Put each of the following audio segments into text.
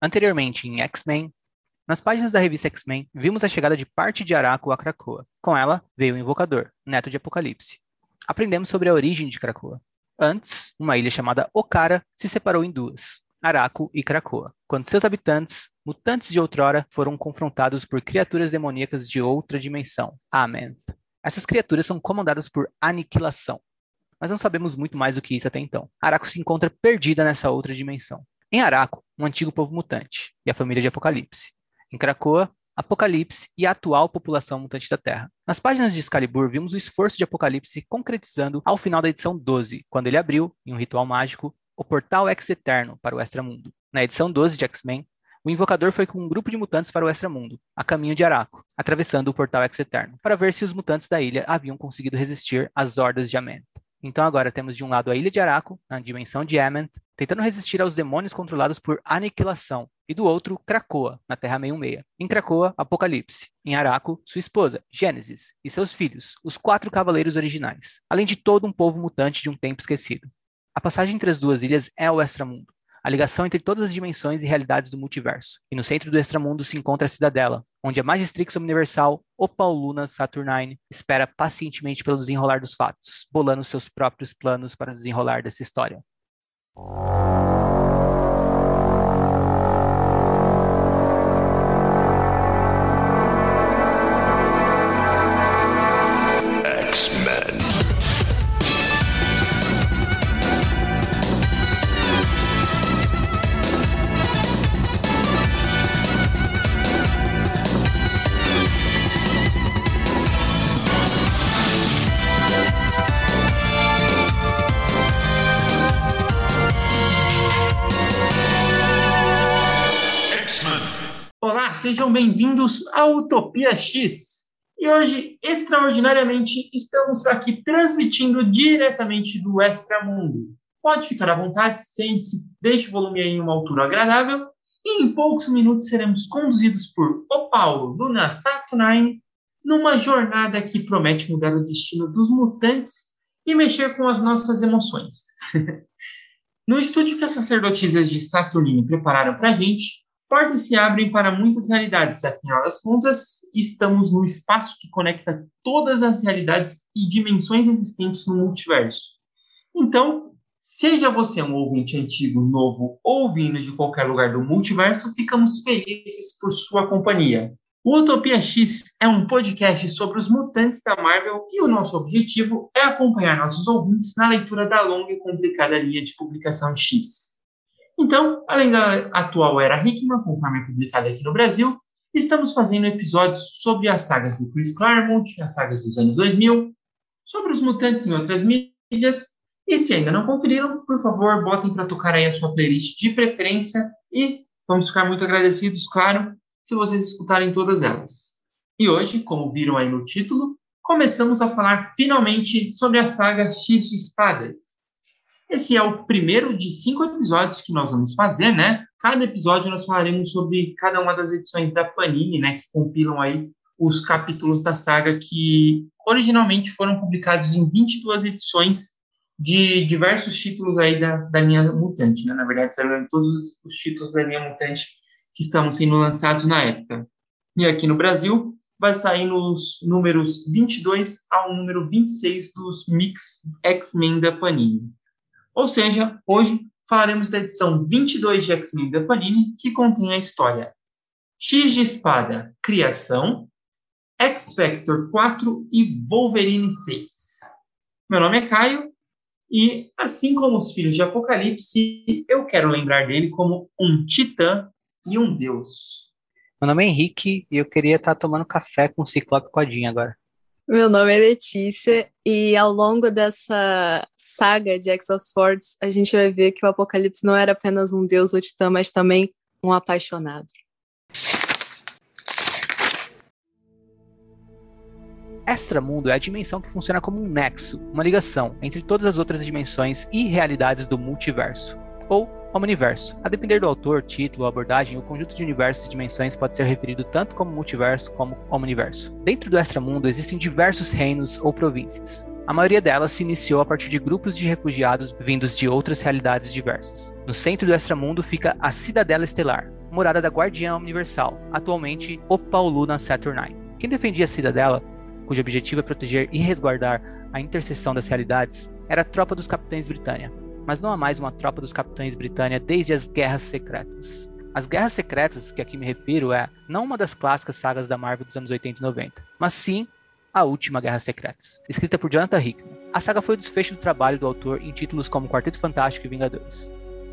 Anteriormente em X-Men, nas páginas da revista X-Men, vimos a chegada de parte de Araco a Krakoa. Com ela, veio o Invocador, neto de Apocalipse. Aprendemos sobre a origem de Krakoa. Antes, uma ilha chamada Okara se separou em duas, Araco e Krakoa, quando seus habitantes, mutantes de outrora, foram confrontados por criaturas demoníacas de outra dimensão, Amen. Essas criaturas são comandadas por aniquilação, mas não sabemos muito mais do que isso até então. Araco se encontra perdida nessa outra dimensão. Em Araco, um antigo povo mutante e a família de Apocalipse. Em Krakoa, Apocalipse e a atual população mutante da Terra. Nas páginas de Excalibur, vimos o esforço de Apocalipse se concretizando ao final da edição 12, quando ele abriu, em um ritual mágico, o portal Ex-Eterno para o Extramundo. Na edição 12 de X-Men, o Invocador foi com um grupo de mutantes para o Extramundo, a caminho de Araco, atravessando o portal Ex-Eterno, para ver se os mutantes da ilha haviam conseguido resistir às hordas de Ament. Então agora temos de um lado a ilha de Araco, na dimensão de Ament, tentando resistir aos demônios controlados por aniquilação, e do outro, Krakoa, na Terra 66. Em Krakoa, Apocalipse. Em Araco, sua esposa, Gênesis, e seus filhos, os quatro cavaleiros originais, além de todo um povo mutante de um tempo esquecido. A passagem entre as duas ilhas é o extramundo, a ligação entre todas as dimensões e realidades do multiverso. E no centro do extramundo se encontra a Cidadela, onde a Magistrix Universal, Opauluna Saturnine, espera pacientemente pelo desenrolar dos fatos, bolando seus próprios planos para o desenrolar dessa história. Bem-vindos à Utopia X. E hoje, extraordinariamente, estamos aqui transmitindo diretamente do Extramundo. Pode ficar à vontade, sente-se, deixe o volume em uma altura agradável. E em poucos minutos seremos conduzidos por O Paulo, Luna Saturnine, numa jornada que promete mudar o destino dos mutantes e mexer com as nossas emoções. no estúdio que as sacerdotisas de Saturnine prepararam para a gente, portas se abrem para muitas realidades. Afinal das contas, estamos no espaço que conecta todas as realidades e dimensões existentes no multiverso. Então, seja você um ouvinte antigo, novo ou vindo de qualquer lugar do multiverso, ficamos felizes por sua companhia. O Utopia X é um podcast sobre os mutantes da Marvel e o nosso objetivo é acompanhar nossos ouvintes na leitura da longa e complicada linha de publicação X. Então, além da atual era Hickman, conforme é publicada aqui no Brasil, estamos fazendo episódios sobre as sagas do Chris Claremont, as sagas dos anos 2000, sobre os mutantes em outras mídias. E se ainda não conferiram, por favor, botem para tocar aí a sua playlist de preferência e vamos ficar muito agradecidos, claro, se vocês escutarem todas elas. E hoje, como viram aí no título, começamos a falar finalmente sobre a saga X de Espadas. Esse é o primeiro de cinco episódios que nós vamos fazer, né? Cada episódio nós falaremos sobre cada uma das edições da Panini, né? Que compilam aí os capítulos da saga que originalmente foram publicados em 22 edições de diversos títulos aí da, da linha Mutante, né? Na verdade, saíram todos os, os títulos da linha Mutante que estavam sendo lançados na época. E aqui no Brasil, vai sair nos números 22 ao número 26 dos Mix X-Men da Panini. Ou seja, hoje falaremos da edição 22 de X-Men da Panini, que contém a história X de Espada, Criação, X-Factor 4 e Wolverine 6. Meu nome é Caio e, assim como os filhos de Apocalipse, eu quero lembrar dele como um titã e um deus. Meu nome é Henrique e eu queria estar tomando café com o Ciclope Codinha agora. Meu nome é Letícia e ao longo dessa saga de X of Swords, a gente vai ver que o Apocalipse não era apenas um deus ou titã, mas também um apaixonado. Extramundo é a dimensão que funciona como um nexo, uma ligação entre todas as outras dimensões e realidades do multiverso, ou Omniverso. A depender do autor, título, abordagem, o conjunto de universos e dimensões pode ser referido tanto como multiverso como omniverso. Dentro do extramundo existem diversos reinos ou províncias. A maioria delas se iniciou a partir de grupos de refugiados vindos de outras realidades diversas. No centro do extramundo fica a Cidadela Estelar, morada da Guardiã Universal, atualmente o Pauluna Saturnine. Quem defendia a cidadela, cujo objetivo é proteger e resguardar a interseção das realidades, era a tropa dos Capitães Britânia. Mas não há mais uma tropa dos Capitães Britânia desde as Guerras Secretas. As Guerras Secretas, que aqui me refiro, é não uma das clássicas sagas da Marvel dos anos 80 e 90, mas sim a Última Guerra Secretas, escrita por Jonathan Hickman. A saga foi o desfecho do trabalho do autor em títulos como Quarteto Fantástico e Vingadores.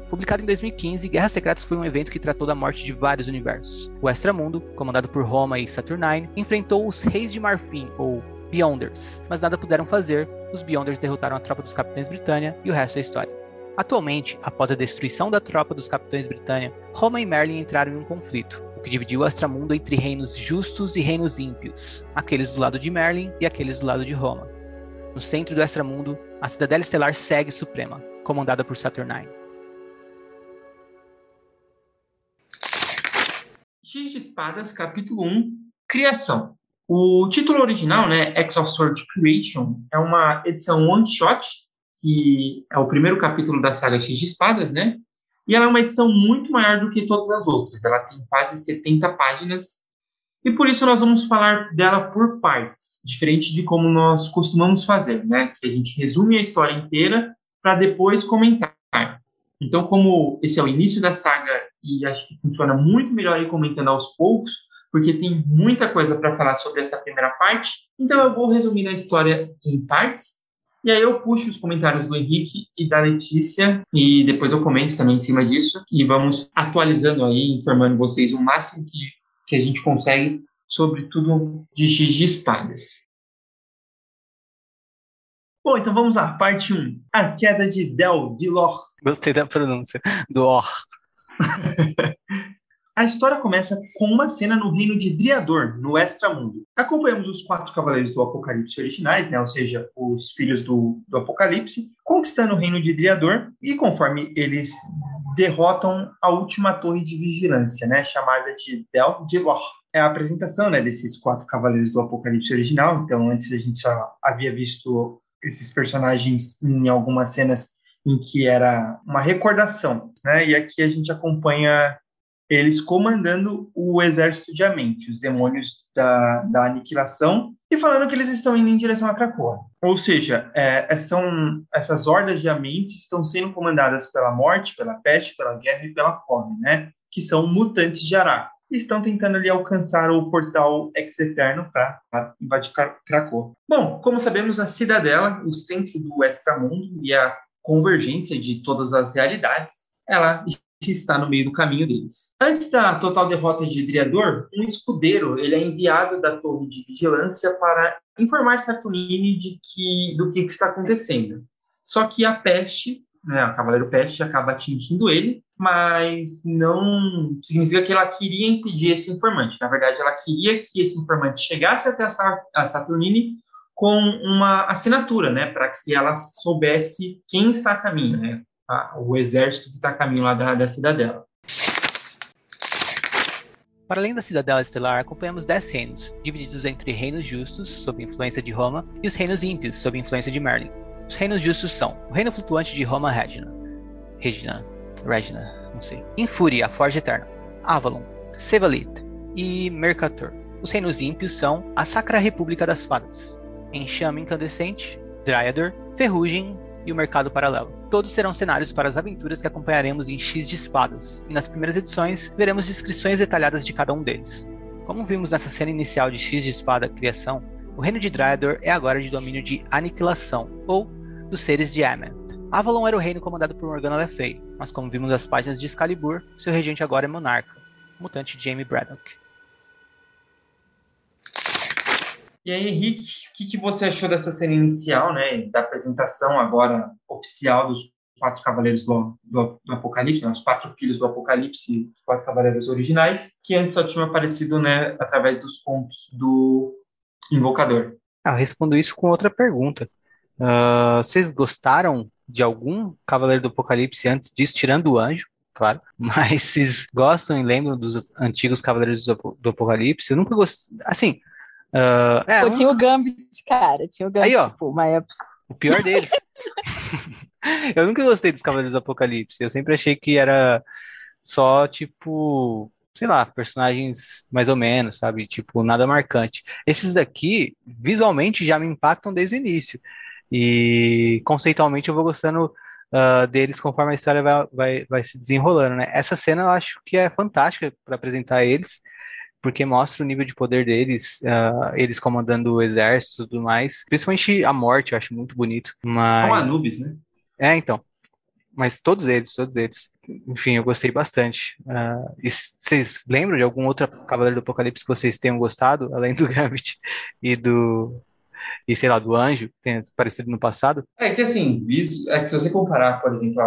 Publicado em 2015, Guerras Secretas foi um evento que tratou da morte de vários universos. O Extramundo, comandado por Roma e Saturnine, enfrentou os Reis de Marfim, ou Beyonders, mas nada puderam fazer, os Beyonders derrotaram a tropa dos Capitães Britânia e o resto é história. Atualmente, após a destruição da tropa dos Capitães Britânia, Roma e Merlin entraram em um conflito, o que dividiu o Extramundo entre reinos justos e reinos ímpios, aqueles do lado de Merlin e aqueles do lado de Roma. No centro do Extramundo, a Cidadela Estelar segue suprema, comandada por Saturnine. X de Espadas, capítulo 1, Criação. O título original, né, X of Sword Creation, é uma edição one-shot, que é o primeiro capítulo da saga X de Espadas, né? E ela é uma edição muito maior do que todas as outras. Ela tem quase 70 páginas. E por isso nós vamos falar dela por partes, diferente de como nós costumamos fazer, né? Que a gente resume a história inteira para depois comentar. Então, como esse é o início da saga e acho que funciona muito melhor ir comentando aos poucos, porque tem muita coisa para falar sobre essa primeira parte, então eu vou resumir a história em partes. E aí eu puxo os comentários do Henrique e da Letícia e depois eu comento também em cima disso e vamos atualizando aí, informando vocês o máximo que, que a gente consegue sobre tudo de X de espadas. Bom, então vamos lá, parte 1. A queda de Del de Lor. Gostei da pronúncia, do Or. A história começa com uma cena no reino de Driador, no Extramundo. Acompanhamos os quatro cavaleiros do Apocalipse originais, né, ou seja, os filhos do, do Apocalipse, conquistando o reino de Driador e conforme eles derrotam a última torre de vigilância, né, chamada de Del de Lor. É a apresentação né, desses quatro cavaleiros do Apocalipse original, então antes a gente só havia visto esses personagens em algumas cenas em que era uma recordação, né? E aqui a gente acompanha eles comandando o exército de Amente, os demônios da, da aniquilação, e falando que eles estão indo em direção a Krakoa. Ou seja, é, é são, essas hordas de Amente estão sendo comandadas pela morte, pela peste, pela guerra e pela fome, né? Que são mutantes de Araco estão tentando ali alcançar o portal Ex-Eterno para invadir Krakow. Bom, como sabemos, a Cidadela, o centro do extramundo e a convergência de todas as realidades, ela está no meio do caminho deles. Antes da total derrota de Driador, um escudeiro ele é enviado da torre de vigilância para informar Saturnine de que, do que, que está acontecendo. Só que a peste, né, a Cavaleiro Peste, acaba atingindo ele mas não significa que ela queria impedir esse informante. Na verdade, ela queria que esse informante chegasse até a Saturnine com uma assinatura, né, para que ela soubesse quem está a caminho, né, o exército que está a caminho lá da, da cidadela. Para além da cidadela estelar, acompanhamos dez reinos, divididos entre reinos justos, sob influência de Roma, e os reinos ímpios, sob influência de Merlin. Os reinos justos são o reino flutuante de Roma Regina, Regina, Regina, não sei. Infúria, a Forja Eterna. Avalon, Sevalit e Mercator. Os reinos ímpios são a Sacra República das Fadas, Enxame Incandescente, Dryador, Ferrugem e o Mercado Paralelo. Todos serão cenários para as aventuras que acompanharemos em X de Espadas, e nas primeiras edições veremos descrições detalhadas de cada um deles. Como vimos nessa cena inicial de X de Espada Criação, o reino de Dryador é agora de domínio de Aniquilação, ou dos seres de Amen. Avalon era o reino comandado por Morgana Le Fay, mas como vimos nas páginas de Excalibur, seu regente agora é Monarca, o mutante Jamie Braddock. E aí, Henrique, o que, que, você achou dessa cena inicial, né, da apresentação agora oficial dos quatro cavaleiros do, do, do Apocalipse, né, os quatro filhos do Apocalipse, os quatro cavaleiros originais, que antes só tinham aparecido, né, através dos contos do Invocador? Ah, eu respondo isso com outra pergunta. Uh, vocês gostaram de algum Cavaleiro do Apocalipse antes disso, tirando o anjo, claro. Mas vocês gostam e lembram dos antigos Cavaleiros do Apocalipse? Eu nunca gostei. Assim. Uh, é, Pô, um... tinha o Gambit, cara. Tinha o Gambit, Aí, ó, tipo, uma época. O pior deles. eu nunca gostei dos Cavaleiros do Apocalipse. Eu sempre achei que era só tipo, sei lá, personagens mais ou menos, sabe? Tipo, nada marcante. Esses aqui, visualmente, já me impactam desde o início. E conceitualmente eu vou gostando uh, deles conforme a história vai, vai, vai se desenrolando, né? Essa cena eu acho que é fantástica para apresentar eles porque mostra o nível de poder deles, uh, eles comandando o exército e tudo mais. Principalmente a morte, eu acho muito bonito. Mas... São Anubis, né? É, então. Mas todos eles, todos eles. Enfim, eu gostei bastante. Uh, vocês lembram de algum outro Cavaleiro do Apocalipse que vocês tenham gostado, além do Gambit e do. E sei lá, do Anjo, que tem aparecido no passado? É que assim, é que se você comparar, por exemplo,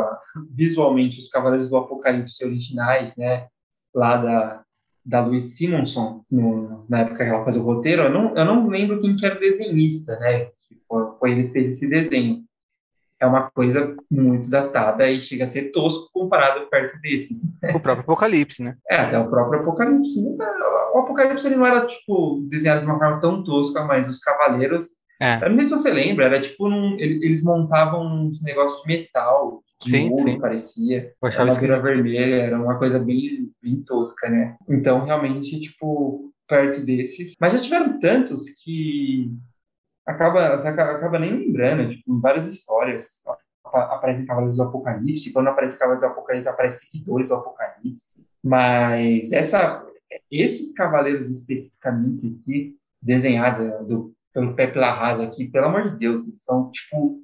visualmente os Cavaleiros do Apocalipse originais, né? Lá da, da Louise Simonson, no, na época que ela fazia o roteiro, eu não, eu não lembro quem que era o desenhista, né? Foi, foi ele que fez esse desenho. É uma coisa muito datada e chega a ser tosco comparado perto desses. O próprio Apocalipse, né? É, até o próprio Apocalipse. O Apocalipse ele não era, tipo, desenhado de uma forma tão tosca, mas os Cavaleiros... É. Eu não sei se você lembra, era tipo, eles montavam uns negócios de metal, de sim, ouro, sim. parecia. A armadura vermelha, era uma coisa bem, bem tosca, né? Então, realmente, tipo, perto desses. Mas já tiveram tantos que acaba, você acaba, nem lembrando, tipo, em várias histórias aparecem Cavaleiros do Apocalipse, quando aparece Cavaleiros do Apocalipse, aparecem seguidores do Apocalipse. Mas essa, esses cavaleiros especificamente aqui, desenhados do, pelo Pepe Larraz aqui, pelo amor de Deus, eles são, tipo,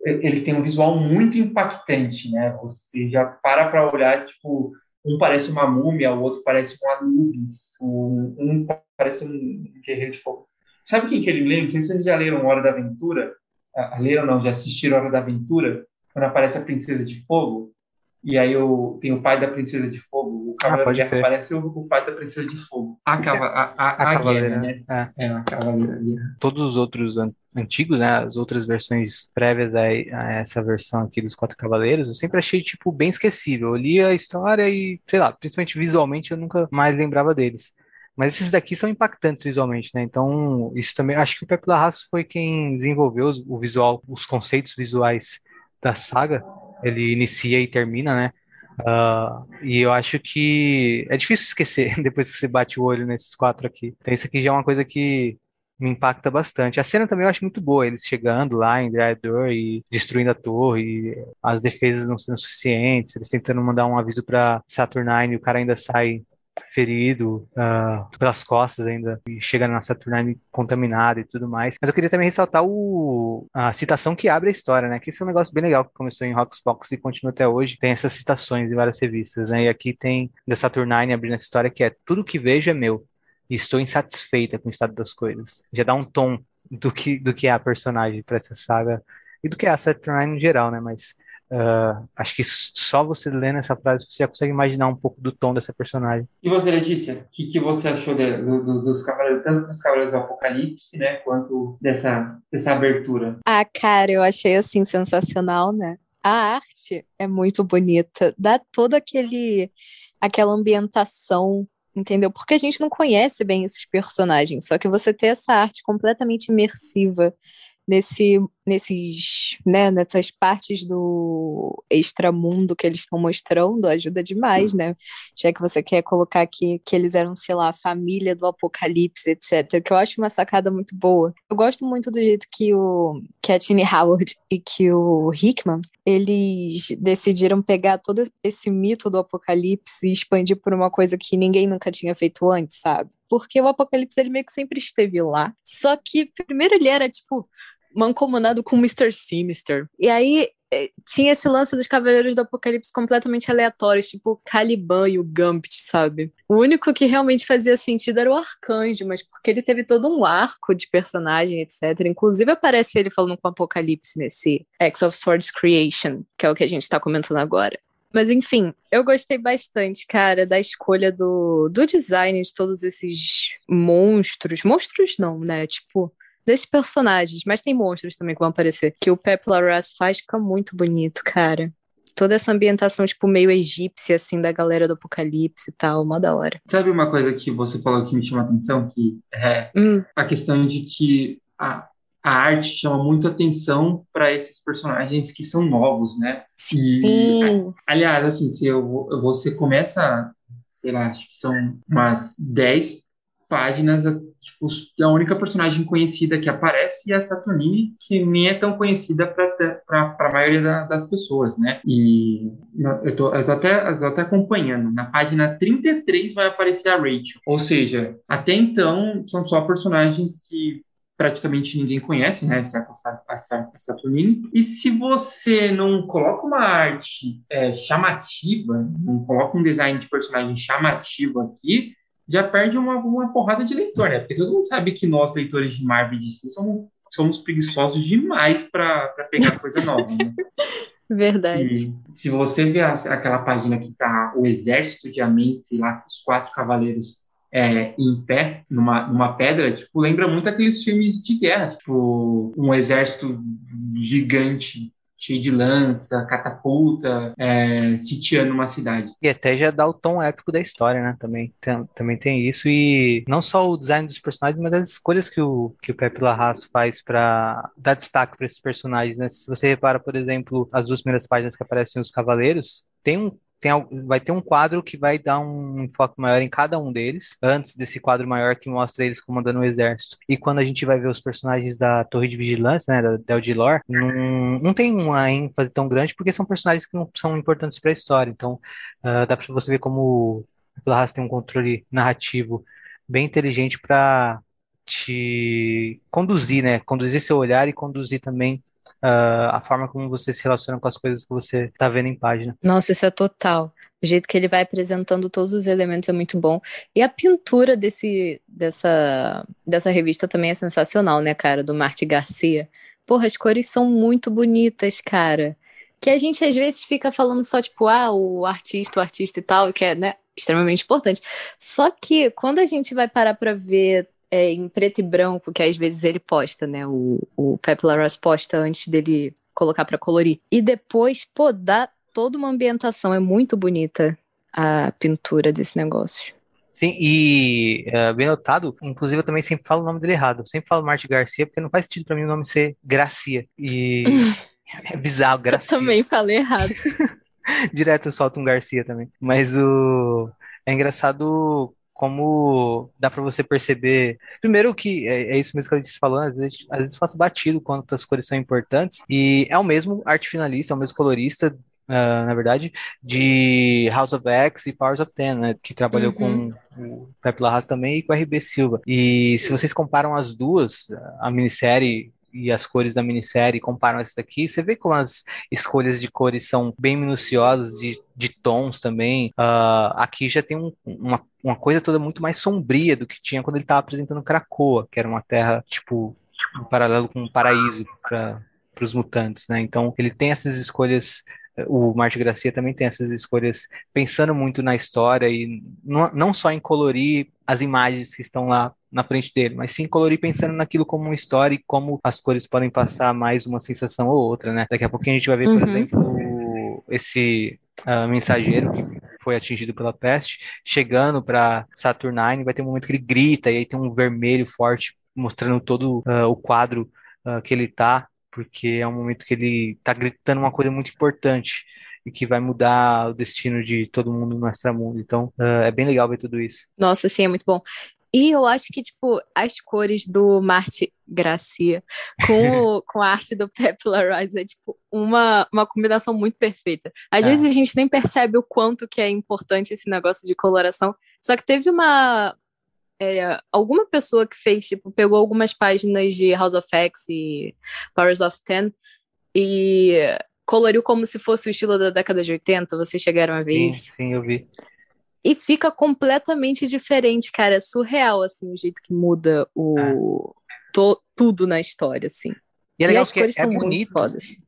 eles têm um visual muito impactante, né? Você já para para olhar, tipo, um parece uma múmia, o outro parece um Anubis, um, um parece um guerreiro de fogo. Sabe quem que ele lembra? Não sei se vocês já leram Hora da Aventura. Ah, leram não, já assistiram Hora da Aventura, quando aparece a Princesa de Fogo. E aí eu, tem o pai da Princesa de Fogo, o Cavaleiro ah, de Guerra parece o, o, pai da Princesa de Fogo. A, cava, a, a, a, a Guerra, né? É. é, a Cavaleira. Todos os outros antigos, né, as outras versões prévias a, a, essa versão aqui dos Quatro Cavaleiros, eu sempre achei, tipo, bem esquecível. Eu li a história e, sei lá, principalmente visualmente, eu nunca mais lembrava deles. Mas esses daqui são impactantes visualmente, né? Então, isso também. Acho que o Pepe Larraz foi quem desenvolveu o visual, os conceitos visuais da saga. Ele inicia e termina, né? Uh, e eu acho que é difícil esquecer depois que você bate o olho nesses quatro aqui. Então, isso aqui já é uma coisa que me impacta bastante. A cena também eu acho muito boa, eles chegando lá em Dryador e destruindo a torre, as defesas não sendo suficientes, eles tentando mandar um aviso para Saturnine e o cara ainda sai ferido uh, pelas costas ainda e chega na Saturnine contaminado e tudo mais. Mas eu queria também ressaltar o, a citação que abre a história, né? Que isso é um negócio bem legal que começou em Roxbox e continua até hoje. Tem essas citações em várias revistas, né? E aqui tem da Saturnine abrindo essa história que é tudo que vejo é meu e estou insatisfeita com o estado das coisas. Já dá um tom do que, do que é a personagem para essa saga e do que é a Saturnine no geral, né? Mas uh, acho que só você lendo essa frase você já consegue imaginar um pouco do tom dessa personagem. E você, Letícia, o que, que você achou de, do, do, dos cavaleiros, tanto dos cavaleiros do Apocalipse, né, quanto dessa, dessa abertura? Ah, cara, eu achei assim sensacional, né? A arte é muito bonita, dá todo aquele aquela ambientação entendeu? Porque a gente não conhece bem esses personagens, só que você ter essa arte completamente imersiva nesse, nesses, né, nessas partes do extramundo que eles estão mostrando ajuda demais, né? Já que você quer colocar aqui que eles eram, sei lá, a família do apocalipse, etc. Que eu acho uma sacada muito boa. Eu gosto muito do jeito que o que a Tini Howard e que o Hickman eles decidiram pegar todo esse mito do apocalipse e expandir por uma coisa que ninguém nunca tinha feito antes, sabe? Porque o apocalipse ele meio que sempre esteve lá. Só que primeiro ele era tipo mancomunado com Mr. Sinister. E aí eh, tinha esse lance dos Cavaleiros do Apocalipse completamente aleatórios, tipo o Caliban e o Gambit, sabe? O único que realmente fazia sentido era o Arcanjo, mas porque ele teve todo um arco de personagem, etc. Inclusive aparece ele falando com o Apocalipse nesse X of Swords Creation, que é o que a gente tá comentando agora. Mas enfim, eu gostei bastante, cara, da escolha do, do design de todos esses monstros. Monstros não, né? Tipo, desses personagens, mas tem monstros também que vão aparecer, que o Pep Larraz faz, fica muito bonito, cara. Toda essa ambientação, tipo, meio egípcia, assim, da galera do apocalipse e tal, uma da hora. Sabe uma coisa que você falou que me chamou a atenção? Que é hum. a questão de que a, a arte chama muito atenção para esses personagens que são novos, né? Sim. aliás, assim, se eu, você começa, sei lá, acho que são umas 10 páginas, tipo, a única personagem conhecida que aparece é a Saturnine, que nem é tão conhecida para a maioria da, das pessoas, né? E eu tô, eu tô, até, eu tô até acompanhando. Na página 33 vai aparecer a Rachel. Ou seja, até então são só personagens que praticamente ninguém conhece, né, exceto a Saturnine. E se você não coloca uma arte é, chamativa, não coloca um design de personagem chamativo aqui, já perde uma, uma porrada de leitor, né? Porque todo mundo sabe que nós, leitores de Marvel e DC, somos, somos preguiçosos demais para pegar coisa nova, né? Verdade. E se você ver aquela página que tá o exército de Amenfi lá, os quatro cavaleiros é, em pé, numa, numa pedra, tipo, lembra muito aqueles filmes de guerra, tipo, um exército gigante cheio de lança, catapulta, é, sitiando uma cidade. E até já dá o tom épico da história, né? Também tem, também tem isso. E não só o design dos personagens, mas as escolhas que o, que o Pepe Larraz faz para dar destaque para esses personagens, né? Se você repara, por exemplo, as duas primeiras páginas que aparecem os Cavaleiros, tem um tem, vai ter um quadro que vai dar um enfoque maior em cada um deles, antes desse quadro maior que mostra eles comandando o exército. E quando a gente vai ver os personagens da Torre de Vigilância, né, da Del não, não tem uma ênfase tão grande, porque são personagens que não são importantes para a história. Então, uh, dá para você ver como o Blas tem um controle narrativo bem inteligente para te conduzir, né? Conduzir seu olhar e conduzir também uh, a forma como você se relaciona com as coisas que você está vendo em página. Nossa, isso é total. O jeito que ele vai apresentando todos os elementos é muito bom. E a pintura desse, dessa, dessa revista também é sensacional, né, cara? Do Marte Garcia. Porra, as cores são muito bonitas, cara. Que a gente às vezes fica falando só, tipo, ah, o artista, o artista e tal, que é, né, extremamente importante. Só que quando a gente vai parar pra ver é, em preto e branco, que às vezes ele posta, né? O, o Pepe Larraz posta antes dele colocar para colorir. E depois, pô, dá toda uma ambientação. É muito bonita a pintura desse negócio. Sim, e é, bem notado, inclusive eu também sempre falo o nome dele errado. Eu sempre falo Marte Garcia, porque não faz sentido para mim o nome ser Gracia. E é bizarro, Gracia. Eu também falei errado. Direto eu solto um Garcia também. Mas o. É engraçado como dá para você perceber. Primeiro que é, é, isso mesmo que a gente falou, às vezes, às vezes faço batido quanto as cores são importantes, e é o mesmo arte finalista, é o mesmo colorista, Uh, na verdade, de House of X e Powers of Ten, né, que trabalhou uhum. com o Pepe Larraz também e com o RB Silva. E se vocês comparam as duas, a minissérie e as cores da minissérie comparam essa daqui, você vê como as escolhas de cores são bem minuciosas, de, de tons também. Uh, aqui já tem um, uma, uma coisa toda muito mais sombria do que tinha quando ele estava apresentando Krakoa, que era uma terra, tipo, um paralelo com um paraíso para os mutantes, né? Então ele tem essas escolhas o Marte Gracia também tem essas escolhas pensando muito na história e não, não só em colorir as imagens que estão lá na frente dele, mas sim colorir pensando naquilo como uma história e como as cores podem passar mais uma sensação ou outra, né? Daqui a pouquinho a gente vai ver, uhum. por exemplo, esse uh, mensageiro que foi atingido pela peste chegando para Saturnine, vai ter um momento que ele grita e aí tem um vermelho forte mostrando todo uh, o quadro uh, que ele tá porque é um momento que ele está gritando uma coisa muito importante e que vai mudar o destino de todo mundo no extramundo. Então, uh, é bem legal ver tudo isso. Nossa, sim, é muito bom. E eu acho que, tipo, as cores do Marte Gracia com, o, com a arte do Pepe Larraz é, tipo, uma, uma combinação muito perfeita. Às é. vezes a gente nem percebe o quanto que é importante esse negócio de coloração. Só que teve uma, é, alguma pessoa que fez, tipo, pegou algumas páginas de House of X e Powers of Ten e coloriu como se fosse o estilo da década de 80. Vocês chegaram a ver sim, isso? Sim, eu vi. E fica completamente diferente, cara. É surreal, assim, o jeito que muda o... É. To, tudo na história, assim. E é legal e porque é bonito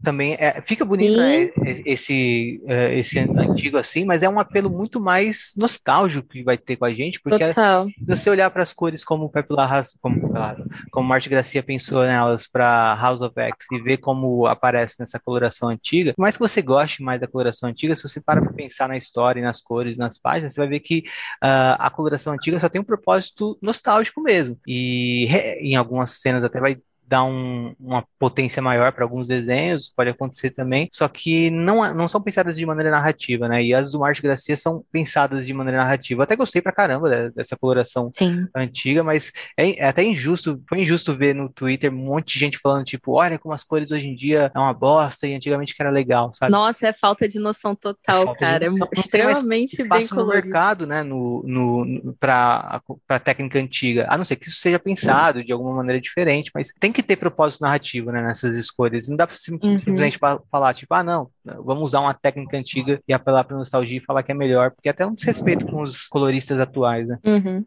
também. É, fica bonito né, esse, é, esse antigo assim, mas é um apelo muito mais nostálgico que vai ter com a gente, porque Total. se você olhar para as cores como o Pepe Larraz, como, claro, como Marte Gracia pensou nelas para House of X e ver como aparece nessa coloração antiga, por mais que você goste mais da coloração antiga, se você para para pensar na história, nas cores, nas páginas, você vai ver que uh, a coloração antiga só tem um propósito nostálgico mesmo. E em algumas cenas até vai dar um, uma potência maior para alguns desenhos, pode acontecer também, só que não, não são pensadas de maneira narrativa, né? E as do Marte Gracia são pensadas de maneira narrativa. Eu até gostei pra caramba dessa coloração Sim. antiga, mas é, é, até injusto, foi injusto ver no Twitter um monte de gente falando, tipo, olha como as cores hoje em dia é uma bosta e antigamente que era legal, sabe? Nossa, é falta de noção total, é cara. É noção. É extremamente bem colorido. no mercado, né, no, no, no, pra, pra técnica antiga. A não ser que isso seja pensado de alguma maneira diferente, mas tem que ter propósito narrativo, né, nessas escolhas. Não dá pra uhum. simplesmente falar, tipo, ah, não, vamos usar uma técnica antiga e apelar pra nostalgia e falar que é melhor, porque é até um desrespeito com os coloristas atuais, né? Uhum.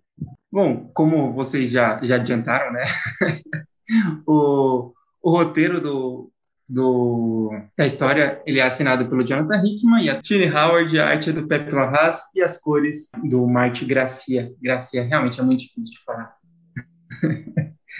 Bom, como vocês já, já adiantaram, né? o, o roteiro do, do, da história ele é assinado pelo Jonathan Hickman e a Tini Howard, a arte é do Pepe Larraz e as cores do Marte Gracia. Gracia realmente é muito difícil de falar.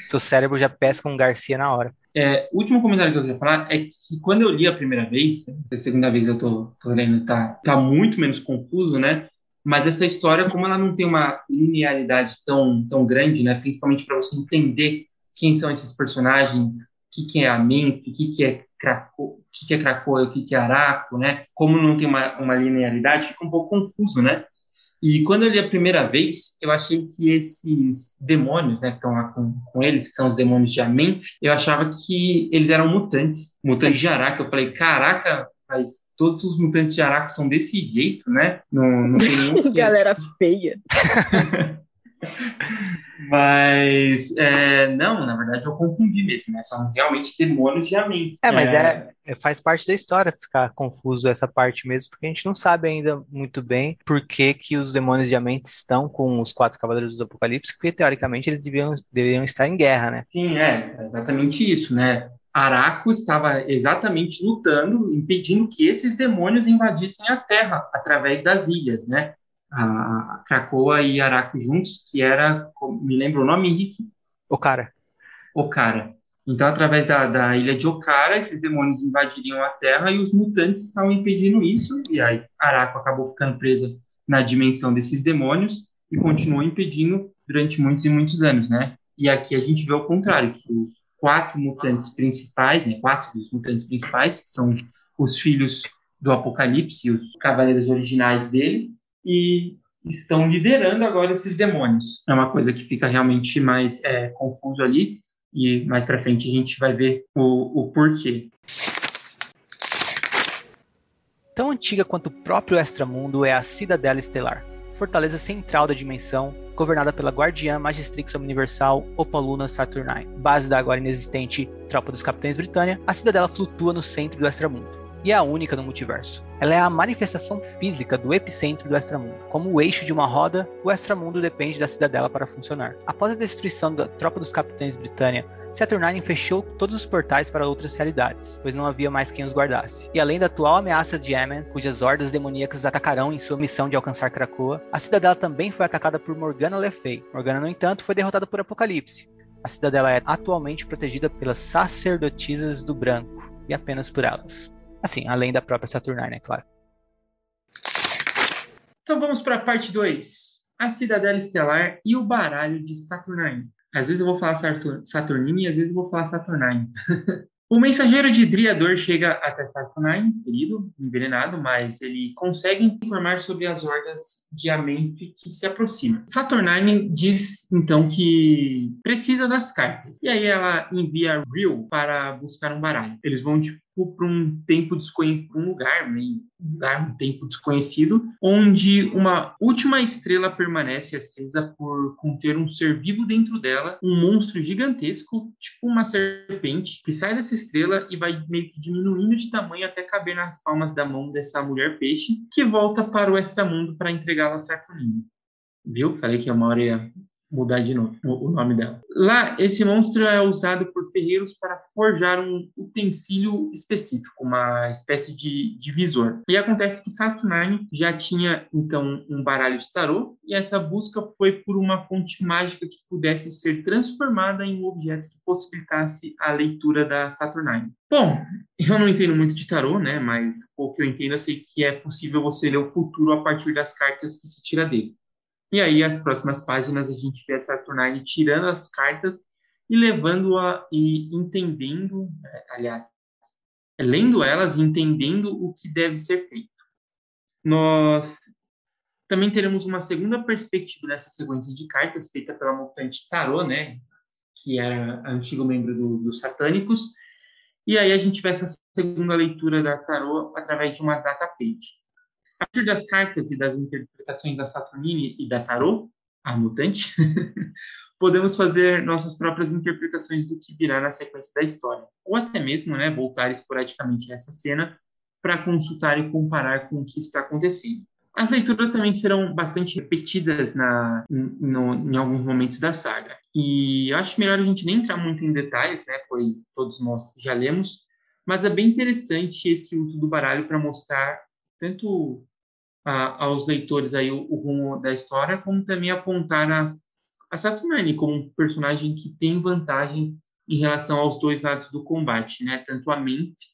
Seu cérebro já pesca um Garcia na hora. É, último comentário que eu queria falar é que quando eu li a primeira vez, a segunda vez eu tô, tô lendo, tá, tá muito menos confuso, né? Mas essa história, como ela não tem uma linearidade tão, tão grande, né? Principalmente para você entender quem são esses personagens, o que, que é a mente, o que, que é Craco, o que, que é Cracoa, o que, que é Araco, né? Como não tem uma, uma linearidade, fica um pouco confuso, né? E quando eu li a primeira vez, eu achei que esses demônios, né, que estão lá com, com eles, que são os demônios de Amenf, eu achava que eles eram mutantes, mutantes de Araca. Eu falei, caraca, mas todos os mutantes de Araco são desse jeito, né? Não, não tem nenhum. Galera feia. Mas, é, não, na verdade eu confundi mesmo, né? São realmente demônios de Amin. É, mas é... é... faz parte da história ficar confuso essa parte mesmo, porque a gente não sabe ainda muito bem por que, que os demônios de Amin estão com os quatro cavaleiros do Apocalipse, porque teoricamente eles deviam, deveriam estar em guerra, né? Sim, é, exatamente isso, né? Araco estava exatamente lutando, impedindo que esses demônios invadissem a Terra através das ilhas, né? A Krakoa e Araco juntos, que era, me lembra o nome, Henrique? Okara. Okara. Então, através da, da ilha de Okara, esses demônios invadiriam a Terra e os mutantes estavam impedindo isso, e aí Araco acabou ficando presa na dimensão desses demônios e continuou impedindo durante muitos e muitos anos, né? E aqui a gente vê o contrário, que os quatro mutantes principais, né, quatro dos mutantes principais, que são os filhos do Apocalipse, os cavaleiros originais dele, e estão liderando agora esses demônios. É uma coisa que fica realmente mais é, confuso ali e mais para frente a gente vai ver o, o porquê. Tão antiga quanto o próprio Extramundo é a Cidadela Estelar, fortaleza central da dimensão, governada pela Guardiã Magistrix Universal Opaluna Saturnine. Base da agora inexistente Tropa dos Capitães Britânia, a cidadela flutua no centro do Extramundo e é a única no multiverso. Ela é a manifestação física do epicentro do extramundo. Como o eixo de uma roda, o extramundo depende da cidadela para funcionar. Após a destruição da tropa dos capitães Britânia, Saturnine fechou todos os portais para outras realidades, pois não havia mais quem os guardasse. E além da atual ameaça de Yemen, cujas hordas demoníacas atacarão em sua missão de alcançar Krakoa, a cidadela também foi atacada por Morgana Le Fay. Morgana, no entanto, foi derrotada por Apocalipse. A cidadela é atualmente protegida pelas sacerdotisas do branco, e apenas por elas. Assim, além da própria Saturnine, é claro. Então vamos para a parte 2. A Cidadela Estelar e o baralho de Saturnine. Às vezes eu vou falar Saturnine e às vezes eu vou falar Saturnine. O mensageiro de Driador chega até Saturnine, ferido, envenenado, mas ele consegue informar sobre as hordas de Amenth que se aproximam. Saturnine diz então que precisa das cartas. E aí ela envia Real para buscar um baralho. Eles vão tipo para um tempo desconhecido, um lugar, meio lugar, um tempo desconhecido, onde uma última estrela permanece acesa por conter um ser vivo dentro dela, um monstro gigantesco, tipo uma serpente, que sai dessa estrela e vai meio que diminuindo de tamanho até caber nas palmas da mão dessa mulher peixe, que volta para o extramundo para entregá-la a Saturnino. Viu? Falei que a uma hora mudar de novo o nome dela. Lá, esse monstro é usado por ferreiros para forjar um utensílio específico, uma espécie de divisor. E acontece que Saturnine já tinha, então, um baralho de tarô, e essa busca foi por uma fonte mágica que pudesse ser transformada em um objeto que possibilitasse a leitura da Saturnine. Bom, eu não entendo muito de tarô, né? Mas o que eu entendo, eu sei que é possível você ler o futuro a partir das cartas que se tira dele. E aí, as próximas páginas, a gente vê a Saturnine tirando as cartas e levando-a e entendendo, é, aliás, lendo elas e entendendo o que deve ser feito. Nós também teremos uma segunda perspectiva dessa sequência de cartas feita pela mutante Tarot, né, que era antigo membro do, dos Satânicos, e aí a gente vai essa segunda leitura da Tarot através de uma data page. A partir das cartas e das interpretações da Saturnine e da Tarot, a mutante, podemos fazer nossas próprias interpretações do que virá na sequência da história, ou até mesmo né, voltar esporadicamente nessa cena para consultar e comparar com o que está acontecendo. As leituras também serão bastante repetidas na, no, em alguns momentos da saga. E eu acho melhor a gente nem entrar muito em detalhes, né, pois todos nós já lemos, mas é bem interessante esse uso do baralho para mostrar tanto a, aos leitores aí o, o, rumo da história, como também apontar a, a Saturnine como um personagem que tem vantagem em relação aos dois lados do combate, né, tanto a mente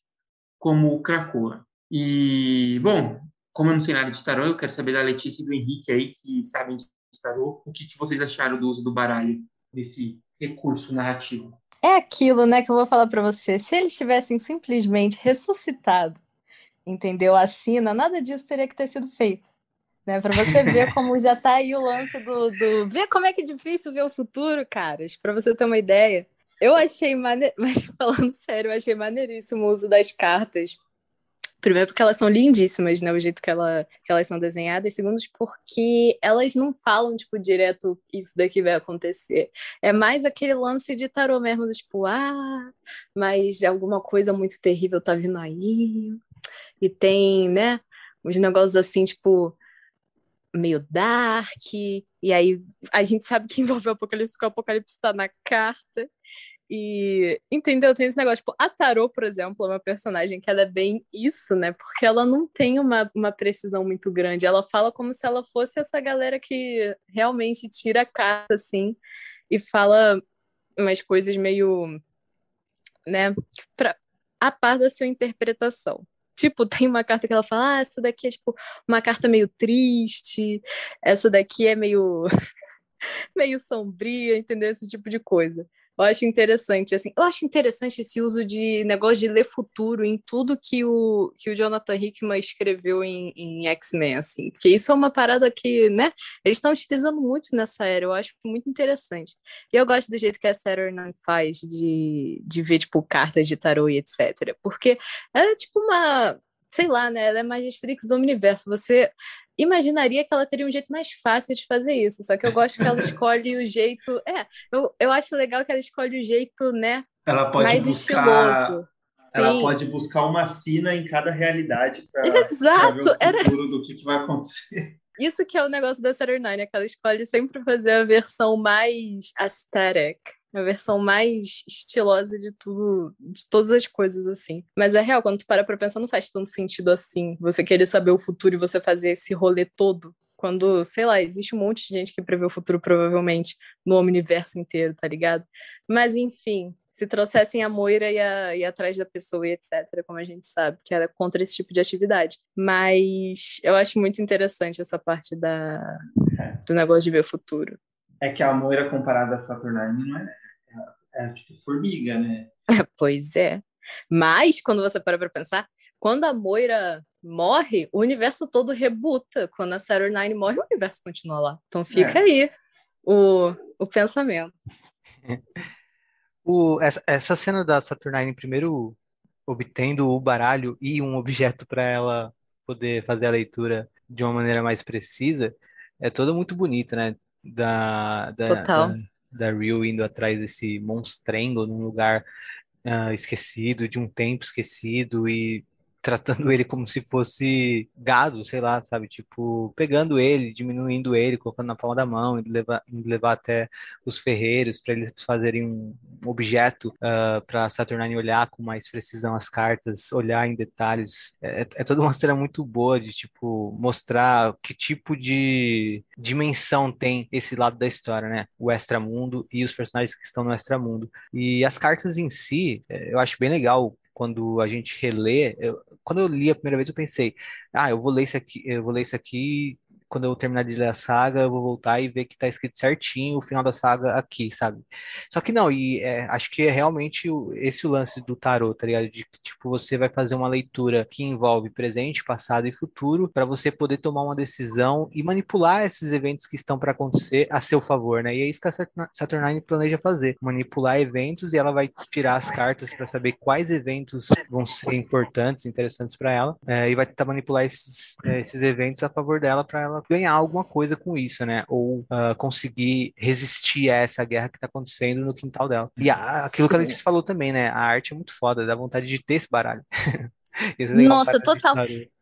como o Krakoa. E, bom, como eu não sei nada de tarô, eu quero saber da Letícia e do Henrique aí, que sabem de tarô, o que, que vocês acharam do uso do baralho, desse recurso narrativo? É aquilo, né, que eu vou falar para você. Se eles tivessem simplesmente ressuscitado, entendeu? A sina, nada disso teria que ter sido feito. Né, para você ver como já tá aí o lance do, do. Ver como é que é difícil ver o futuro, caras, para você ter uma ideia. Eu achei maneiro, mas falando sério, eu achei maneiríssimo o uso das cartas Primeiro porque elas são lindíssimas, né? O jeito que, ela, que elas são desenhadas. Segundo, porque elas não falam, tipo, direto isso daqui vai acontecer. É mais aquele lance de tarô mesmo, do, tipo, ah, mas alguma coisa muito terrível tá vindo aí. E tem, né? Uns negócios assim, tipo, meio dark. E aí a gente sabe que envolve o apocalipse, porque o apocalipse tá na carta. E, entendeu? Tem esse negócio, tipo, a Tarot, por exemplo, é uma personagem que ela é bem isso, né? Porque ela não tem uma, uma precisão muito grande. Ela fala como se ela fosse essa galera que realmente tira a carta, assim, e fala umas coisas meio, né, pra, a par da sua interpretação. Tipo, tem uma carta que ela fala, ah, essa daqui é, tipo, uma carta meio triste, essa daqui é meio... meio sombria, entendeu? Esse tipo de coisa. Eu acho interessante, assim, eu acho interessante esse uso de negócio de ler futuro em tudo que o, que o Jonathan Hickman escreveu em, em X-Men, assim, porque isso é uma parada que, né, eles estão utilizando muito nessa era, eu acho muito interessante. E eu gosto do jeito que a Saturn faz de, de ver, tipo, cartas de tarô e etc, porque é tipo uma, sei lá, né, ela é Magistrix do universo, você imaginaria que ela teria um jeito mais fácil de fazer isso. Só que eu gosto que ela escolhe o jeito. É, eu, eu acho legal que ela escolhe o jeito, né? Ela pode mais buscar... estiloso. Ela Sim. pode buscar uma sina em cada realidade para ver o futuro Era... do que, que vai acontecer. Isso que é o negócio da Night, né? Que ela escolhe sempre fazer a versão mais aesthetic a versão mais estilosa de tudo, de todas as coisas, assim. Mas é real, quando tu para pra pensar, não faz tanto sentido assim. Você querer saber o futuro e você fazer esse rolê todo. Quando, sei lá, existe um monte de gente que prevê o futuro, provavelmente, no universo inteiro, tá ligado? Mas, enfim, se trouxessem a Moira e, a, e atrás da pessoa e etc., como a gente sabe, que era contra esse tipo de atividade. Mas eu acho muito interessante essa parte da, do negócio de ver o futuro. É que a Moira comparada a Saturnine não é, é, é tipo formiga, né? pois é. Mas, quando você para pra pensar, quando a Moira morre, o universo todo rebuta. Quando a Saturnine morre, o universo continua lá. Então fica é. aí o, o pensamento. o, essa, essa cena da Saturnine primeiro obtendo o baralho e um objeto para ela poder fazer a leitura de uma maneira mais precisa é toda muito bonita, né? Da, da, Total. da, da Rio indo atrás desse monstrengo num lugar uh, esquecido, de um tempo esquecido, e tratando ele como se fosse gado, sei lá, sabe? Tipo, pegando ele, diminuindo ele, colocando na palma da mão, e levar, levar até os ferreiros para eles fazerem um objeto uh, para Saturnine olhar com mais precisão as cartas, olhar em detalhes. É, é, é toda uma cena muito boa de, tipo, mostrar que tipo de dimensão tem esse lado da história, né? O extramundo e os personagens que estão no extramundo. E as cartas em si, é, eu acho bem legal quando a gente relê, eu, quando eu li a primeira vez eu pensei, ah, eu vou ler isso aqui, eu vou ler isso aqui quando eu terminar de ler a saga, eu vou voltar e ver que tá escrito certinho o final da saga aqui, sabe? Só que não, e é, acho que é realmente esse o lance do tarot, tá ligado? De que, tipo, você vai fazer uma leitura que envolve presente, passado e futuro, para você poder tomar uma decisão e manipular esses eventos que estão para acontecer a seu favor, né? E é isso que a Saturnine planeja fazer, manipular eventos e ela vai tirar as cartas para saber quais eventos vão ser importantes, interessantes para ela, é, e vai tentar manipular esses, é, esses eventos a favor dela para ela ganhar alguma coisa com isso, né? Ou uh, conseguir resistir a essa guerra que tá acontecendo no quintal dela. E a, aquilo Sim. que a gente falou também, né? A arte é muito foda, dá vontade de ter esse baralho. Nossa, total.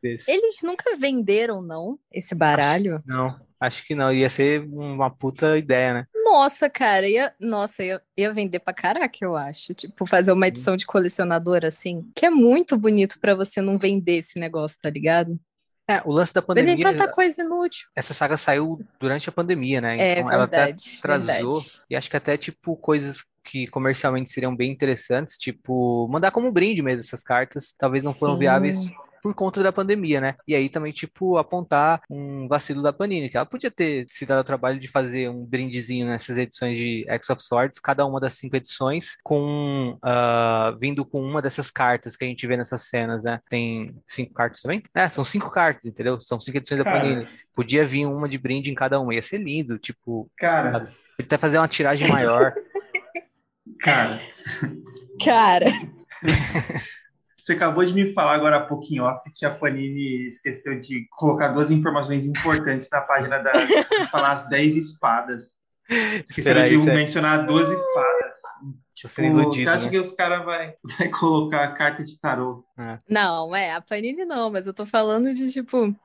Eles nunca venderam, não, esse baralho? Não, acho que não. Ia ser uma puta ideia, né? Nossa, cara, ia, nossa, ia, ia vender pra caraca, eu acho. Tipo, fazer uma edição de colecionador assim, que é muito bonito para você não vender esse negócio, tá ligado? É, o lance da pandemia. Vender tanta coisa inútil. Essa saga saiu durante a pandemia, né? É, então verdade, ela até trazou. Verdade. E acho que até, tipo, coisas que comercialmente seriam bem interessantes, tipo, mandar como brinde mesmo essas cartas, talvez não foram Sim. viáveis por conta da pandemia, né? E aí também, tipo, apontar um vacilo da Panini, que ela podia ter se dado o trabalho de fazer um brindezinho nessas edições de X of Swords, cada uma das cinco edições, com uh, vindo com uma dessas cartas que a gente vê nessas cenas, né? Tem cinco cartas também? É, são cinco cartas, entendeu? São cinco edições Cara. da Panini. Podia vir uma de brinde em cada uma, ia ser lindo, tipo. Cara. Podia até fazer uma tiragem maior. Cara. Cara. Você acabou de me falar agora há pouquinho off que a Panini esqueceu de colocar duas informações importantes na página da falar as 10 espadas. Esqueceram de mencionar duas espadas. Tipo, iludido, você acha né? que os caras vai, vai colocar a carta de tarô? É. Não, é, a Panini não, mas eu tô falando de tipo.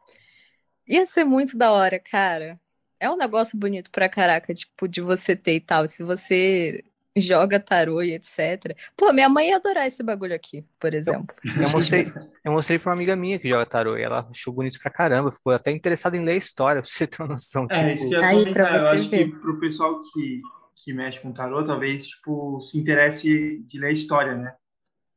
Ia ser muito da hora, cara. É um negócio bonito pra caraca, tipo, de você ter e tal. Se você joga tarô e etc. Pô, minha mãe ia adorar esse bagulho aqui, por exemplo. Eu, eu mostrei, eu mostrei pra uma amiga minha que joga tarô e ela achou bonito pra caramba, ficou até interessada em ler a história, pra você ter uma noção. É, tipo... isso que eu, Aí, pra você eu acho ver. que pro pessoal que, que mexe com tarô, talvez, tipo, se interesse de ler a história, né?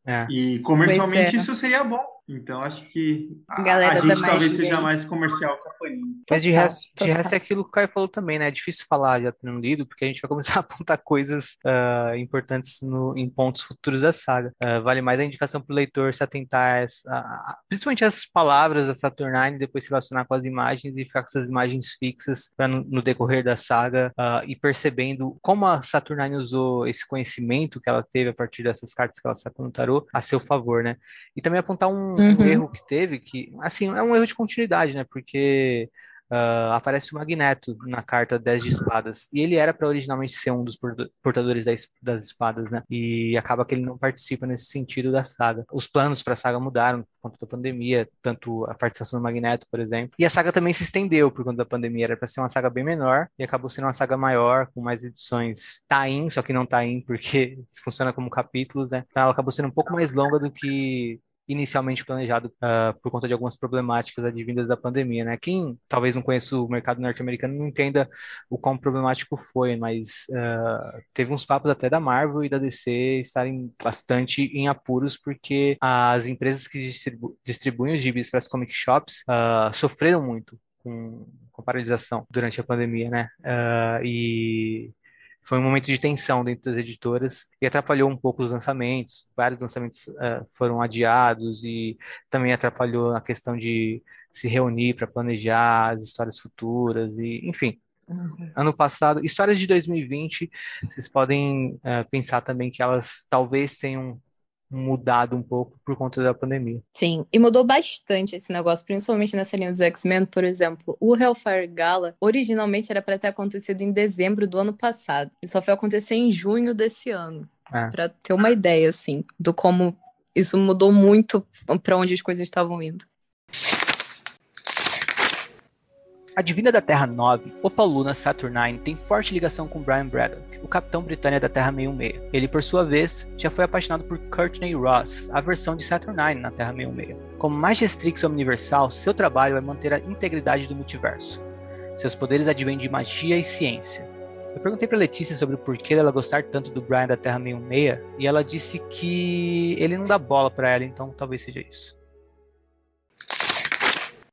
É. E comercialmente é. isso seria bom. Então acho que a, a gente talvez seja mais comercial que a Panini. Mas de resto, de resto é aquilo que o Caio falou também, né? É difícil falar já tendo lido, porque a gente vai começar a apontar coisas uh, importantes no, em pontos futuros da saga. Uh, vale mais a indicação para o leitor se atentar a, a, principalmente as palavras da Saturnine, depois se relacionar com as imagens e ficar com essas imagens fixas para no, no, decorrer da saga uh, ir percebendo como a Saturnine usou esse conhecimento que ela teve a partir dessas cartas que ela sacou no tarô a seu favor, né? E também apontar um uhum. um erro que teve, que, assim, é um erro de continuidade, né? Porque uh, aparece o Magneto na carta 10 de espadas. E ele era para originalmente ser um dos portadores das espadas, né? E acaba que ele não participa nesse sentido da saga. Os planos para a saga mudaram por conta da pandemia, tanto a participação do Magneto, por exemplo. E a saga também se estendeu por conta da pandemia. Era para ser uma saga bem menor e acabou sendo uma saga maior, com mais edições tain, só que não tain porque funciona como capítulos, né? Então ela acabou sendo um pouco mais longa do que inicialmente planejado uh, por conta de algumas problemáticas advindas da pandemia, né? Quem talvez não conheça o mercado norte-americano não entenda o quão problemático foi, mas uh, teve uns papos até da Marvel e da DC estarem bastante em apuros porque as empresas que distribu distribuem os gibis para as comic shops uh, sofreram muito com, com paralisação durante a pandemia, né? e foi um momento de tensão dentro das editoras e atrapalhou um pouco os lançamentos. Vários lançamentos uh, foram adiados e também atrapalhou a questão de se reunir para planejar as histórias futuras e, enfim. Uhum. Ano passado, histórias de 2020, vocês podem uh, pensar também que elas talvez tenham mudado um pouco por conta da pandemia. Sim, e mudou bastante esse negócio, principalmente nessa linha dos X-Men, por exemplo. O Hellfire Gala originalmente era para ter acontecido em dezembro do ano passado, e só foi acontecer em junho desse ano. É. Para ter uma ideia assim do como isso mudou muito para onde as coisas estavam indo. A Divina da Terra 9, Opaluna Saturnine, tem forte ligação com Brian Braddock, o capitão britânico da Terra 66. Ele, por sua vez, já foi apaixonado por Courtney Ross, a versão de Saturnine na Terra 66. Como Magistrix Universal, seu trabalho é manter a integridade do multiverso. Seus poderes advêm de magia e ciência. Eu perguntei para Letícia sobre o porquê dela gostar tanto do Brian da Terra 66 e ela disse que ele não dá bola para ela, então talvez seja isso.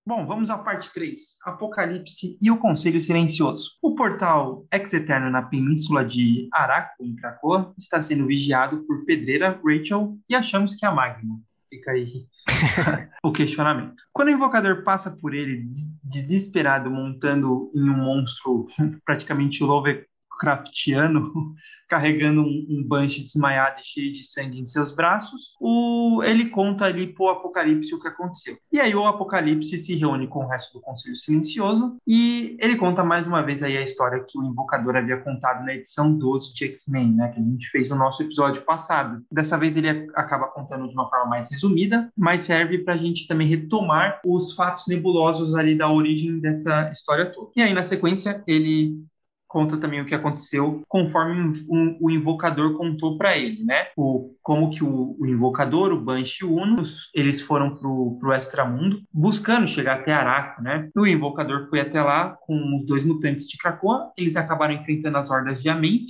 Bom, vamos à parte 3. Apocalipse e o Conselho Silencioso. O portal Ex-Eterno na península de Araco, em Krakoa, está sendo vigiado por Pedreira, Rachel e achamos que é a Magma. Fica aí o questionamento. Quando o invocador passa por ele desesperado, montando em um monstro praticamente Love, Lovecraftiano carregando um, um desmaiado e cheio de sangue em seus braços, o, ele conta ali pro Apocalipse o que aconteceu. E aí o Apocalipse se reúne com o resto do Conselho Silencioso e ele conta mais uma vez aí a história que o Invocador havia contado na edição 12 de X-Men, né, que a gente fez no nosso episódio passado. Dessa vez ele acaba contando de uma forma mais resumida, mas serve para a gente também retomar os fatos nebulosos ali da origem dessa história toda. E aí na sequência ele conta também o que aconteceu conforme um, o invocador contou para ele, né? O, como que o, o invocador, o Banshee o Unos, eles foram pro, pro extramundo buscando chegar até Araco, né? O invocador foi até lá com os dois mutantes de Krakoa, eles acabaram enfrentando as hordas de Amenth,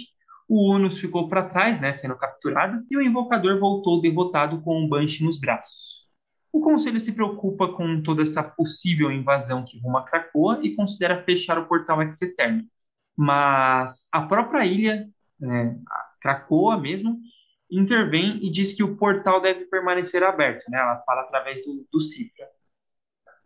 o Unos ficou para trás, né, sendo capturado, e o invocador voltou derrotado com o Banshee nos braços. O Conselho se preocupa com toda essa possível invasão que ruma a Krakoa e considera fechar o portal Ex-Eterno mas a própria ilha, né, a Cracoa mesmo, intervém e diz que o portal deve permanecer aberto. Né? Ela fala através do, do Cifra.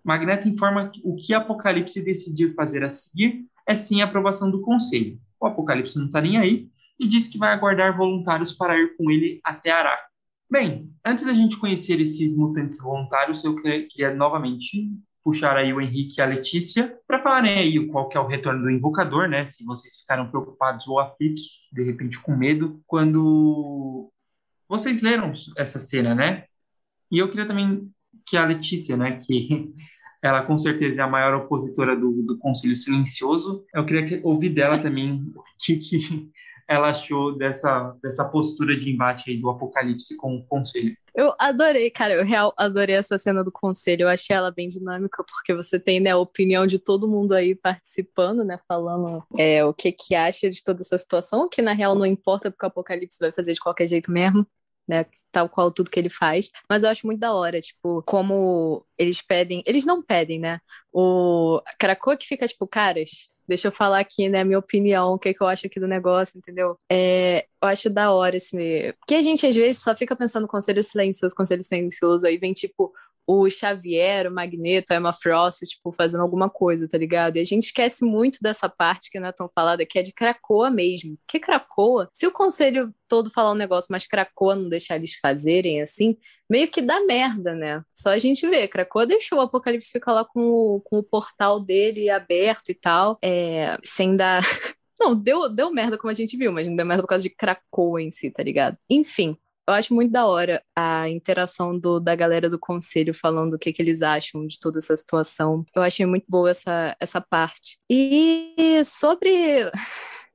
Magneto informa que o que Apocalipse decidiu fazer a seguir é sim a aprovação do Conselho. O Apocalipse não está nem aí e diz que vai aguardar voluntários para ir com ele até Araco. Bem, antes da gente conhecer esses mutantes voluntários, eu queria novamente puxar aí o Henrique e a Letícia para falarem aí qual que é o retorno do invocador, né? Se vocês ficaram preocupados ou aflitos, de repente com medo, quando vocês leram essa cena, né? E eu queria também que a Letícia, né, que ela com certeza é a maior opositora do, do Conselho Silencioso, eu queria ouvir dela também o que, que ela achou dessa, dessa postura de embate aí do Apocalipse com o Conselho. Eu adorei, cara, eu real adorei essa cena do conselho, eu achei ela bem dinâmica, porque você tem, né, a opinião de todo mundo aí participando, né, falando é, o que que acha de toda essa situação, que na real não importa, porque o Apocalipse vai fazer de qualquer jeito mesmo, né, tal qual tudo que ele faz, mas eu acho muito da hora, tipo, como eles pedem, eles não pedem, né, o Krakoa que fica, tipo, caras, Deixa eu falar aqui, né, minha opinião, o que, que eu acho aqui do negócio, entendeu? É, eu acho da hora, assim, porque a gente às vezes só fica pensando conselho silencioso, conselho silencioso, aí vem tipo o Xavier, o Magneto, a Emma Frost, tipo, fazendo alguma coisa, tá ligado? E a gente esquece muito dessa parte que não é tão falada, que é de Cracoa mesmo. Que Cracoa, se o conselho todo falar um negócio, mas Cracoa não deixar eles fazerem assim, meio que dá merda, né? Só a gente vê, Cracoa deixou o Apocalipse ficar lá com o, com o portal dele aberto e tal, é, sem dar. Não, deu, deu merda como a gente viu, mas não deu merda por causa de Cracoa em si, tá ligado? Enfim, eu acho muito da hora a interação do, da galera do conselho falando o que, que eles acham de toda essa situação. Eu achei muito boa essa, essa parte. E sobre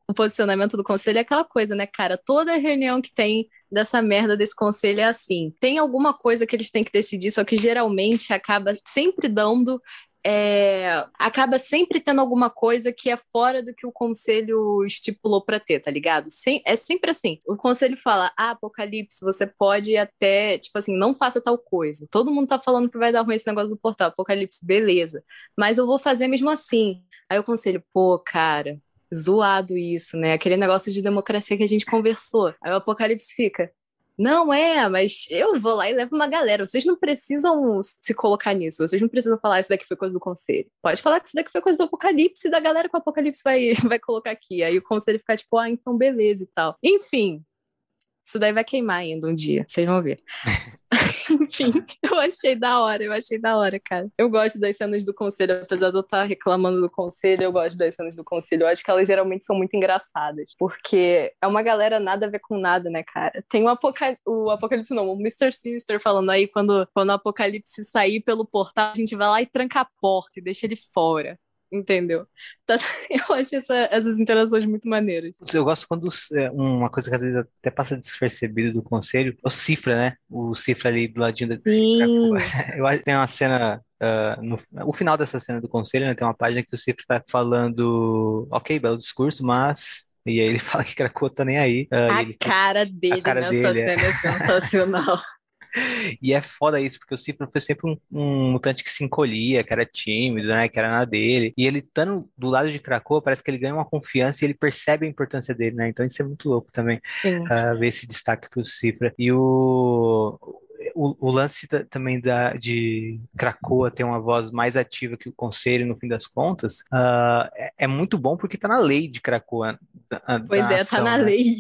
o posicionamento do conselho é aquela coisa, né, cara? Toda reunião que tem dessa merda desse conselho é assim. Tem alguma coisa que eles têm que decidir, só que geralmente acaba sempre dando é, acaba sempre tendo alguma coisa que é fora do que o conselho estipulou para ter, tá ligado? Sem, é sempre assim. O conselho fala: ah, Apocalipse, você pode até, tipo assim, não faça tal coisa. Todo mundo tá falando que vai dar ruim esse negócio do portal. Apocalipse, beleza. Mas eu vou fazer mesmo assim. Aí o conselho, pô, cara, zoado isso, né? Aquele negócio de democracia que a gente conversou. Aí o Apocalipse fica: não é, mas eu vou lá e levo uma galera. Vocês não precisam se colocar nisso. Vocês não precisam falar isso daqui foi coisa do conselho. Pode falar que isso daqui foi coisa do apocalipse da galera que o apocalipse vai, vai colocar aqui. Aí o conselho fica tipo, ah, então beleza e tal. Enfim, isso daí vai queimar ainda um dia, vocês vão ver. Enfim, eu achei da hora, eu achei da hora, cara. Eu gosto das cenas do conselho, apesar de eu estar reclamando do conselho, eu gosto das cenas do conselho. Eu acho que elas geralmente são muito engraçadas, porque é uma galera nada a ver com nada, né, cara? Tem o, Apocal... o Apocalipse, não, o Mr. Sinister falando aí quando, quando o Apocalipse sair pelo portal, a gente vai lá e tranca a porta e deixa ele fora entendeu? Tá, eu acho essa, essas interações muito maneiras. Eu gosto quando é, uma coisa que às vezes até passa despercebido do conselho, é o Cifra, né? O Cifra ali do ladinho da. Sim. Eu acho que tem uma cena. Uh, no o final dessa cena do conselho, né, tem uma página que o Cifra tá falando, ok, belo discurso, mas e aí ele fala que Krakoa tá nem aí. Uh, a cara dele a cara nessa dele, é. cena é sensacional. E é foda isso, porque o Cifra foi sempre um, um, mutante que se encolhia, que era tímido, né? Que era na dele. E ele estando do lado de Krakoa, parece que ele ganha uma confiança e ele percebe a importância dele, né? Então isso é muito louco também, uh, ver esse destaque pro Cifra. E o o, o, lance da, também da, de Cracoa ter uma voz mais ativa que o conselho, no fim das contas, uh, é, é, muito bom porque está na lei de Cracoa. Da, pois da é, está na né? lei.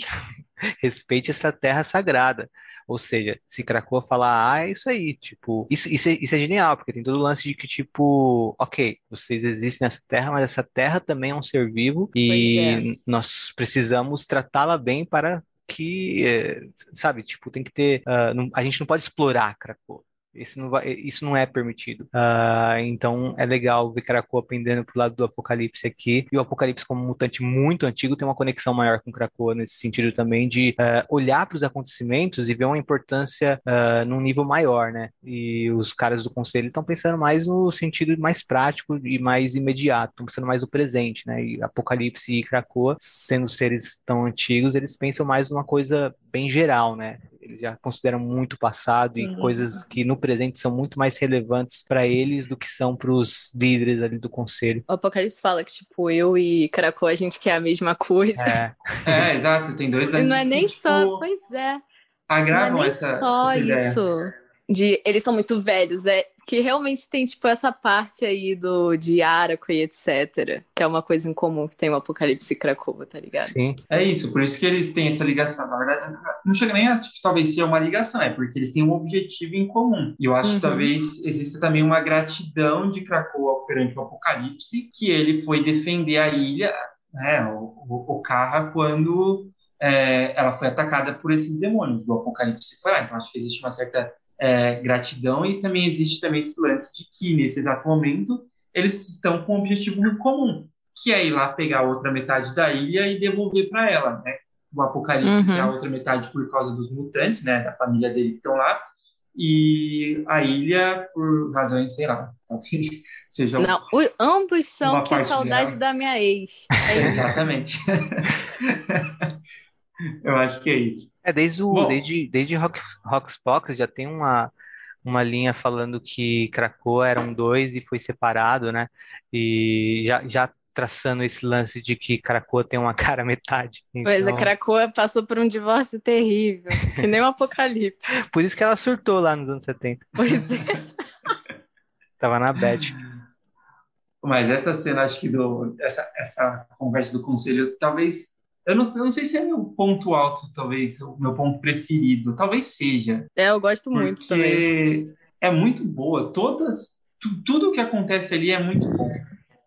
Respeite essa terra sagrada. Ou seja, se Krakoa falar ah, é isso aí, tipo, isso, isso, é, isso é genial, porque tem todo o lance de que, tipo, ok, vocês existem nessa terra, mas essa terra também é um ser vivo e é. nós precisamos tratá-la bem para que, é, sabe, tipo, tem que ter. Uh, não, a gente não pode explorar Krakow. Isso não, vai, isso não é permitido. Uh, então é legal ver Krakoa pendendo pro lado do Apocalipse aqui. E o Apocalipse, como um mutante muito antigo, tem uma conexão maior com Krakoa nesse sentido também de uh, olhar para os acontecimentos e ver uma importância uh, num nível maior, né? E os caras do conselho estão pensando mais no sentido mais prático e mais imediato, estão pensando mais no presente, né? E Apocalipse e Krakoa, sendo seres tão antigos, eles pensam mais numa coisa bem geral, né? Eles já consideram muito passado e uhum. coisas que no presente são muito mais relevantes para eles do que são para os líderes ali do conselho. O Apocalipse fala que, tipo, eu e Caracol, a gente quer a mesma coisa. É, é exato, tem dois Não é nem tipo, só, pois é. Agravam não é nem essa. Só essa isso. De eles são muito velhos, é que realmente tem, tipo, essa parte aí do de Araco e etc. Que é uma coisa em comum que tem o Apocalipse e Krakoa, tá ligado? Sim. É isso, por isso que eles têm essa ligação. Na verdade, não chega nem a tipo, talvez ser uma ligação, é porque eles têm um objetivo em comum. E eu acho uhum. que talvez exista também uma gratidão de Krakoa perante o Apocalipse, que ele foi defender a ilha, né, o, o, o Carra, quando é, ela foi atacada por esses demônios do Apocalipse foi lá. Então acho que existe uma certa é, gratidão e também existe também esse lance de que nesse exato momento eles estão com um objetivo muito comum, que é ir lá pegar a outra metade da ilha e devolver para ela, né? O Apocalipse uhum. a outra metade por causa dos mutantes, né? Da família dele que estão lá e a ilha por razões, sei lá, talvez seja. Não, o, ambos são que saudade dela. da minha ex. É Exatamente. Eu acho que é isso. É, desde, o, desde, desde Rock, Rockspox já tem uma, uma linha falando que Krakoa eram dois e foi separado, né? E já, já traçando esse lance de que Krakoa tem uma cara metade. Então... Pois, a Krakoa passou por um divórcio terrível, que nem o um apocalipse. por isso que ela surtou lá nos anos 70. Pois é. Tava na bad. Mas essa cena, acho que do, essa, essa conversa do conselho, talvez eu não, eu não, sei se é meu ponto alto, talvez, o meu ponto preferido. Talvez seja. É, eu gosto muito também. É muito boa. Todas, tu, tudo o que acontece ali é muito bom.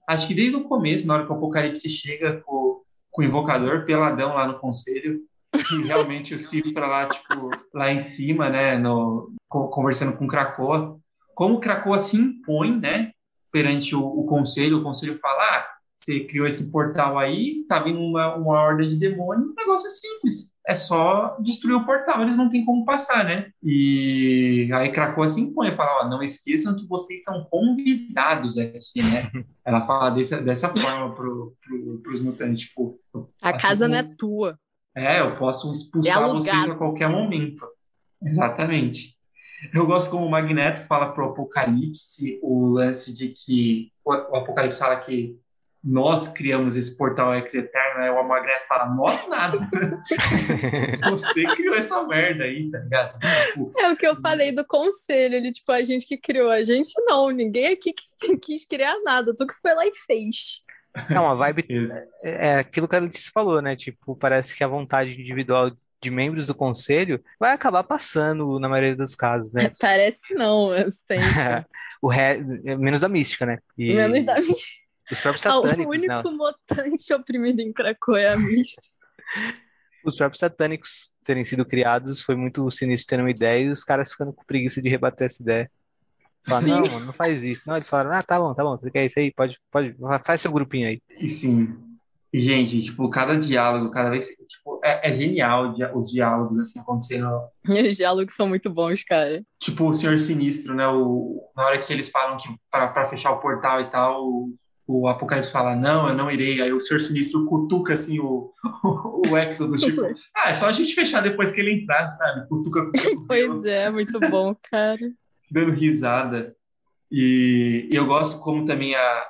Acho que desde o começo, na hora que o Apocalipse chega com, com o invocador peladão lá no conselho, e realmente o Cifra lá, tipo, lá em cima, né, no, conversando com Krakoa, como Krakoa se impõe, né, perante o, o conselho, o conselho fala, ah, você criou esse portal aí, tá vindo uma, uma horda de demônio, o negócio é simples. É só destruir o portal, eles não tem como passar, né? E aí Krakoa se impõe, fala, ó, não esqueçam que vocês são convidados aqui, né? Ela fala dessa, dessa forma pro, pro, pros mutantes, tipo... A casa não é tua. É, eu posso expulsar é vocês a qualquer momento. Exatamente. Eu gosto como o Magneto fala pro Apocalipse o lance de que o Apocalipse fala que nós criamos esse portal Ex Eterno, aí o Magneto fala, nós nada. Você criou essa merda aí, tá ligado? Tipo, é o que eu falei do conselho, ele, tipo, a gente que criou, a gente não, ninguém aqui quis criar nada, tu que foi lá e fez. É uma vibe, é, é aquilo que a Letícia falou, né? Tipo, parece que a vontade individual de membros do conselho vai acabar passando na maioria dos casos, né? Parece não, eu sei. o ré, menos da mística, né? E... Menos da mística. Os próprios satânicos. o único não. mutante oprimido em Krakow é a mística. os próprios satânicos terem sido criados foi muito sinistro ter uma ideia e os caras ficando com preguiça de rebater essa ideia. Falaram, não, mano, não faz isso. Não, eles falaram, ah, tá bom, tá bom, você quer isso aí? Pode, pode, faz seu grupinho aí. E sim. E, gente, tipo, cada diálogo, cada vez, tipo, é, é genial os diálogos, assim, acontecendo. Os diálogos são muito bons, cara. Tipo, o Senhor Sinistro, né, o, na hora que eles falam que para fechar o portal e tal, o Apocalipse fala, não, eu não irei. Aí o Senhor Sinistro cutuca, assim, o, o, o Exodus, tipo, ah, é só a gente fechar depois que ele entrar, sabe? Cutuca, cutuca Pois é, muito bom, cara. Dando risada. E eu gosto como também a,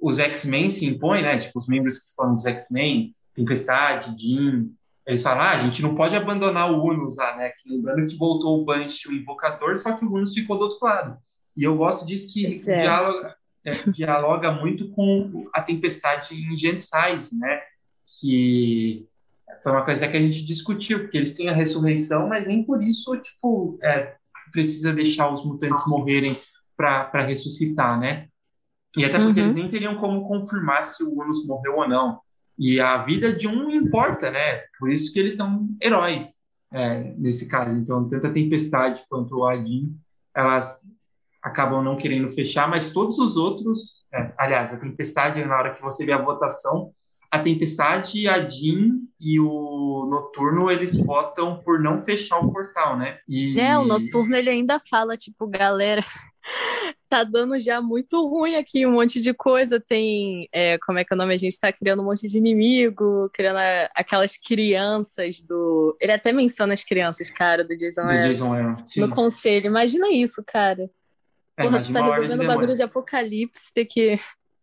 os X-Men se impõem, né? Tipo, os membros que foram dos X-Men, Tempestade, Jean, eles falam, ah, a gente não pode abandonar o Unus lá, né? Que, lembrando que voltou o Banshee, o Invocador, só que o Unus ficou do outro lado. E eu gosto disso que é. dialoga, é, dialoga muito com a tempestade em Gensize, né? Que foi uma coisa que a gente discutiu, porque eles têm a ressurreição, mas nem por isso, tipo, é, precisa deixar os mutantes morrerem para ressuscitar, né? E até porque uhum. eles nem teriam como confirmar se o Unus morreu ou não. E a vida de um importa, né? Por isso que eles são heróis é, nesse caso. Então, tanto a Tempestade quanto o Adin, elas acabam não querendo fechar, mas todos os outros, é, aliás, a Tempestade, na hora que você vê a votação, a Tempestade, a Jean e o Noturno, eles votam por não fechar o portal, né? E... É, o Noturno, ele ainda fala, tipo, galera, tá dando já muito ruim aqui, um monte de coisa. Tem, é, como é que é o nome? A gente tá criando um monte de inimigo, criando a, aquelas crianças do. Ele até menciona as crianças, cara, do Jason Aaron. No conselho. Imagina isso, cara. É, Porra, tu tá resolvendo o bagulho de apocalipse, ter que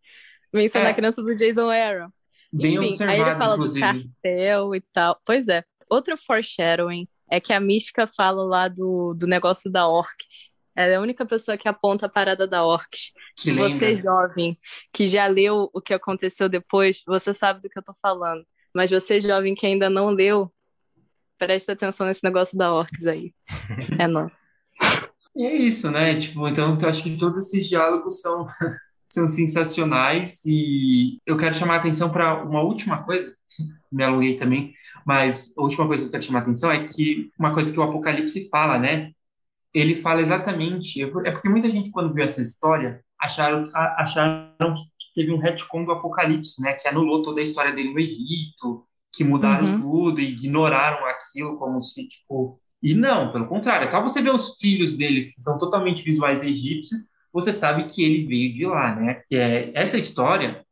mencionar é. a criança do Jason Aaron. Bem Enfim, aí ele fala inclusive. do cartel e tal. Pois é. Outro foreshadowing é que a mística fala lá do, do negócio da Orcs. Ela é a única pessoa que aponta a parada da Orcs. Que você, jovem, que já leu o que aconteceu depois, você sabe do que eu tô falando. Mas você, jovem, que ainda não leu, presta atenção nesse negócio da Orcs aí. É não. E é isso, né? Tipo, então eu acho que todos esses diálogos são, são sensacionais e eu quero chamar a atenção para uma última coisa, me alonguei também, mas a última coisa que eu quero chamar a atenção é que uma coisa que o Apocalipse fala, né? ele fala exatamente. É, é porque muita gente, quando viu essa história, acharam, acharam que teve um retcon do Apocalipse, né? Que anulou toda a história dele no Egito, que mudaram uhum. tudo e ignoraram aquilo como se, tipo. E não, pelo contrário, só você ver os filhos dele, que são totalmente visuais egípcios, você sabe que ele veio de lá, né? É, essa história,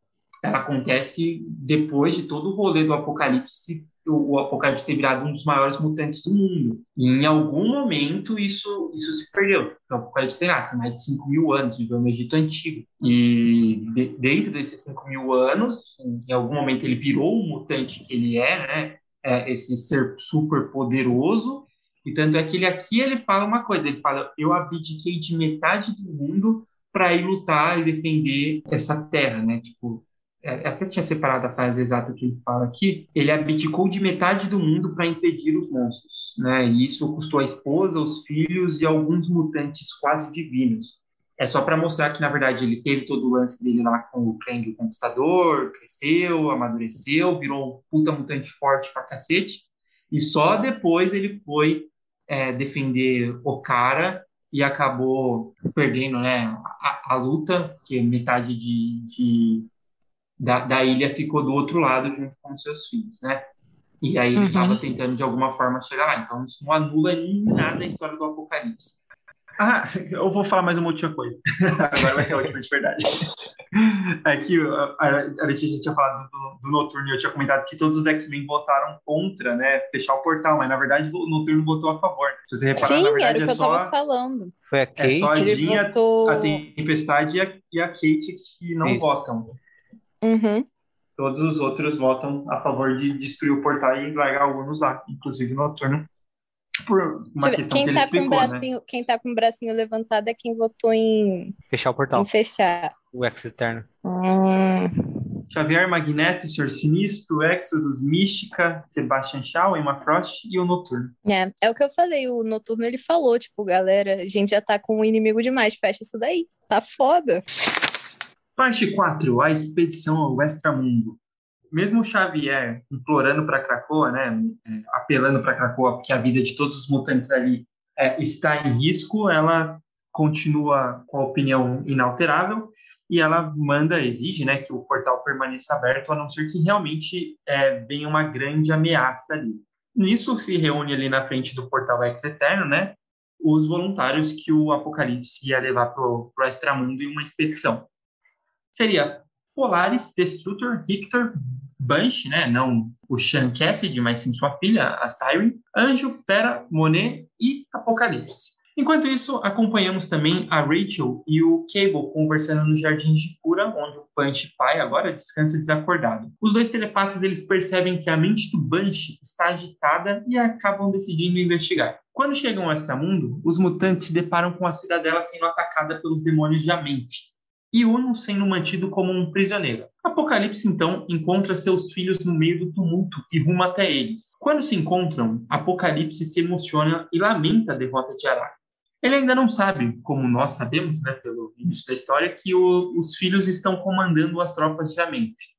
ela acontece depois de todo o rolê do Apocalipse o, Apocalipse ter virado um dos maiores mutantes do mundo. E em algum momento isso, isso se perdeu. O Apocalipse tem, tem mais de 5 mil anos, viveu no Egito Antigo. E de, dentro desses 5 mil anos, em algum momento ele virou o mutante que ele é, né? É, esse ser super poderoso. E tanto é que ele aqui ele fala uma coisa, ele fala, eu abdiquei de metade do mundo para ir lutar e defender essa terra, né? Tipo, é, até tinha separado a frase exata que ele fala aqui, ele abdicou de metade do mundo para impedir os monstros, né? E isso custou a esposa, os filhos e alguns mutantes quase divinos. É só para mostrar que, na verdade, ele teve todo o lance dele lá com o Kang o Conquistador, cresceu, amadureceu, virou um puta mutante forte pra cacete, e só depois ele foi é, defender o cara e acabou perdendo né, a, a luta, que metade de, de da, da ilha ficou do outro lado junto com seus filhos, né? E aí ele estava uhum. tentando de alguma forma chegar lá. Então isso não anula em nada a história do Apocalipse. Ah, eu vou falar mais uma última coisa. Agora vai ser a última de verdade. É que a Letícia tinha falado do, do Noturno e eu tinha comentado que todos os X-Men votaram contra, né? Fechar o portal, mas na verdade o Noturno votou a favor. Se você reparar, Sim, na verdade era o é que só. Eu tava falando. Foi a Kate. É só a Jean, votou... a Tempestade e a, e a Kate que não Isso. votam. Uhum. Todos os outros votam a favor de destruir o portal e largar o usar, inclusive Noturno. Por uma questão quem que ele tá explicou, com o bracinho, né? Quem tá com o bracinho levantado é quem votou em. Fechar o portal. Em fechar. O Ex Eterno. Hum. Xavier, Magneto, Senhor Sinistro, Exodus, Mística, Sebastian Shaw, Emma Frost e o Noturno. É, é o que eu falei, o Noturno ele falou, tipo, galera, a gente já tá com um inimigo demais, fecha isso daí, tá foda. Parte 4, a expedição ao Extramundo. Mesmo Xavier implorando para Krakoa, né, apelando para Krakoa, porque a vida de todos os mutantes ali é, está em risco, ela continua com a opinião inalterável e ela manda, exige, né, que o portal permaneça aberto, a não ser que realmente é, venha uma grande ameaça ali. Nisso se reúne ali na frente do portal Ex Eterno, né, os voluntários que o Apocalipse ia levar para o extramundo em uma expedição seria Polaris, Destructor, Victor, Banshee, né? Não o Sean Cassidy, mas sim sua filha, a Siren, Anjo, Fera, Monet e Apocalipse. Enquanto isso, acompanhamos também a Rachel e o Cable conversando no Jardim de Cura, onde o Banshee pai agora descansa desacordado. Os dois telepatas eles percebem que a mente do Banshee está agitada e acabam decidindo investigar. Quando chegam ao extramundo, os mutantes se deparam com a cidadela sendo atacada pelos demônios de Amente e Uno sendo mantido como um prisioneiro. Apocalipse então encontra seus filhos no meio do tumulto e rumo até eles. Quando se encontram, Apocalipse se emociona e lamenta a derrota de Arak. Ele ainda não sabe, como nós sabemos, né, pelo início da história, que o, os filhos estão comandando as tropas de Amente.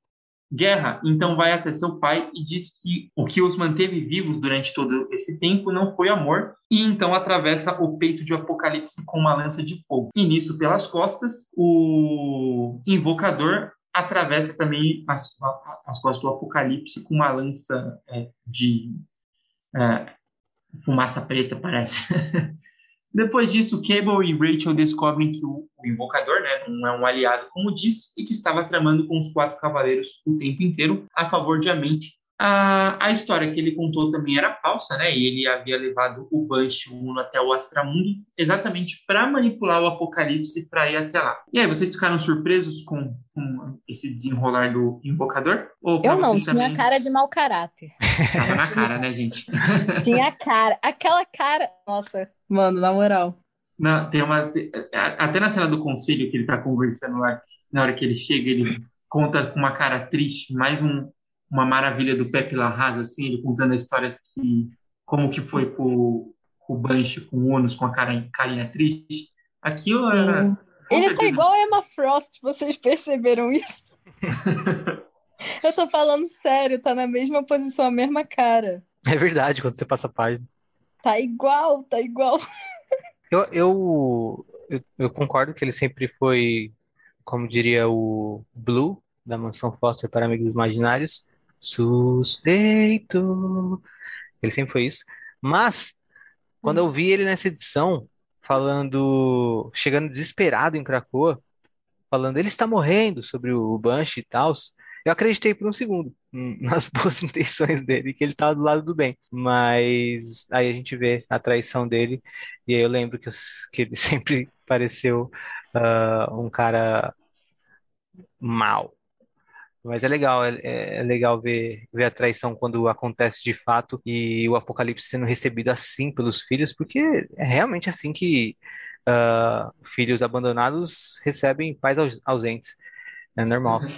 Guerra então vai até seu pai e diz que o que os manteve vivos durante todo esse tempo não foi amor, e então atravessa o peito de Apocalipse com uma lança de fogo. E nisso, pelas costas, o invocador atravessa também as, as costas do Apocalipse com uma lança é, de é, fumaça preta, parece. Depois disso, Cable e Rachel descobrem que o, o invocador né, não é um aliado, como disse, e que estava tramando com os quatro cavaleiros o tempo inteiro a favor de Amente. A, a história que ele contou também era falsa, né? E ele havia levado o Banshee Uno até o Astramundo exatamente para manipular o Apocalipse para ir até lá. E aí, vocês ficaram surpresos com, com esse desenrolar do invocador? Eu não, tinha também... cara de mau caráter. Tava na cara, né, gente? tinha cara. Aquela cara. Nossa, Mano, na moral. Na, tem uma, até na cena do conselho que ele tá conversando lá, na hora que ele chega, ele conta com uma cara triste, mais um, uma maravilha do Pepe Larraz, assim, ele contando a história que como que foi pro, o Banshee com o Onus com a cara, carinha triste. Aquilo era. Ele tá igual a Emma Frost, vocês perceberam isso? Eu tô falando sério, tá na mesma posição, a mesma cara. É verdade, quando você passa a página. Tá igual, tá igual. Eu, eu, eu, eu concordo que ele sempre foi, como diria o Blue, da Mansão Foster para Amigos Imaginários, suspeito. Ele sempre foi isso. Mas, quando eu vi ele nessa edição, falando, chegando desesperado em Krakoa, falando, ele está morrendo sobre o Banshee e tal, eu acreditei por um segundo nas boas intenções dele, que ele estava do lado do bem. Mas aí a gente vê a traição dele, e aí eu lembro que, eu, que ele sempre pareceu uh, um cara mal. Mas é legal, é, é, legal ver, ver a traição quando acontece de fato e o Apocalipse sendo recebido assim pelos filhos, porque é realmente assim que uh, filhos abandonados recebem pais ausentes. É normal. Uhum.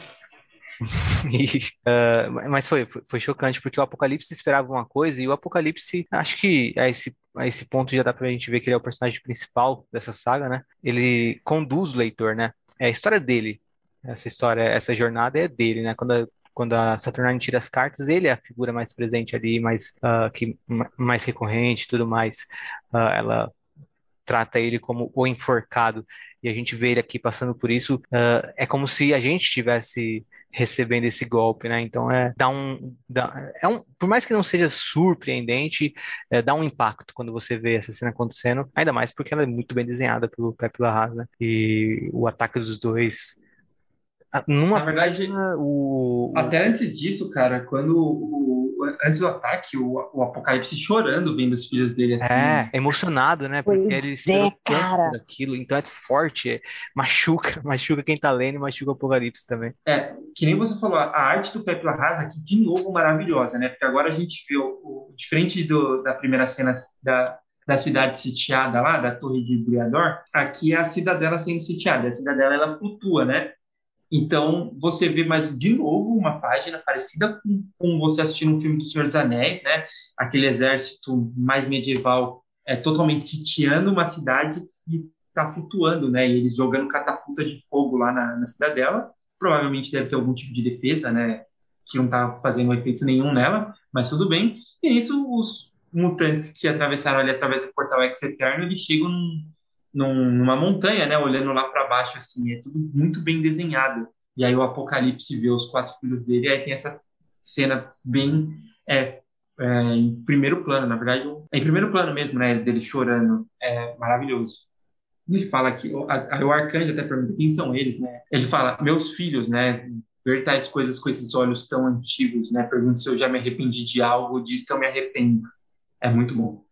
Uh, mas foi, foi chocante, porque o Apocalipse esperava uma coisa e o Apocalipse, acho que a esse, a esse ponto já dá pra gente ver que ele é o personagem principal dessa saga, né? Ele conduz o leitor, né? É a história dele. Essa história, essa jornada é dele, né? Quando a, quando a Saturnine tira as cartas, ele é a figura mais presente ali, mais, uh, que, mais recorrente e tudo mais. Uh, ela trata ele como o enforcado e a gente vê ele aqui passando por isso. Uh, é como se a gente tivesse recebendo esse golpe, né? Então é dá um, dá, é um por mais que não seja surpreendente, é, dá um impacto quando você vê essa cena acontecendo, ainda mais porque ela é muito bem desenhada pelo Pepe Larraz, né? E o ataque dos dois numa Na verdade, página, o, até antes disso, cara, quando o, antes do ataque, o, o Apocalipse chorando vendo os filhos dele assim. É, emocionado, né? Porque pois ele esperou é, cara. aquilo, então é forte, é, machuca, machuca quem tá lendo e machuca o Apocalipse também. É, que nem você falou, a arte do Pepe Larraz aqui, de novo, maravilhosa, né? Porque agora a gente vê, o, o diferente do, da primeira cena da, da cidade sitiada lá, da Torre de Briador, aqui é a cidadela sendo sitiada. A cidadela, ela flutua, né? Então, você vê mais de novo uma página parecida com, com você assistindo um filme do Senhor dos Anéis, né? Aquele exército mais medieval é, totalmente sitiando uma cidade que está flutuando, né? E eles jogando catapulta de fogo lá na, na cidadela. Provavelmente deve ter algum tipo de defesa, né? Que não está fazendo efeito nenhum nela, mas tudo bem. E nisso, os mutantes que atravessaram ali através do portal Ex-Eterno, eles chegam num, num, numa montanha, né, olhando lá para baixo, assim, é tudo muito bem desenhado. E aí o Apocalipse vê os quatro filhos dele, e aí tem essa cena bem é, é, em primeiro plano, na verdade, é em primeiro plano mesmo, né, dele chorando, é maravilhoso. Ele fala que o, o arcanjo até pergunta quem são eles, né? Ele fala, meus filhos, né? Ver tais coisas com esses olhos tão antigos, né? Pergunta se eu já me arrependi de algo, diz que eu me arrependo. É muito bom.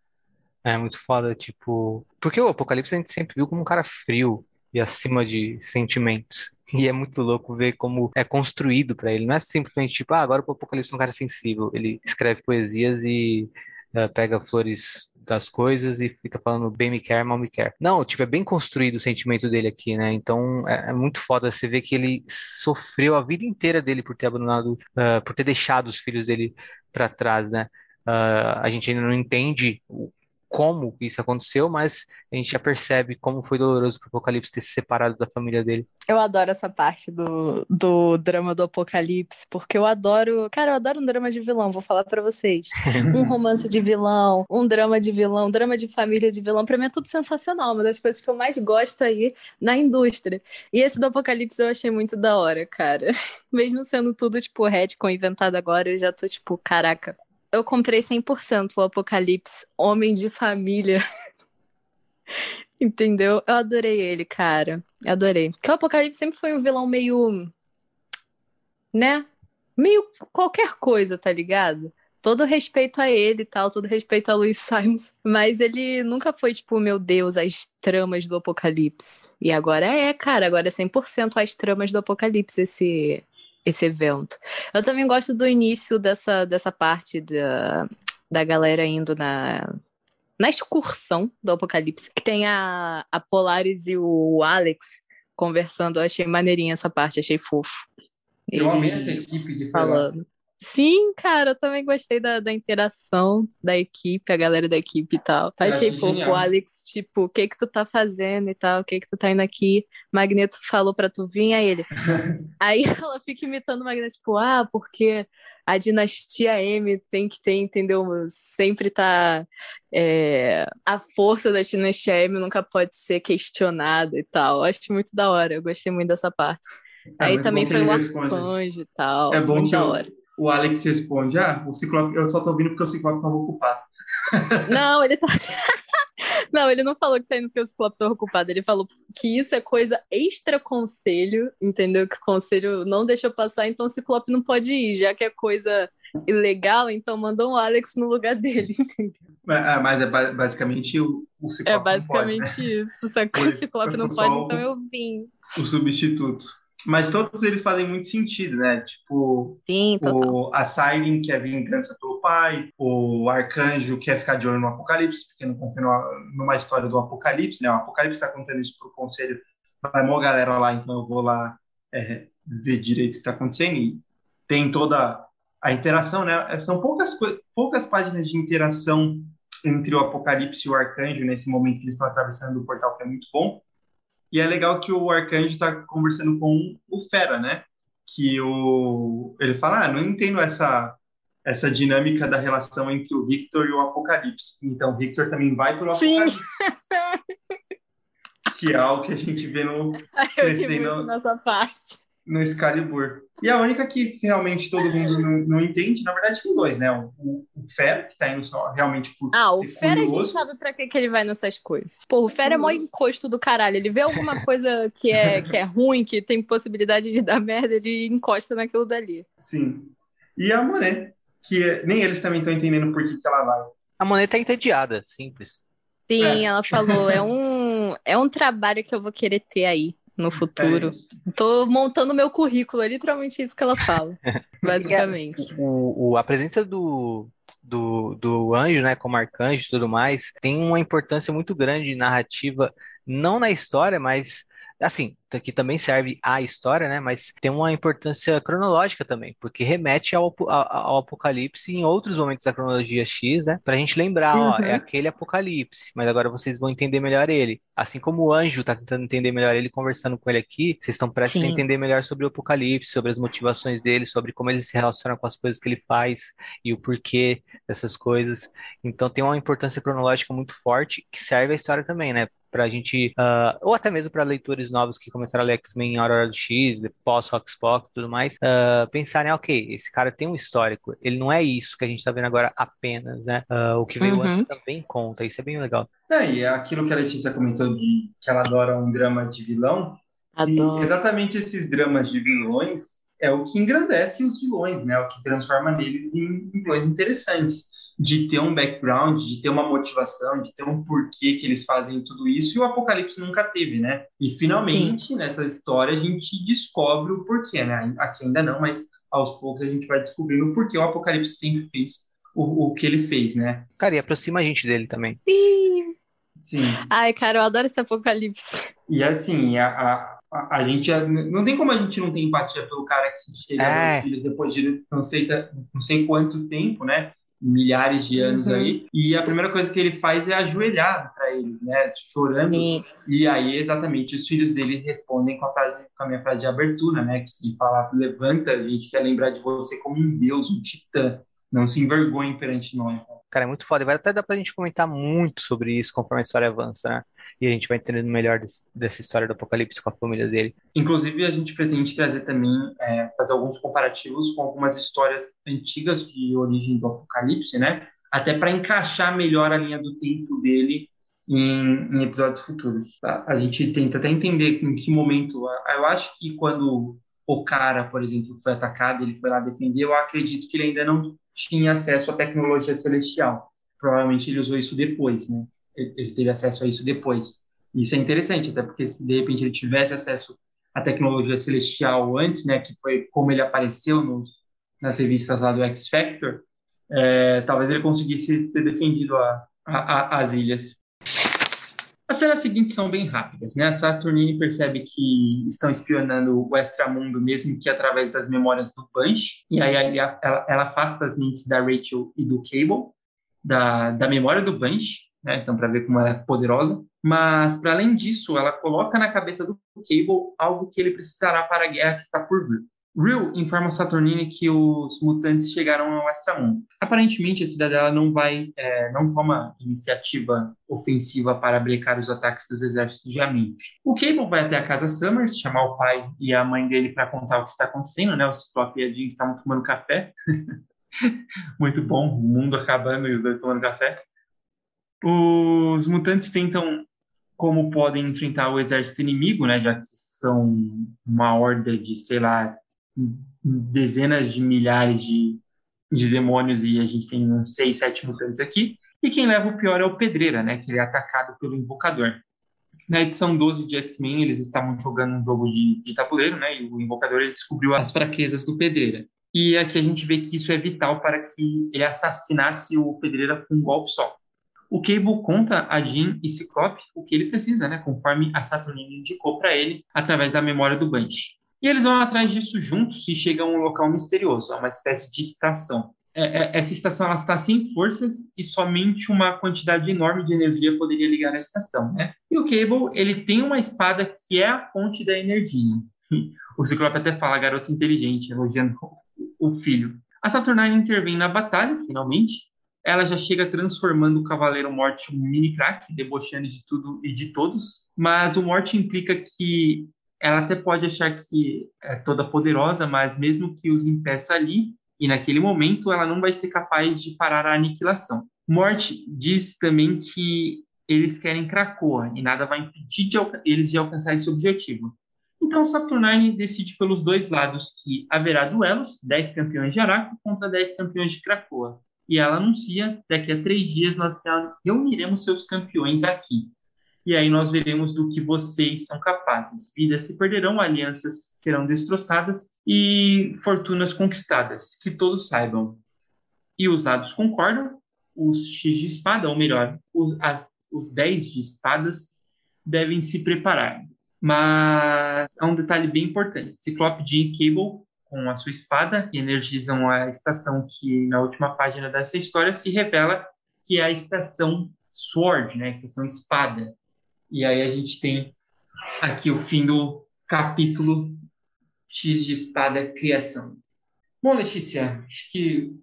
É muito foda, tipo. Porque o Apocalipse a gente sempre viu como um cara frio e acima de sentimentos. E é muito louco ver como é construído para ele. Não é simplesmente tipo, ah, agora o Apocalipse é um cara sensível. Ele escreve poesias e uh, pega flores das coisas e fica falando bem me quer, mal me quer. Não, tipo, é bem construído o sentimento dele aqui, né? Então é, é muito foda você ver que ele sofreu a vida inteira dele por ter abandonado, uh, por ter deixado os filhos dele para trás, né? Uh, a gente ainda não entende como isso aconteceu, mas a gente já percebe como foi doloroso para o Apocalipse ter se separado da família dele. Eu adoro essa parte do, do drama do Apocalipse, porque eu adoro. Cara, eu adoro um drama de vilão, vou falar para vocês. Um romance de vilão, um drama de vilão, um drama de família de vilão. Pra mim é tudo sensacional, uma das coisas que eu mais gosto aí na indústria. E esse do Apocalipse eu achei muito da hora, cara. Mesmo sendo tudo, tipo, retcon inventado agora, eu já tô, tipo, caraca, eu comprei 100% o Apocalipse Homem de Família. Entendeu? Eu adorei ele, cara. Eu adorei. Porque o Apocalipse sempre foi um vilão meio. né? Meio qualquer coisa, tá ligado? Todo respeito a ele e tal, todo respeito a Luiz Simons. Mas ele nunca foi, tipo, meu Deus, as tramas do Apocalipse. E agora é, cara, agora é 100% as tramas do Apocalipse esse, esse evento. Eu também gosto do início dessa, dessa parte da, da galera indo na, na excursão do Apocalipse, que tem a, a Polaris e o Alex conversando. Eu achei maneirinha essa parte, achei fofo. Eu amei essa equipe de falando. Sim, cara, eu também gostei da, da interação da equipe, a galera da equipe e tal. Eu Achei fofo o Alex, tipo, o que que tu tá fazendo e tal, o que que tu tá indo aqui. Magneto falou pra tu vir, aí ele. aí ela fica imitando o Magneto, tipo, ah, porque a dinastia M tem que ter, entendeu? Sempre tá. É... a força da dinastia M nunca pode ser questionada e tal. Acho muito da hora, eu gostei muito dessa parte. É aí também foi o arcanjo e tal. É bom muito que da hora o Alex responde: Ah, o Ciclope, eu só tô vindo porque o Ciclope tava ocupado. Não, ele tá. Não, ele não falou que tá indo porque o Ciclope tá ocupado. Ele falou que isso é coisa extra conselho, entendeu? Que o conselho não deixou passar, então o Ciclope não pode ir, já que é coisa ilegal, então mandou o Alex no lugar dele, entendeu? Mas é basicamente o, o Ciclope. É basicamente pode, né? isso. Só que o Ciclope não pode, então eu vim. O substituto. Mas todos eles fazem muito sentido, né? Tipo, Sim, o, a Siren, que é vingança pelo pai, o Arcanjo quer ficar de olho no Apocalipse, porque não confia numa história do Apocalipse, né? O Apocalipse está contando isso pro conselho, vai uma galera lá, então eu vou lá é, ver direito o que está acontecendo. E tem toda a interação, né? É, são poucas, poucas páginas de interação entre o Apocalipse e o Arcanjo nesse momento que eles estão atravessando o portal, que é muito bom. E é legal que o Arcanjo está conversando com o Fera, né? Que o ele fala, ah, não entendo essa essa dinâmica da relação entre o Victor e o Apocalipse. Então, o Victor também vai para o Apocalipse. que é algo que a gente vê no crescendo nessa parte no Excalibur. E a única que realmente todo mundo não, não entende, na verdade, tem dois, né? O, o, o Fera, que tá indo só realmente por. Ah, o Fera curioso. a gente sabe pra que, que ele vai nessas coisas. Pô, o Fera é mó encosto do caralho. Ele vê alguma coisa que é, que é ruim, que tem possibilidade de dar merda, ele encosta naquilo dali. Sim. E a Monet, que nem eles também estão entendendo por que, que ela vai. A Monet tá entediada, simples. Sim, é. ela falou, é um, é um trabalho que eu vou querer ter aí no futuro. É Tô montando meu currículo, é literalmente isso que ela fala, basicamente. o, o, a presença do, do, do anjo, né, como arcanjo e tudo mais, tem uma importância muito grande narrativa, não na história, mas assim, que também serve à história, né? Mas tem uma importância cronológica também, porque remete ao, ao, apocalipse em outros momentos da cronologia X, né? Pra gente lembrar, uhum. ó, é uhum. aquele apocalipse, mas agora vocês vão entender melhor ele. Assim como o anjo tá tentando entender melhor ele, conversando com ele aqui, vocês estão prestes Sim. a entender melhor sobre o apocalipse, sobre as motivações dele, sobre como ele se relaciona com as coisas que ele faz e o porquê dessas coisas. Então tem uma importância cronológica muito forte que serve à história também, né? Pra gente, uh, ou até mesmo para leitores novos que começaram a ler X-Men em Aurora do X, pós-Rockspock e tudo mais, uh, pensarem, ok, esse cara tem um histórico, ele não é isso que a gente tá vendo agora apenas, né? Uh, o que veio uhum. antes também conta, isso é bem legal. É, e é aquilo que a Letícia comentou de que ela adora um drama de vilão, Adoro. exatamente esses dramas de vilões é o que engrandece os vilões, né? O que transforma neles em vilões interessantes de ter um background, de ter uma motivação, de ter um porquê que eles fazem tudo isso, e o Apocalipse nunca teve, né? E finalmente, Sim. nessa história, a gente descobre o porquê, né? Aqui ainda não, mas aos poucos a gente vai descobrindo o porquê o Apocalipse sempre fez o, o que ele fez, né? Cara, e aproxima a gente dele também. Sim! Sim. Ai, cara, eu adoro esse Apocalipse. E assim, a, a a, a gente não tem como a gente não ter empatia pelo cara que chega é. aos filhos depois de não sei, não sei quanto tempo, né? Milhares de anos uhum. aí. E a primeira coisa que ele faz é ajoelhar para eles, né? Chorando. Sim. E aí, exatamente, os filhos dele respondem com a, frase, com a minha frase de abertura, né? Que fala: levanta, a gente quer lembrar de você como um deus, um titã. Não se envergonhe perante nós. Né? Cara, é muito foda. Vai até dar pra gente comentar muito sobre isso conforme a história avança, né? e a gente vai entendendo melhor desse, dessa história do Apocalipse com a família dele. Inclusive, a gente pretende trazer também, é, fazer alguns comparativos com algumas histórias antigas de origem do Apocalipse, né? Até para encaixar melhor a linha do tempo dele em, em episódios futuros. Tá? A gente tenta até entender em que momento. Eu acho que quando o cara, por exemplo, foi atacado, ele foi lá defender, eu acredito que ele ainda não tinha acesso à tecnologia celestial. Provavelmente ele usou isso depois, né? ele teve acesso a isso depois. Isso é interessante, até porque se de repente ele tivesse acesso à tecnologia celestial antes, né, que foi como ele apareceu nos, nas revistas lá do X Factor, é, talvez ele conseguisse ter defendido a, a, a, as ilhas. As cenas seguintes são bem rápidas, né? A Saturnine percebe que estão espionando o extramundo, mesmo que através das memórias do Punch, e aí ela, ela afasta as mentes da Rachel e do Cable, da, da memória do Bunch, né? Então, para ver como ela é poderosa. Mas, para além disso, ela coloca na cabeça do Cable algo que ele precisará para a guerra que está por vir. Real informa Saturnine que os mutantes chegaram ao extramundo. Aparentemente, a cidadela não vai, é, não toma iniciativa ofensiva para brecar os ataques dos exércitos de Amente. O Cable vai até a casa Summers, chamar o pai e a mãe dele para contar o que está acontecendo, né? O Ciclope e a Jean estavam tomando café. Muito bom, o mundo acabando e os dois tomando café. Os mutantes tentam, como podem enfrentar o exército inimigo, né, já que são uma horda de, sei lá, dezenas de milhares de, de demônios e a gente tem uns seis, sete mutantes aqui. E quem leva o pior é o Pedreira, né, que ele é atacado pelo Invocador. Na edição 12 de X-Men, eles estavam jogando um jogo de, de tabuleiro, né, e o Invocador ele descobriu as fraquezas do Pedreira. E aqui a gente vê que isso é vital para que ele assassinasse o Pedreira com um golpe só. O Cable conta a Jean e Ciclope o que ele precisa, né, conforme a Saturnine indicou para ele através da memória do Bunch. E eles vão atrás disso juntos e chegam a um local misterioso, a uma espécie de estação. É, é, essa estação está sem forças e somente uma quantidade enorme de energia poderia ligar a estação, né? E o Cable, ele tem uma espada que é a fonte da energia. O Ciclope até fala, garoto inteligente, elogiando o filho. A Saturnine intervém na batalha, finalmente, ela já chega transformando o Cavaleiro Morte em um mini crack, debochando de tudo e de todos. Mas o Morte implica que ela até pode achar que é toda poderosa, mas mesmo que os impeça ali, e naquele momento ela não vai ser capaz de parar a aniquilação. Morte diz também que eles querem Krakoa e nada vai impedir de eles de alcançar esse objetivo. Então Saturnine decide pelos dois lados que haverá duelos, 10 campeões de Araco contra 10 campeões de Krakoa e ela anuncia daqui a três dias nós reuniremos seus campeões aqui. E aí nós veremos do que vocês são capazes. Vidas se perderão, alianças serão destroçadas e fortunas conquistadas, que todos saibam. E os lados concordam, os X de espada, ou melhor, os, as, os 10 de espadas, devem se preparar. Mas há um detalhe bem importante. Ciclope, Jean Cable com a sua espada, que energizam a estação que na última página dessa história se revela que é a estação Sword, né, a estação espada. E aí a gente tem aqui o fim do capítulo X de espada criação. Bom, Letícia, acho que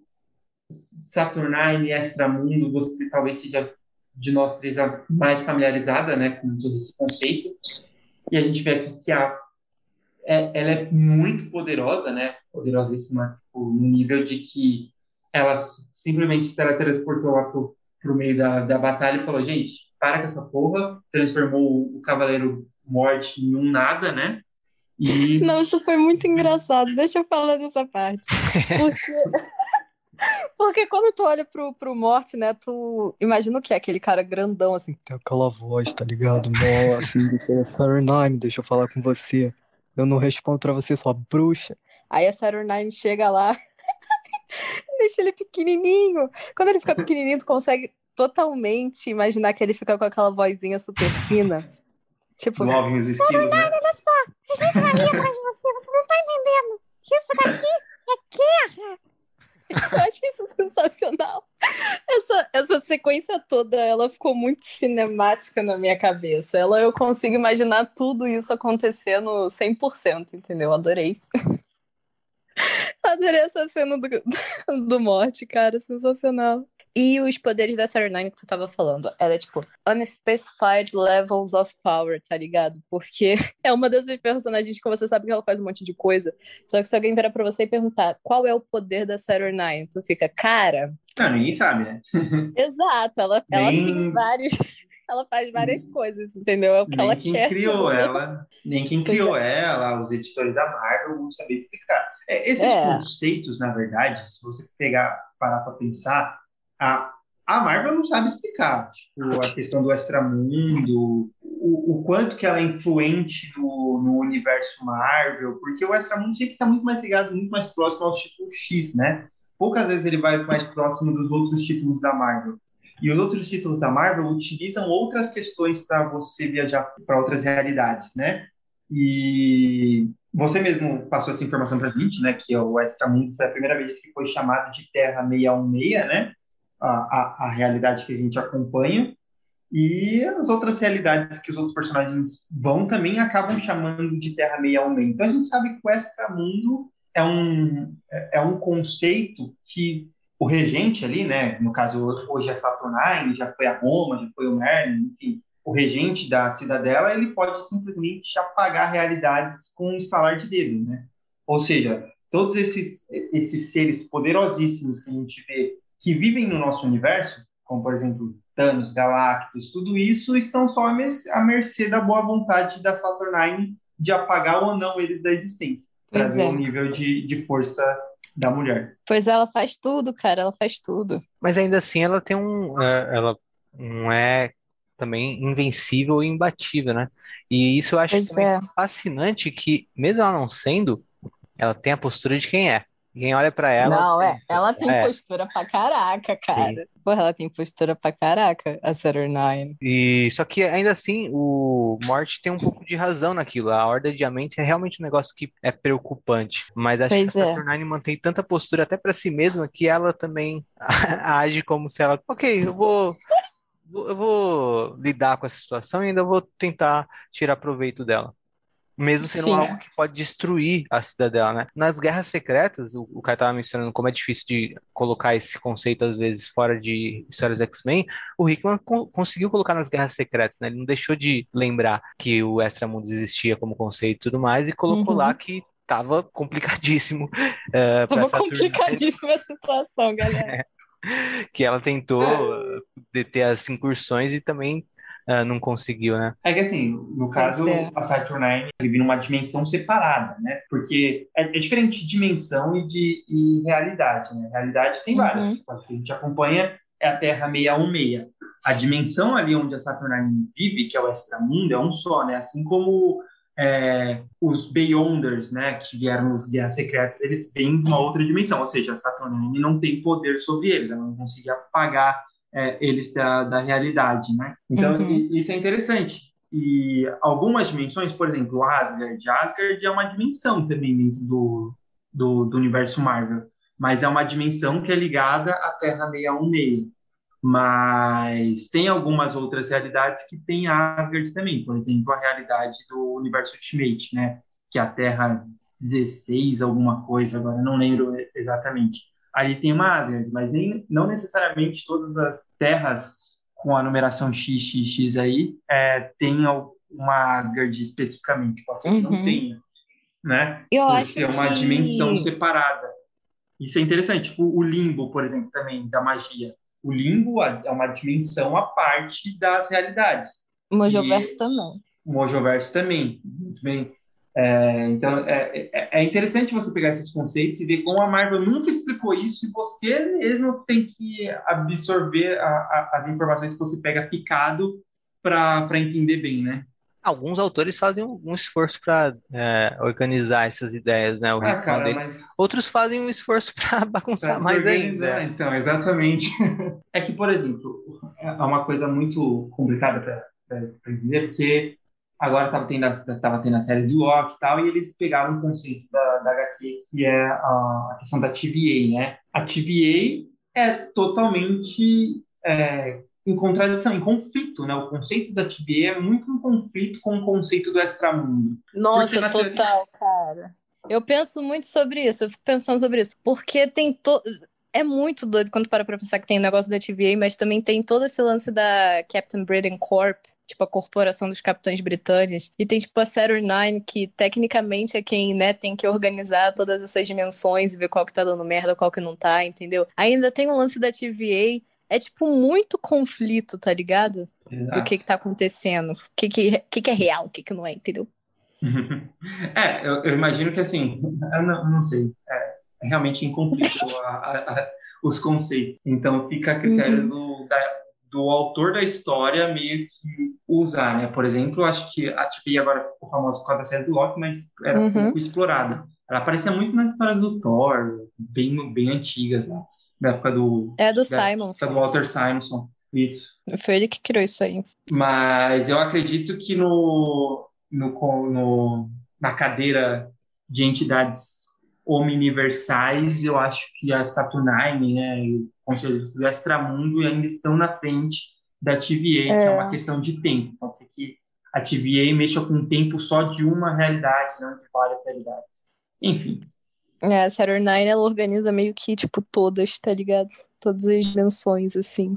Saturnine e Extramundo você talvez seja de nós três a mais familiarizada, né, com todo esse conceito. E a gente vê aqui que a, é, ela é muito poderosa, né, poderosíssima, tipo, no nível de que ela simplesmente se teletransportou lá pro, pro meio da, da batalha e falou, gente, para com essa porra, transformou o Cavaleiro Morte em um nada, né, e... Não, isso foi muito engraçado. Deixa eu falar dessa parte. Porque, Porque quando tu olha pro, pro Morte, né, tu imagina o que é aquele cara grandão, assim, tem aquela voz, tá ligado? Nossa, assim, Saturnine, deixa eu falar com você. Eu não respondo pra você, sua bruxa. Aí a Saturnine chega lá, deixa ele pequenininho. Quando ele fica pequenininho, tu consegue totalmente imaginar que ele fica com aquela vozinha super fina. Tipo, Movem os esquilos, né? olha só, a gente vai ali atrás de você, você não tá entendendo. Isso daqui é guerra. Eu acho isso sensacional. Essa, essa sequência toda, ela ficou muito cinemática na minha cabeça. Ela, eu consigo imaginar tudo isso acontecendo 100%, entendeu? Adorei. Adorei essa cena do, do morte, cara, sensacional. E os poderes da Sarah Nine que tu tava falando, ela é tipo unspecified levels of power, tá ligado? Porque é uma dessas personagens que você sabe que ela faz um monte de coisa. Só que se alguém virar pra você e perguntar qual é o poder da Sarah Nine, tu fica, cara. Não, ninguém sabe, né? Exato, ela, Nem... ela tem vários. Ela faz várias coisas, entendeu? É o que nem ela quem quer. criou ela, nem quem criou ela, os editores da Marvel vão saber explicar. É, esses é. conceitos, na verdade, se você pegar, parar pra pensar, a, a Marvel não sabe explicar, tipo, a questão do extramundo, o, o quanto que ela é influente no, no universo Marvel, porque o extramundo sempre está muito mais ligado, muito mais próximo aos títulos X, né? Poucas vezes ele vai mais próximo dos outros títulos da Marvel. E os outros títulos da Marvel utilizam outras questões para você viajar para outras realidades, né? E você mesmo passou essa informação para a gente, né? Que o Extramundo foi a primeira vez que foi chamado de Terra 616, né? a, a, a realidade que a gente acompanha. E as outras realidades que os outros personagens vão também acabam chamando de Terra 616. Então a gente sabe que o extramundo é um, é um conceito que o regente ali, né, no caso hoje é Saturnine, já foi a Roma, já foi o Merlin, enfim, o regente da cidadela, ele pode simplesmente apagar realidades com um estalar de dedo, né? Ou seja, todos esses, esses seres poderosíssimos que a gente vê que vivem no nosso universo, como por exemplo Thanos, Galactus, tudo isso estão só à mercê da boa vontade da Saturnine de apagar ou não eles da existência, para ver é. o nível de, de força da mulher. Pois ela faz tudo, cara, ela faz tudo. Mas ainda assim ela tem um, é, ela não é também invencível e imbatível, né? E isso eu acho é. fascinante que mesmo ela não sendo, ela tem a postura de quem é. Quem olha para ela. Não, é. Ela tem é. postura pra caraca, cara. Sim. Porra, ela tem postura pra caraca, a Saturnine. E só que ainda assim, o Morte tem um pouco de razão naquilo. A Horda de Diamante é realmente um negócio que é preocupante. Mas acho pois que a é. Saturnine mantém tanta postura até para si mesma que ela também age como se ela. Ok, eu vou. Eu vou lidar com essa situação e ainda vou tentar tirar proveito dela mesmo sendo Sim. algo que pode destruir a cidadela, né? Nas guerras secretas, o, o cara estava mencionando como é difícil de colocar esse conceito às vezes fora de histórias X-Men, o Hickman co conseguiu colocar nas guerras secretas, né? Ele não deixou de lembrar que o extramundo existia como conceito e tudo mais e colocou uhum. lá que tava complicadíssimo. Uh, tava complicadíssima a situação, galera. que ela tentou deter as incursões e também uh, não conseguiu, né? É que assim, no caso, é. a Saturnine vive numa dimensão separada, né? Porque é, é diferente de dimensão e de e realidade, né? Realidade tem várias. Uhum. A que a gente acompanha é a Terra 616. A dimensão ali onde a Saturnine vive, que é o extramundo, é um só, né? Assim como é, os Beyonders, né, que vieram nos Guerras Secretas, eles vêm de uma outra dimensão, ou seja, a Saturnine não tem poder sobre eles, ela não consegue apagar é, eles da, da realidade, né? Então, uhum. isso é interessante. E algumas dimensões, por exemplo, Asgard. Asgard é uma dimensão também dentro do, do, do universo Marvel, mas é uma dimensão que é ligada à Terra 616. Mas tem algumas outras realidades que tem Asgard também, por exemplo, a realidade do universo Ultimate, né? Que é a Terra 16, alguma coisa, agora não lembro exatamente ali tem uma Asgard, mas nem, não necessariamente todas as terras com a numeração XXX aí, é, uma Asgard especificamente, pode ser que não Uhum. tenha, né? Eu Por ser uma que- dimensão separada. Isso é interessante, tipo o limbo, por exemplo, também, da magia. O limbo é uma dimensão à parte das realidades. Mojoverso E- também. O Mojoverso também, muito bem. É, então, é, é, é interessante você pegar esses conceitos e ver como a Marvel nunca explicou isso e você mesmo tem que absorver a- a- as informações que você pega picado para entender bem, né? Alguns autores fazem um, esforço para organizar essas ideias, né? O Ah, cara, mas Outros fazem um esforço para bagunçar Pra mais ainda. Então, exatamente. É que, por exemplo, é uma coisa muito complicada para entender, porque agora estava tendo, a- tava tendo a série do Loki e tal, e eles pegaram um conceito da, da HQ que é a, a questão da TVA, né? A TVA é totalmente é, em contradição, em conflito, né? O conceito da TVA é muito em conflito com o conceito do extramundo. Nossa, total, cara. Eu penso muito sobre isso, eu fico pensando sobre isso. Porque tem to... É muito doido quando para pra pensar que tem o negócio da TVA, mas também tem todo esse lance da Captain Britain Corp, tipo a corporação dos capitães britânicos. E tem tipo a Saturn Nine, que tecnicamente é quem, né, tem que organizar todas essas dimensões e ver qual que tá dando merda, qual que não tá, entendeu? Ainda tem o lance da TVA. É tipo muito conflito, tá ligado? Do que que tá acontecendo. O que que, que que é real, o que que não é, entendeu? É, eu, eu imagino que assim, eu não, não sei, é, realmente a- os conceitos. Então fica a critério do, da- do autor da história meio que usar, né? Por exemplo, acho que a TVA agora ficou famosa por causa da série do Loki, mas era Uhum. pouco explorada. Ela aparecia muito nas histórias do Thor, bem, bem antigas, né? Da época do, É do Simonson. do Walter Simonson. Isso. Foi ele que criou isso aí. Mas eu acredito que no, no, no- na cadeira de entidades omniversais, eu acho que a Saturnine, né, e o Conselho do Extramundo ainda estão na frente da TVA, que é uma questão de tempo. Pode ser que a TVA mexa com o tempo só de uma realidade, não de várias realidades. Enfim. É, a Saturn Nine, ela organiza meio que, tipo, todas, tá ligado? Todas as dimensões, assim.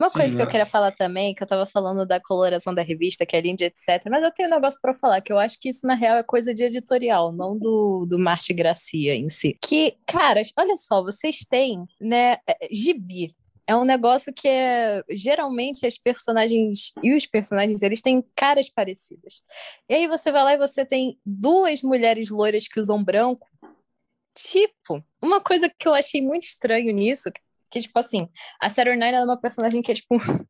Uma Sim, coisa que eu eu queria falar também, que eu tava falando da coloração da revista, que é linda, etc. Mas eu tenho um negócio pra falar, que eu acho que isso, na real, é coisa de editorial, não do, do Marte Gracia em si. Que, caras, olha só, vocês têm, né, é, gibi. É um negócio que é. Geralmente as personagens e os personagens eles têm caras parecidas. E aí você vai lá e você tem duas mulheres loiras que usam branco. Tipo, uma coisa que eu achei muito estranho nisso, que, tipo assim, a Saturn Nine é uma personagem que é, tipo,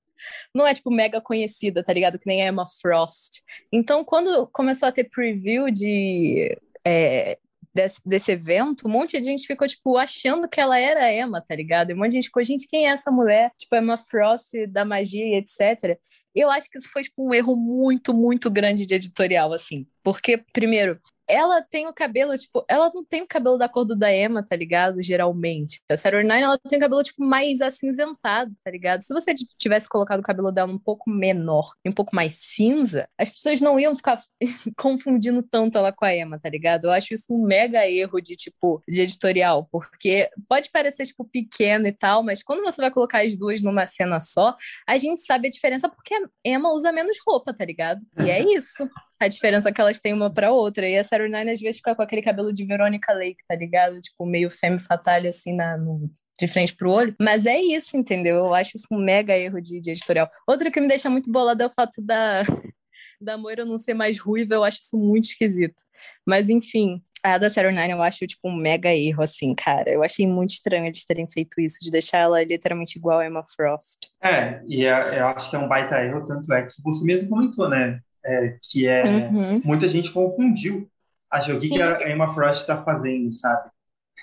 não é, tipo, mega conhecida, tá ligado? Que nem a Emma Frost. Então, quando começou a ter preview de. é, desse, desse evento, um monte de gente ficou, tipo, achando que ela era a Emma, tá ligado? E um monte de gente ficou, gente, quem é essa mulher? Tipo, Emma Frost da magia e etc. Eu acho que isso foi, tipo, um erro muito, muito grande de editorial, assim. Porque, primeiro, ela tem o cabelo, tipo, ela não tem o cabelo da cor do da Emma, tá ligado? Geralmente. A Saturn Nine, ela tem o cabelo, tipo, mais acinzentado, tá ligado? Se você tivesse colocado o cabelo dela um pouco menor e um pouco mais cinza, as pessoas não iam ficar confundindo tanto ela com a Emma, tá ligado? Eu acho isso um mega erro de, tipo, de editorial, porque pode parecer, tipo, pequeno e tal, mas quando você vai colocar as duas numa cena só, a gente sabe a diferença porque a Emma usa menos roupa, tá ligado? E é isso a diferença que elas têm uma pra outra. E a Sarah Nine às vezes fica com aquele cabelo de Veronica Lake, tá ligado? Tipo, meio femme fatale, assim, na, no, de frente pro olho. Mas é isso, entendeu? Eu acho isso um mega erro de, de editorial. Outro que me deixa muito bolada é o fato da, da Moira não ser mais ruiva, eu acho isso muito esquisito. Mas, enfim, a da Sarah Nine eu acho, tipo, um mega erro, assim, cara. Eu achei muito estranho eles terem feito isso, de deixar ela literalmente igual a Emma Frost. É, e é- eu acho que é um baita erro, tanto é que você mesmo comentou, né? É, que é. Uhum. Muita gente confundiu. Achou o que, que a Emma Frost está fazendo, sabe?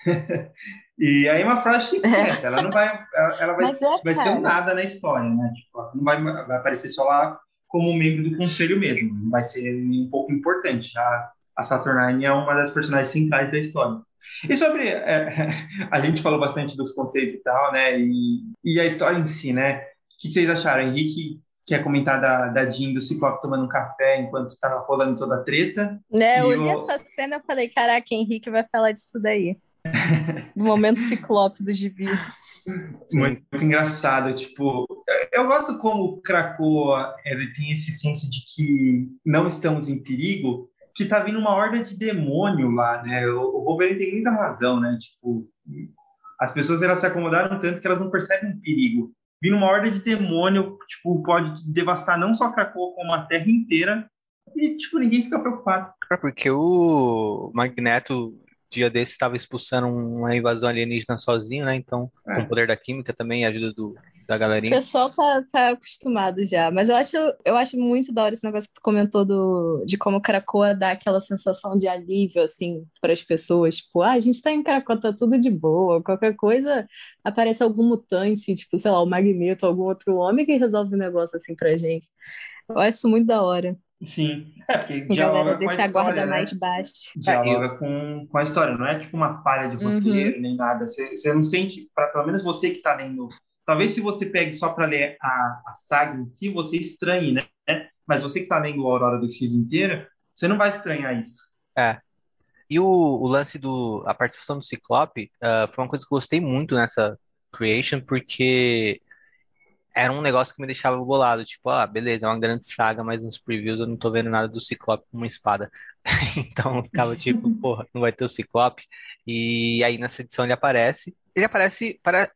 e a Emma Frost esquece, ela não vai. Ela, ela vai, é, vai ser um nada na história, né? Tipo, não vai, vai aparecer só lá como membro do conselho mesmo. Não vai ser um pouco importante. Já a Saturnine é uma das personagens centrais da história. E sobre. é, a gente falou bastante dos conceitos e tal, né? E, e a história em si, né? O que vocês acharam? Henrique quer comentar da, da Jean do Ciclope tomando um café enquanto estava rolando toda a treta. Né, eu olhei o- essa cena e falei, caraca, Henrique vai falar disso daí. Do momento ciclope do gibi. Muito, muito engraçado, tipo, eu gosto como Krakoa ele tem esse senso de que não estamos em perigo, que tá vindo uma horda de demônio lá, né? O, o Wolverine tem muita razão, né? Tipo, as pessoas elas se acomodaram tanto que elas não percebem o perigo. Vindo uma horda de demônio, tipo, pode devastar não só Krakoa, como a Terra inteira. E, tipo, ninguém fica preocupado. É porque o Magneto dia desse estava expulsando uma invasão alienígena sozinho, né? Então, é. com o poder da química também, a ajuda do, da galerinha. O pessoal tá, tá acostumado já. Mas eu acho, eu acho muito da hora esse negócio que tu comentou do, de como Caracoa dá aquela sensação de alívio, assim, para as pessoas. Tipo, ah, a gente tá em Caracoa, tá tudo de boa. Qualquer coisa, aparece algum mutante, tipo, sei lá, o Magneto, algum outro homem que resolve o um negócio assim pra gente. Eu acho isso muito da hora. Sim, é porque a dialoga deixa a, história, a guarda né? mais baixa. Dialoga com, com a história, não é tipo uma falha de roteiro uhum. nem nada. Você, você não sente, pra, pelo menos você que tá lendo. Talvez se você pegue só para ler a, a saga em si, você estranhe, né? Mas você que tá lendo a Aurora do X inteira, você não vai estranhar isso. É. E o, o lance do. A participação do Ciclope uh, foi uma coisa que eu gostei muito nessa Creation, porque era um negócio que me deixava bolado, tipo, ah, beleza, é uma grande saga, mas nos previews eu não tô vendo nada do Ciclope com uma espada. então ficava tipo, porra, não vai ter o Ciclope. E aí nessa edição ele aparece. Ele aparece para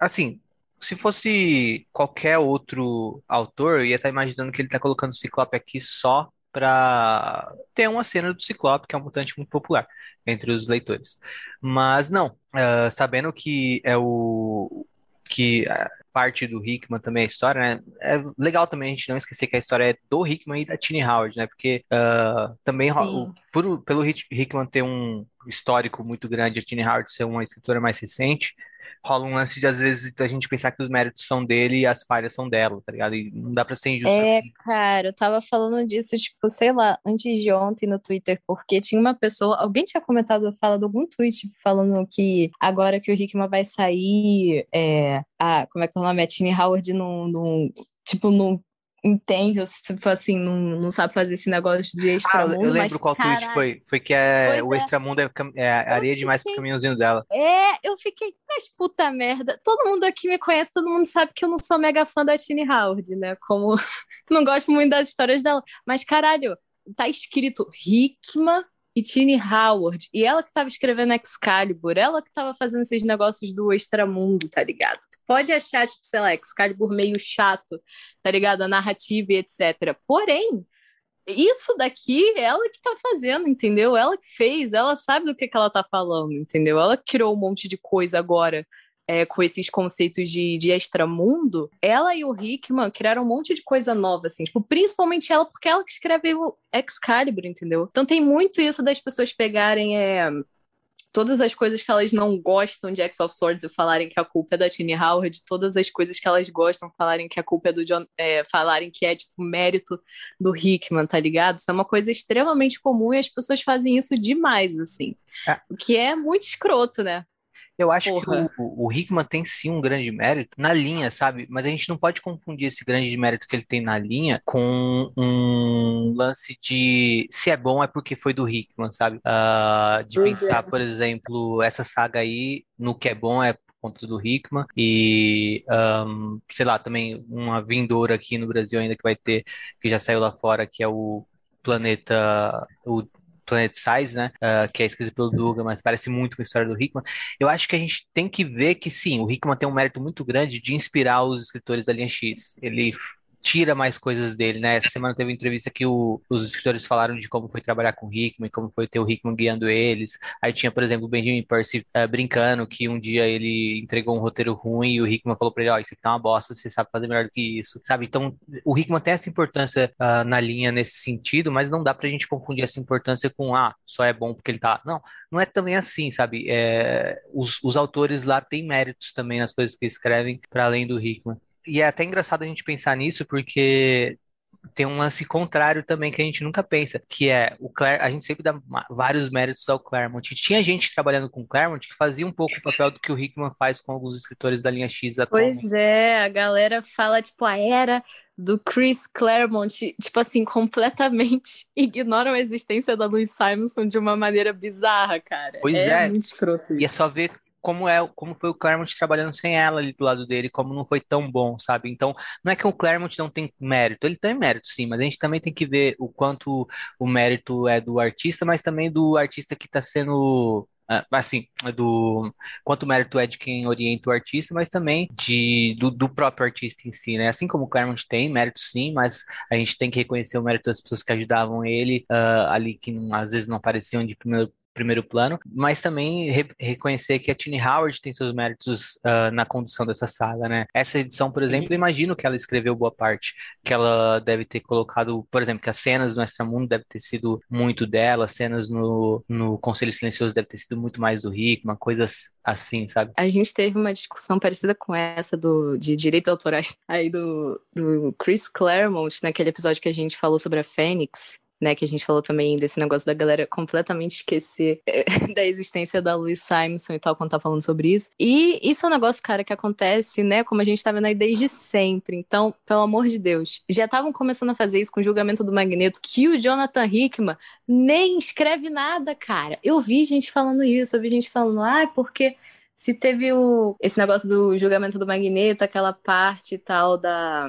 assim, se fosse qualquer outro autor, eu ia estar imaginando que ele tá colocando o Ciclope aqui só para ter uma cena do Ciclope, que é um mutante muito popular entre os leitores. Mas não, uh, sabendo que é o que parte do Hickman também a história, né? É legal também a gente não esquecer que a história é do Hickman e da Tini Howard, né? Porque uh, também o, por, pelo Hickman ter um histórico muito grande, a Tini Howard ser uma escritora mais recente, rola um lance de, às vezes, a gente pensar que os méritos são dele e as falhas são dela, tá ligado? E não dá pra ser injusto. É, assim. cara, eu tava falando disso, tipo, sei lá, antes de ontem no Twitter, porque tinha uma pessoa, alguém tinha comentado, falado algum tweet falando que agora que o Hickman vai sair, é, a, como é que é o nome? A Tini Howard não, não tipo, não entende, tipo assim, não, não sabe fazer esse negócio de extramundo. Ah, eu lembro mas, qual caralho, tweet foi. Foi que é, o é. extramundo é, é areia fiquei, demais pro caminhozinho dela. É, eu fiquei, mas puta merda. Todo mundo aqui me conhece, todo mundo sabe que eu não sou mega fã da Tini Howard, né? Como não gosto muito das histórias dela. Mas, caralho, tá escrito Hickman e Tini Howard. E ela que estava escrevendo Excalibur, ela que estava fazendo esses negócios do extramundo, tá ligado? Tu pode achar, tipo, sei lá, Excalibur meio chato, tá ligado? A narrativa e etc. Porém, isso daqui é ela que tá fazendo, entendeu? Ela que fez, ela sabe do que, que ela tá falando, entendeu? Ela criou um monte de coisa agora é, com esses conceitos de, de extramundo, ela e o Hickman criaram um monte de coisa nova, assim, tipo, principalmente ela, porque ela que escreveu Excalibur, entendeu? Então tem muito isso das pessoas pegarem é, todas as coisas que elas não gostam de X of Swords e falarem que a culpa é da Tini Howard, todas as coisas que elas gostam falarem que a culpa é do John, é, falarem que é tipo mérito do Hickman, tá ligado? Isso é uma coisa extremamente comum e as pessoas fazem isso demais, assim. É. O que é muito escroto, né? Eu acho Porra. que o, o Hickman tem sim um grande mérito na linha, sabe? Mas a gente não pode confundir esse grande mérito que ele tem na linha com um lance de se é bom é porque foi do Hickman, sabe? Uh, de pensar, é. por exemplo, essa saga aí, no que é bom é conta do Hickman e um, sei lá, também uma vindoura aqui no Brasil ainda que vai ter, que já saiu lá fora, que é o Planeta, o Planet Size, né? Uh, que é escrito pelo Duga, mas parece muito com a história do Hickman. Eu acho que a gente tem que ver que sim, o Hickman tem um mérito muito grande de inspirar os escritores da linha X. Ele tira mais coisas dele, né? Essa semana teve uma entrevista que o, os escritores falaram de como foi trabalhar com o Hickman, como foi ter o Hickman guiando eles. Aí tinha, por exemplo, o Benjamin Percy uh, brincando que um dia ele entregou um roteiro ruim e o Hickman falou pra ele, ó, oh, isso aqui tá uma bosta, você sabe fazer melhor do que isso, sabe? Então, o Hickman tem essa importância uh, na linha nesse sentido, mas não dá pra gente confundir essa importância com, ah, só é bom porque ele tá... Não, não é também assim, sabe? É, os, os autores lá têm méritos também nas coisas que escrevem, para além do Hickman e é até engraçado a gente pensar nisso, porque tem um lance contrário também que a gente nunca pensa, que é o Claire, a gente sempre dá vários méritos ao Claremont. E tinha gente trabalhando com o Claremont que fazia um pouco o papel do que o Hickman faz com alguns escritores da linha X atualmente. Pois é, a galera fala, tipo, a era do Chris Claremont, tipo assim, completamente ignoram a existência da Louise Simonson de uma maneira bizarra, cara. Pois é. é. muito escroto isso. E é só ver como é, como foi o Claremont trabalhando sem ela ali do lado dele, como não foi tão bom, sabe? Então, não é que o Claremont não tem mérito, ele tem mérito, sim, mas a gente também tem que ver o quanto o mérito é do artista, mas também do artista que está sendo ah, assim, do quanto mérito é de quem orienta o artista, mas também de, do, do próprio artista em si, né? Assim como o Claremont tem mérito sim, mas a gente tem que reconhecer o mérito das pessoas que ajudavam ele uh, ali, que não, às vezes não apareciam de primeiro primeiro plano, mas também re reconhecer que a Tini Howard tem seus méritos uh, na condução dessa saga, né? Essa edição, por exemplo, imagino que ela escreveu boa parte, que ela deve ter colocado, por exemplo, que as cenas do Extramundo deve ter sido muito dela, cenas no, no Conselho Silencioso deve ter sido muito mais do Rickman, coisas assim, sabe? A gente teve uma discussão parecida com essa do, de direitos autorais aí do, do Chris Claremont, naquele episódio que a gente falou sobre a Fênix, né, que a gente falou também desse negócio da galera completamente esquecer eh, da existência da Louise Simonson e tal, quando tá falando sobre isso. E isso é um negócio, cara, que acontece, né, como a gente tá vendo aí desde sempre. Então, pelo amor de Deus, já estavam começando a fazer isso com o julgamento do Magneto, que o Jonathan Hickman nem escreve nada, cara. Eu vi gente falando isso, eu vi gente falando, ah, porque se teve o, esse negócio do julgamento do Magneto, aquela parte e tal da.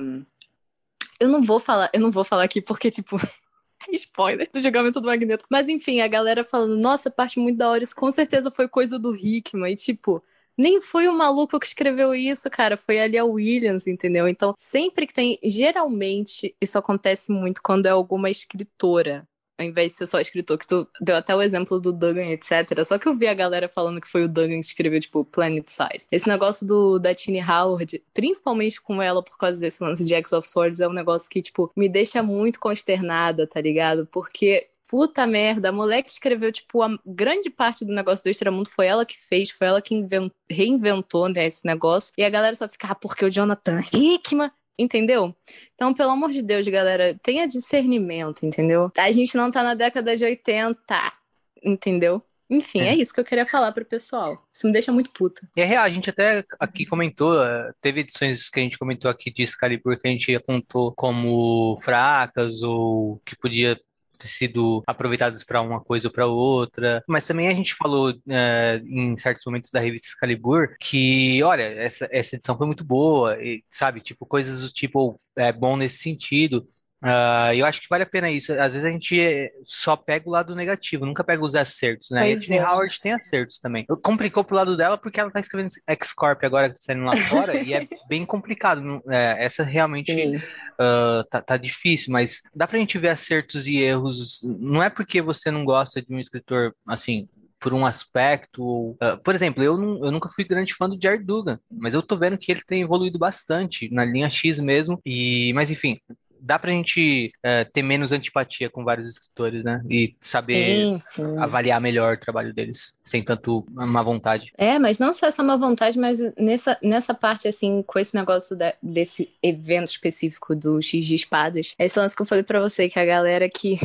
Eu não vou falar, eu não vou falar aqui porque, tipo, Spoiler do julgamento do Magneto. Mas enfim, a galera falando, nossa, parte muito da hora, isso com certeza foi coisa do Hickman. E tipo, nem foi o maluco que escreveu isso, cara. Foi ali a Williams, entendeu? Então, sempre que tem. Geralmente, isso acontece muito quando é alguma escritora ao invés de ser só escritor, que tu deu até o exemplo do Duggan, etc. Só que eu vi a galera falando que foi o Duggan que escreveu, tipo, Planet Size. Esse negócio do, da Tini Howard, principalmente com ela por causa desse lance de X of Swords, é um negócio que, tipo, me deixa muito consternada, tá ligado? Porque puta merda, a mulher que escreveu, tipo, a grande parte do negócio do Extramundo foi ela que fez, foi ela que invent, reinventou, né, esse negócio. E a galera só fica, ah, porque o Jonathan Hickman Entendeu? Então, pelo amor de Deus, galera, tenha discernimento, entendeu? A gente não tá na década de 80, entendeu? Enfim, é. é, isso que eu queria falar pro pessoal. Isso me deixa muito puta. E é real, a gente até aqui comentou, eh, teve edições que a gente comentou aqui de Excalibur que a gente apontou como fracas ou que podia ter sido aproveitadas para uma coisa ou para outra. Mas também a gente falou uh, em certos momentos da revista Excalibur que, olha, essa, essa edição foi muito boa, e, sabe? Tipo, coisas do tipo, é bom nesse sentido. Uh, eu acho que vale a pena isso. Às vezes a gente só pega o lado negativo, nunca pega os acertos, né? Pois e a Tini é. Howard tem acertos também. Complicou pro lado dela porque ela tá escrevendo X-Corp agora saindo lá fora e é bem complicado. É, essa realmente uh, tá, tá, difícil, mas dá pra gente ver acertos e erros. Não é porque você não gosta de um escritor assim, por um aspecto. Ou, uh, por exemplo, eu, não, eu nunca fui grande fã do Jared Dugan, mas eu tô vendo que ele tem evoluído bastante na linha X mesmo. E, mas enfim, dá pra gente uh, ter menos antipatia com vários escritores, né? E saber sim. avaliar melhor o trabalho deles, sem tanto má vontade. É, mas não só essa má vontade, mas nessa, nessa parte, assim, com esse negócio da, desse evento específico do X de espadas, esse lance que eu falei pra você, que a galera que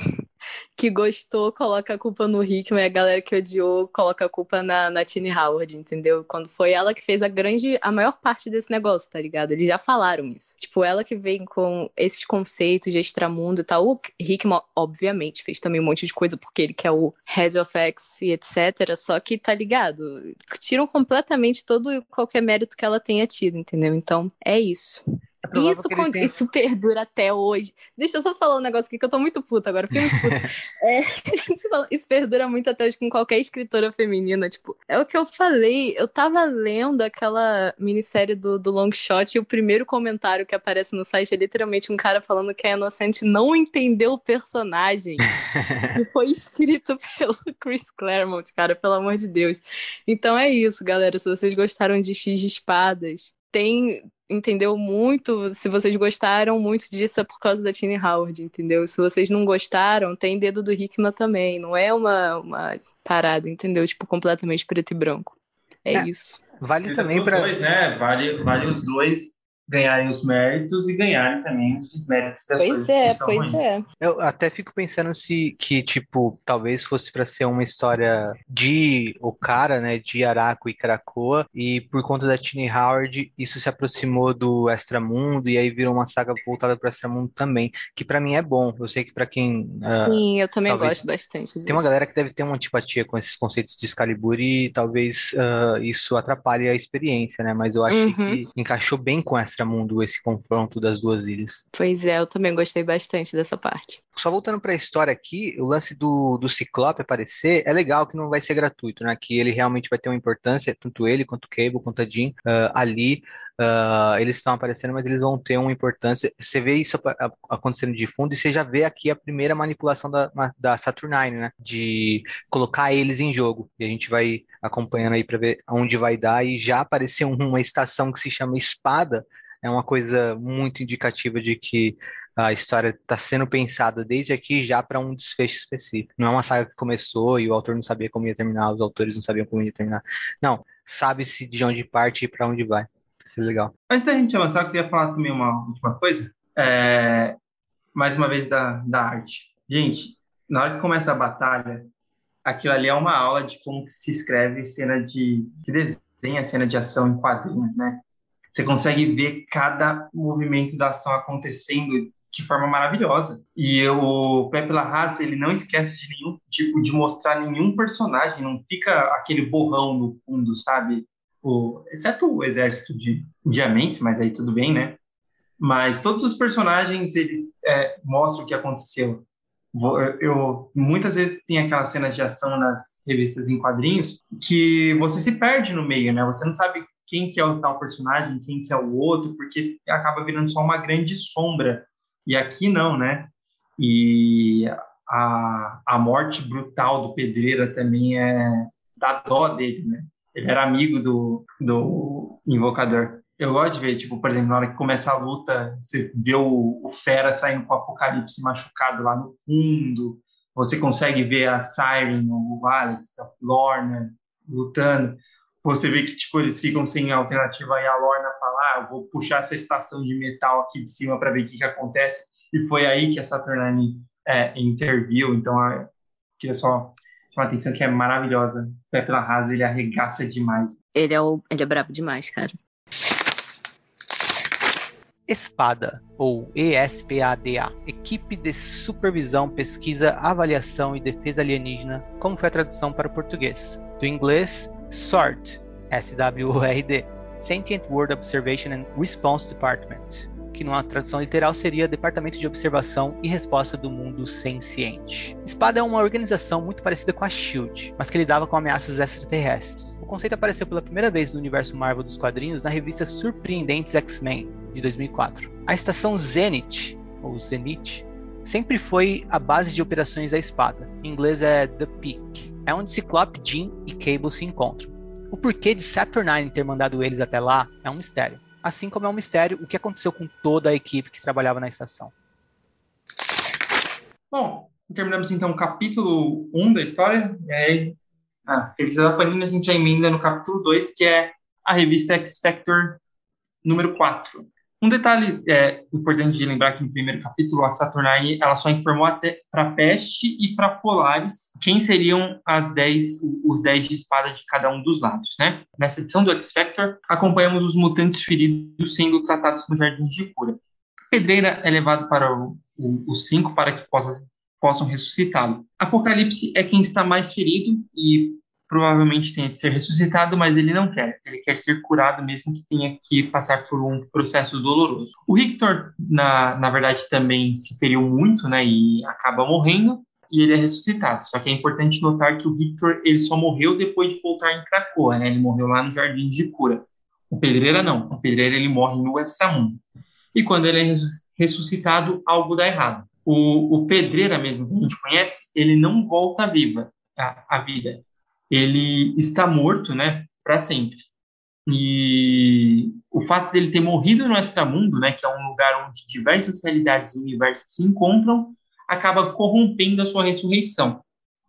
que gostou coloca a culpa no Hickman e a galera que odiou coloca a culpa na, na Tini Howard, entendeu? Quando foi ela que fez a grande, a maior parte desse negócio, tá ligado? Eles já falaram isso. Tipo, ela que vem com esses conceitos de extramundo e tal. O Hickman, obviamente, fez também um monte de coisa porque ele quer o Head of X e etc. Só que, tá ligado? Tiram completamente todo qualquer mérito que ela tenha tido, entendeu? Então, é isso. É isso, isso perdura até hoje. Deixa eu só falar um negócio aqui que eu tô muito puta agora. Fiquei muito puta. é, isso perdura muito até hoje com qualquer escritora feminina. Tipo, é o que eu falei. Eu tava lendo aquela minissérie do, do Long Shot e o primeiro comentário que aparece no site é literalmente um cara falando que a Inocente não entendeu o personagem. que foi escrito pelo Chris Claremont, cara, pelo amor de Deus. Então é isso, galera. Se vocês gostaram de X de espadas, tem entendeu muito. Se vocês gostaram muito disso é por causa da Tini Howard, entendeu? Se vocês não gostaram, tem dedo do Hickman também. Não é uma, uma parada, entendeu? Tipo, completamente preto e branco. É, é isso. Vale também para. Né? Vale, vale os dois ganharem os méritos e ganharem também os desméritos das Pois coisas é, que são pois ruins. é. Eu até fico pensando se que, tipo, talvez fosse pra ser uma história de Okara, né, de Araco e Krakoa, e por conta da Tini Howard, isso se aproximou do Extramundo, e aí virou uma saga voltada pro Extramundo também, que pra mim é bom. Eu sei que pra quem ah, Sim, eu também talvez- gosto bastante disso. tem uma galera que deve ter uma antipatia com esses conceitos de Excalibur e talvez ah, isso atrapalhe a experiência, né? Mas eu achei Uhum. que encaixou bem com Extramundo esse confronto das duas ilhas. Pois é, eu também gostei bastante dessa parte. Só voltando para a história aqui, o lance do, do Ciclope aparecer é legal que não vai ser gratuito, né? Que ele realmente vai ter uma importância, tanto ele quanto o Cable, quanto a Jean, ah, ali. ah, eles estão aparecendo, mas eles vão ter uma importância. Você vê isso acontecendo de fundo e você já vê aqui a primeira manipulação da, da Saturnine, né? De colocar eles em jogo. E a gente vai acompanhando aí para ver aonde vai dar. E já apareceu uma estação que se chama Espada. É uma coisa muito indicativa de que a história está sendo pensada desde aqui já para um desfecho específico. Não é uma saga que começou e o autor não sabia como ia terminar, os autores não sabiam como ia terminar. Não, sabe-se de onde parte e para onde vai. Isso é legal. Antes da gente avançar, eu queria falar também uma última coisa. É, Mais uma vez da, da arte. Gente, na hora que começa a batalha, aquilo ali é uma aula de como se escreve cena de... se desenha cena de ação em quadrinhos, né? Você consegue ver cada movimento da ação acontecendo de forma maravilhosa. E o Pepe Larraz, ele não esquece de nenhum tipo de mostrar nenhum personagem, não fica aquele borrão no fundo, sabe? O, exceto o exército de Diamante, mas aí tudo bem, né? Mas todos os personagens, eles é, mostram o que aconteceu. Eu- muitas vezes tem aquelas cenas de ação nas revistas em quadrinhos que você se perde no meio, né? Você não sabe quem que é o tal personagem, quem que é o outro, porque acaba virando só uma grande sombra. E aqui não, né? E a, a morte brutal do Pedreira também é da dó dele, né? Ele era amigo do, do invocador. Eu gosto de ver, tipo, por exemplo, na hora que começa a luta, você vê o, o Fera saindo com o Apocalipse machucado lá no fundo, você consegue ver a Siren, o Alex, a Lorna lutando. Você vê que, tipo, eles ficam sem alternativa e a Lorna fala, ah, eu vou puxar essa estação de metal aqui de cima para ver o que, que acontece. E foi aí que a Saturnine é, interviu. Então, eu queria só chamar a atenção que é maravilhosa. Pepe Larraz, ele arregaça demais. Ele é, o, ele é brabo demais, cara. ESPADA, ou ESPADA, Equipe de Supervisão, Pesquisa, Avaliação e Defesa Alienígena, como foi a tradução para o português. Do inglês, SWORD, S-W-O-R-D, Sentient World Observation and Response Department, que numa tradução literal seria Departamento de Observação e Resposta do Mundo Senciente. ESPADA é uma organização muito parecida com a SHIELD, mas que lidava com ameaças extraterrestres. O conceito apareceu pela primeira vez no universo Marvel dos quadrinhos na revista Surpreendentes X-Men, de 2004. A estação Zenith, ou Zenith, sempre foi a base de operações da espada. Em inglês é The Peak. É onde Ciclope, Jean e Cable se encontram. O porquê de Saturnine ter mandado eles até lá é um mistério. Assim como é um mistério o que aconteceu com toda a equipe que trabalhava na estação. Bom, terminamos então o capítulo 1 da história. E aí, a revista da Panini, a gente já emenda no capítulo 2, que é a revista X Factor número 4. Um detalhe é, importante de lembrar que no primeiro capítulo, a Saturnine ela só informou até para Peste e para Polaris quem seriam as 10, os 10 de espada de cada um dos lados. Né? Nessa edição do X Factor, acompanhamos os mutantes feridos sendo tratados no Jardim de Cura. Pedreira é levado para os cinco para que possa, possam ressuscitá-lo. Apocalipse é quem está mais ferido e provavelmente tenha de ser ressuscitado, mas ele não quer. Ele quer ser curado mesmo que tenha que passar por um processo doloroso. O Victor, na, na verdade, também se feriu muito, né, e acaba morrendo, e ele é ressuscitado. Só que é importante notar que o Victor, ele só morreu depois de voltar em Krakoa, né, ele morreu lá no Jardim de Cura. O Pedreira não. O Pedreira, ele morre no Extramundo. E quando ele é ressuscitado, algo dá errado. O, o Pedreira mesmo, que a gente conhece, ele não volta viva, à, à vida ele está morto, né, para sempre. E o fato dele ter morrido no extramundo, né, que é um lugar onde diversas realidades e universos se encontram, acaba corrompendo a sua ressurreição.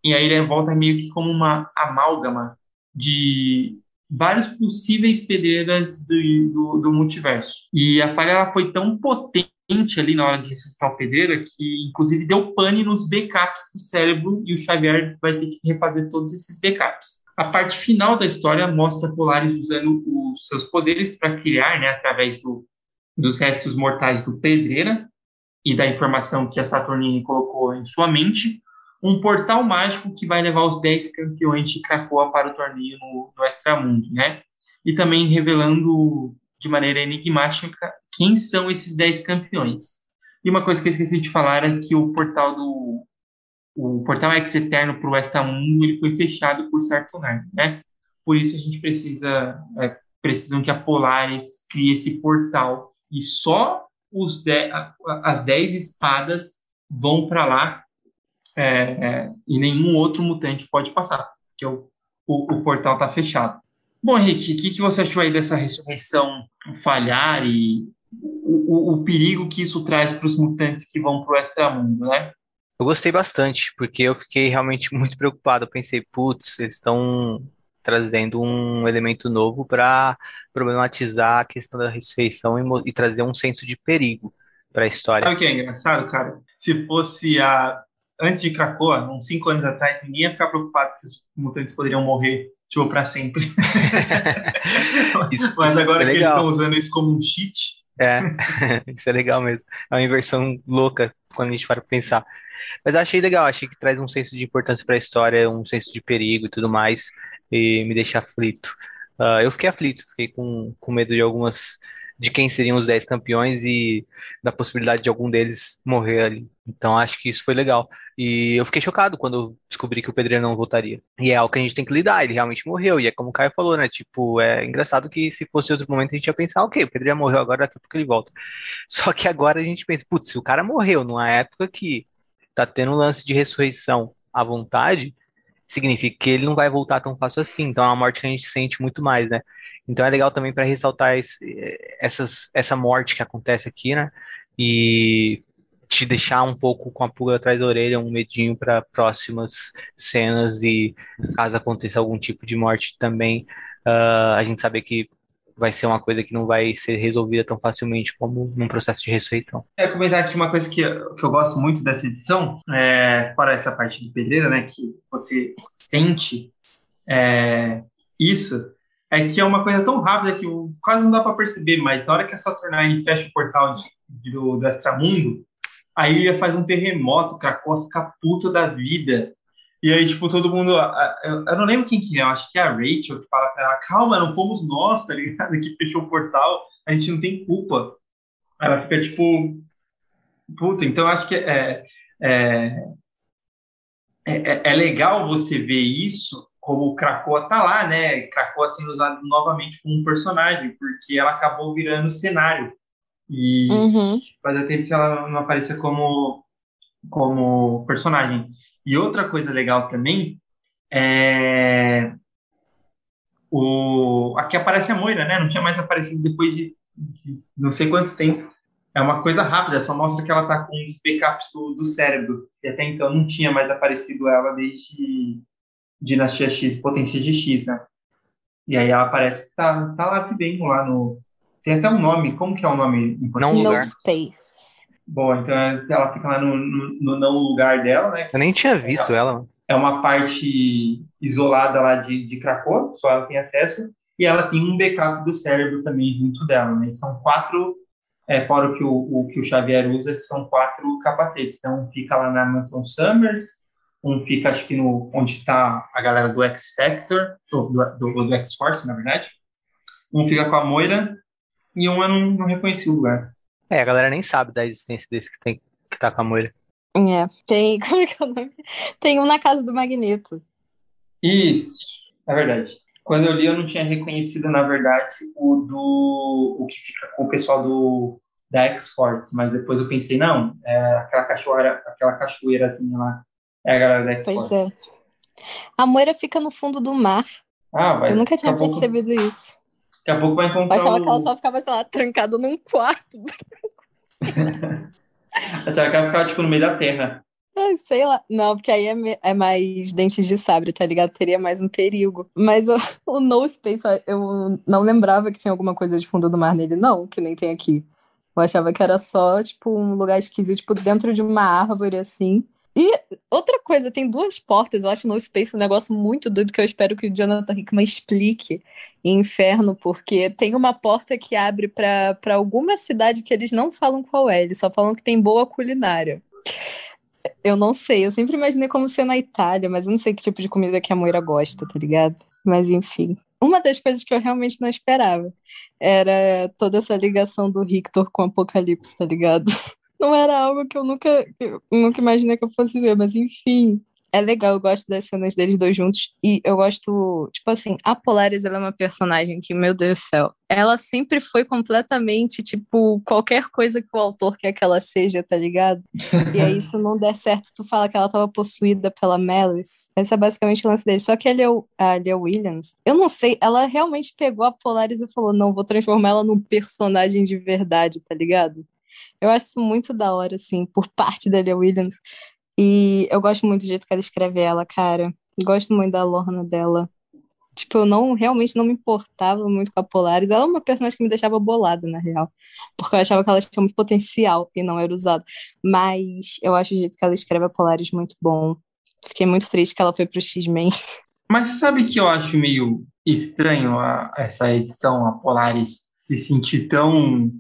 E aí ele volta meio que como uma amálgama de, vários possíveis pedreiras do, do, do multiverso. E a falha ela foi tão potente ali na hora de ressuscitar o pedreiro que, inclusive, deu pane nos backups do cérebro e o Xavier vai ter que refazer todos esses backups. A parte final da história mostra Polaris usando os seus poderes para criar, né, através do, dos restos mortais do Pedreira e da informação que a Saturnine colocou em sua mente, um portal mágico que vai levar os 10 campeões de Krakoa para o torneio no, no Extramundo, né? E também revelando de maneira enigmática quem são esses 10 campeões. E uma coisa que eu esqueci de falar é que o portal do o portal Ex Eterno para o Extramundo ele foi fechado por Sartunar, né? Por isso a gente precisa é, precisam que a Polaris crie esse portal e só os de, as 10 espadas vão para lá é, é, e nenhum outro mutante pode passar, porque o, o, o portal está fechado. Bom, Henrique, o que, que, você achou aí dessa ressurreição falhar e o, o, o perigo que isso traz para os mutantes que vão para o extramundo, né? Eu gostei bastante, porque eu fiquei realmente muito preocupado. Eu pensei, putz, eles estão trazendo um elemento novo para problematizar a questão da ressurreição e, e trazer um senso de perigo para a história. Sabe o que é engraçado, cara? Se fosse a antes de Krakoa, uns cinco anos atrás, ninguém ia ficar preocupado que os mutantes poderiam morrer, tipo, para sempre. isso, Mas agora é que eles estão usando isso como um cheat. É, isso é legal mesmo. É uma inversão louca quando a gente para pensar. Mas achei legal, achei que traz um senso de importância para a história, um senso de perigo e tudo mais, e me deixa aflito. Uh, eu fiquei aflito, fiquei com, com medo de algumas de quem seriam os 10 campeões e da possibilidade de algum deles morrer ali. Então acho que isso foi legal. E eu fiquei chocado quando eu descobri que o Pedreiro não voltaria. E é algo que a gente tem que lidar, ele realmente morreu. E é como o Caio falou, né? Tipo, é engraçado que se fosse outro momento a gente ia pensar, ok, o Pedreiro morreu agora, daqui a pouco ele volta. Só que agora a gente pensa, putz, se o cara morreu numa época que tá tendo um lance de ressurreição à vontade, significa que ele não vai voltar tão fácil assim. Então é uma morte que a gente sente muito mais, né? Então é legal também para ressaltar esse, essas, essa morte que acontece aqui, né? E te deixar um pouco com a pulga atrás da orelha, um medinho para próximas cenas e caso aconteça algum tipo de morte também, uh, a gente saber que vai ser uma coisa que não vai ser resolvida tão facilmente como num processo de ressurreição. É comentar aqui uma coisa que, que eu gosto muito dessa edição, é, para essa parte de pedreira, né, que você sente é, isso, é que é uma coisa tão rápida que quase não dá para perceber, mas na hora que a Saturnine fecha o portal de, do, do Extramundo, a ilha faz um terremoto, Krakoa fica puta da vida. E aí, tipo, todo mundo. Eu, não lembro quem que é, eu acho que é a Rachel que fala pra ela: calma, não fomos nós, tá ligado? Que fechou o portal, a gente não tem culpa. Ela fica tipo. Puta, então acho que é, é, é, é legal você ver isso como o Krakoa tá lá, né? Krakoa sendo usado novamente como um personagem, porque ela acabou virando cenário. E uhum. fazia tempo que ela não aparecia como, como personagem. E outra coisa legal também é. O... Aqui aparece a Moira, né? Não tinha mais aparecido depois de, de não sei quanto tempo. É uma coisa rápida, só mostra que ela tá com os backups do, do cérebro. E até então não tinha mais aparecido ela desde Dinastia X, Potência de X, né? E aí ela parece que tá, tá lá vivendo lá no. Tem até um nome, como que é o nome em português? Não lugar. Space. Bom, então ela fica lá no, no, no não lugar dela, né? Eu nem tinha visto é, ela. É uma parte isolada lá de, de Krakow, só ela tem acesso. E ela tem um backup do cérebro também junto dela, né? São quatro, é, fora o que o, o, que o Xavier usa, são quatro capacetes. Então fica lá na mansão Summers, um fica, acho que no onde está a galera do X Factor, do, do, do X Force, na verdade. Um fica com a Moira e um eu não, não reconheci o lugar. É, a galera nem sabe da existência desse que, tem, que tá com a Moira. É, tem. Como é que é o nome? Tem um na casa do Magneto. Isso, é verdade. Quando eu li, eu não tinha reconhecido, na verdade, o do. o que fica com o pessoal do da X-Force, mas depois eu pensei, não, é aquela cachoeira, aquela cachoeirazinha lá é a galera da X-Force. Pois é. A Moira fica no fundo do mar. Ah, vai. Eu nunca tinha percebido pouco... isso. Daqui a pouco vai encontrar. Eu achava o... que ela só ficava, sei lá, trancada num quarto. achava que ela ficava, tipo, no meio da terra. É, sei lá. Não, porque aí é, é, mais dentes de sabre, tá ligado? Teria mais um perigo. Mas o, o No Space, eu não lembrava que tinha alguma coisa de fundo do mar nele, não, que nem tem aqui. Eu achava que era só, tipo, um lugar esquisito, tipo, dentro de uma árvore, assim. E outra coisa, tem duas portas, eu acho no Space um negócio muito doido que eu espero que o Jonathan Hickman explique em Inferno, porque tem uma porta que abre para alguma cidade que eles não falam qual é, eles só falam que tem boa culinária. Eu não sei, eu sempre imaginei como ser na Itália, mas eu não sei que tipo de comida que a Moira gosta, tá ligado? Mas enfim. Uma das coisas que eu realmente não esperava era toda essa ligação do Victor com o Apocalipse, tá ligado? Não era algo que eu nunca, eu nunca imaginei que eu fosse ver, mas enfim é legal, eu gosto das cenas deles dois juntos. E eu gosto, tipo assim, a Polaris ela é uma personagem que, meu Deus do céu, ela sempre foi completamente, tipo, qualquer coisa que o autor quer que ela seja, tá ligado? E aí, se não der certo, tu fala que ela tava possuída pela Malice. Esse é basicamente o lance dele. Só que a Leo, a Leo Williams, eu não sei, ela realmente pegou a Polaris e falou: não, vou transformar ela num personagem de verdade, tá ligado? Eu acho muito da hora, assim, por parte da Leo Williams. E eu gosto muito do jeito que ela escreve ela, cara. Gosto muito da Lorna dela. Tipo, eu não realmente não me importava muito com a Polaris. Ela é uma personagem que me deixava bolada, na real. Porque eu achava que ela tinha muito potencial e não era usada. Mas eu acho o jeito que ela escreve a Polaris muito bom. Fiquei muito triste que ela foi pro X-Men. Mas você sabe que eu acho meio estranho a, essa edição, a Polaris se sentir tão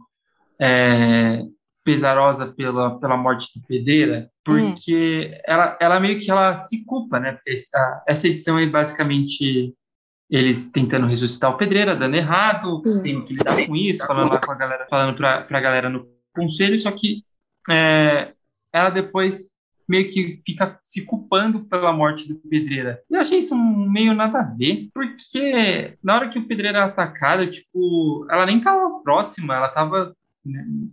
é, pesarosa pela, pela morte do Pedreira, porque hum. ela, ela meio que ela se culpa, né? Essa, essa edição é basicamente eles tentando ressuscitar o Pedreira, dando errado, hum. tendo que lidar com isso, falando lá com a galera, falando pra, pra galera no conselho, só que é, ela depois meio que fica se culpando pela morte do Pedreira. Eu achei isso meio nada a ver, porque na hora que o Pedreira é atacado, tipo, ela nem tava próxima, ela tava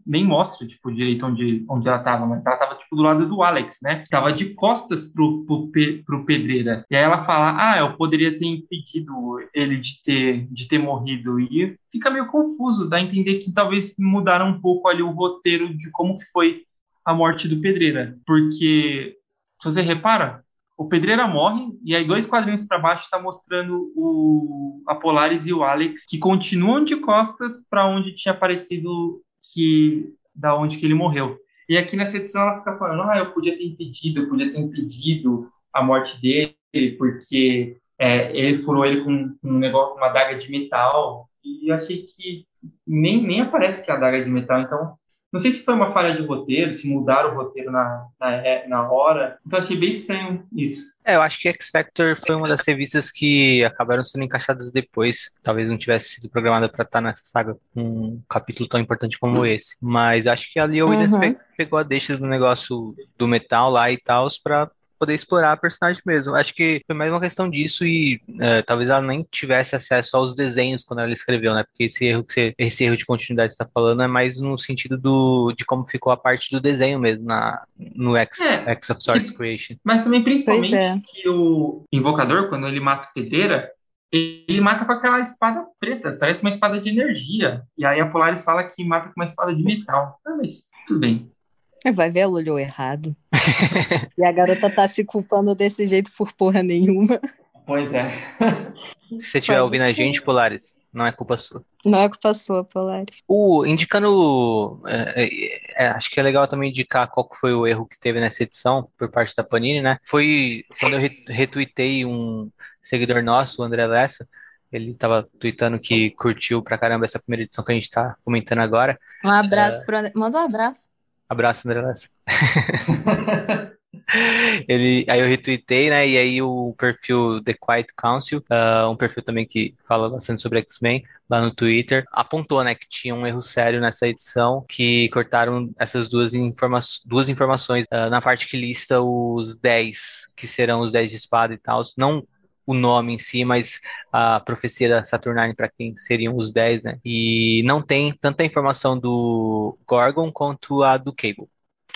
nem mostra, tipo, direito onde, onde ela tava, mas ela tava, tipo, do lado do Alex, né? Tava de costas pro, pro, pro Pedreira. E aí ela fala, ah, eu poderia ter impedido ele de ter, de ter morrido. E fica meio confuso, dá a entender que talvez mudaram um pouco ali o roteiro de como que foi a morte do Pedreira. Porque, se você repara, o Pedreira morre e aí dois quadrinhos para baixo está mostrando o a Polaris e o Alex que continuam de costas para onde tinha aparecido que da onde que ele morreu. E aqui nessa edição ela fica falando, ah, eu podia ter impedido, eu podia ter impedido a morte dele, porque é, ele furou ele com, um negócio, uma adaga de metal. E eu achei que nem, nem aparece que é a adaga de metal, então não sei se foi uma falha de roteiro, se mudaram o roteiro na, na, é, na hora. Então achei bem estranho isso. É, eu acho que X Factor foi uma das revistas que acabaram sendo encaixadas depois. Talvez não tivesse sido programada para estar nessa saga com um capítulo tão importante como esse. Mas acho que ali o Williams uhum. pegou a deixa do negócio do metal lá e tal para poder explorar a personagem mesmo. Acho que foi mais uma questão disso e é, talvez ela nem tivesse acesso aos desenhos quando ela escreveu, né? Porque esse erro que você, esse erro de continuidade que você está falando é mais no sentido do, de como ficou a parte do desenho mesmo na, no X, é, X of Swords Creation. Mas também principalmente é. que o invocador, quando ele mata o Pedreira, ele mata com aquela espada preta, parece uma espada de energia. E aí a Polaris fala que mata com uma espada de metal. Ah, mas tudo bem. É, vai ver, ela olhou errado. e a garota tá se culpando desse jeito por porra nenhuma. Pois é. Se você estiver ouvindo a gente, Polaris, não é culpa sua. Não é culpa sua, Polaris. O, indicando. É, é, é acho que é legal também indicar qual foi o erro que teve nessa edição por parte da Panini, né? Foi quando eu retuitei um seguidor nosso, o André Lessa. Ele tava tweetando que curtiu pra caramba essa primeira edição que a gente tá comentando agora. Um abraço é... pro André. Manda um abraço. Abraço, André Lessa. Ele, aí eu retuitei, né? E aí o perfil The Quiet Council, uh, um perfil também que fala bastante sobre X-Men, lá no Twitter, apontou, né, que tinha um erro sério nessa edição, que cortaram essas duas, informa duas informações uh, na parte que lista os 10, que serão os 10 de espada e tal. Não o nome em si, mas a profecia da Saturnine para quem seriam os 10, né? E não tem tanta informação do Gorgon quanto a do Cable.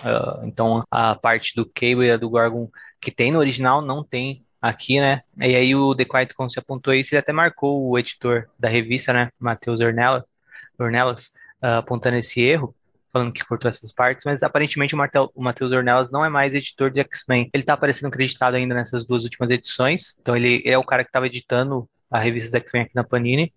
Uh, então a parte do Cable e a do Gorgon que tem no original não tem aqui, né? E aí o The Quiet Council apontou isso e até marcou o editor da revista, né? Matheus Ornelas, uh, apontando esse erro. Falando que cortou essas partes, mas aparentemente o Matheus Ornelas não é mais editor de X-Men. Ele tá aparecendo acreditado ainda nessas duas últimas edições, então ele, ele é o cara que estava editando a revista X-Men aqui na Panini,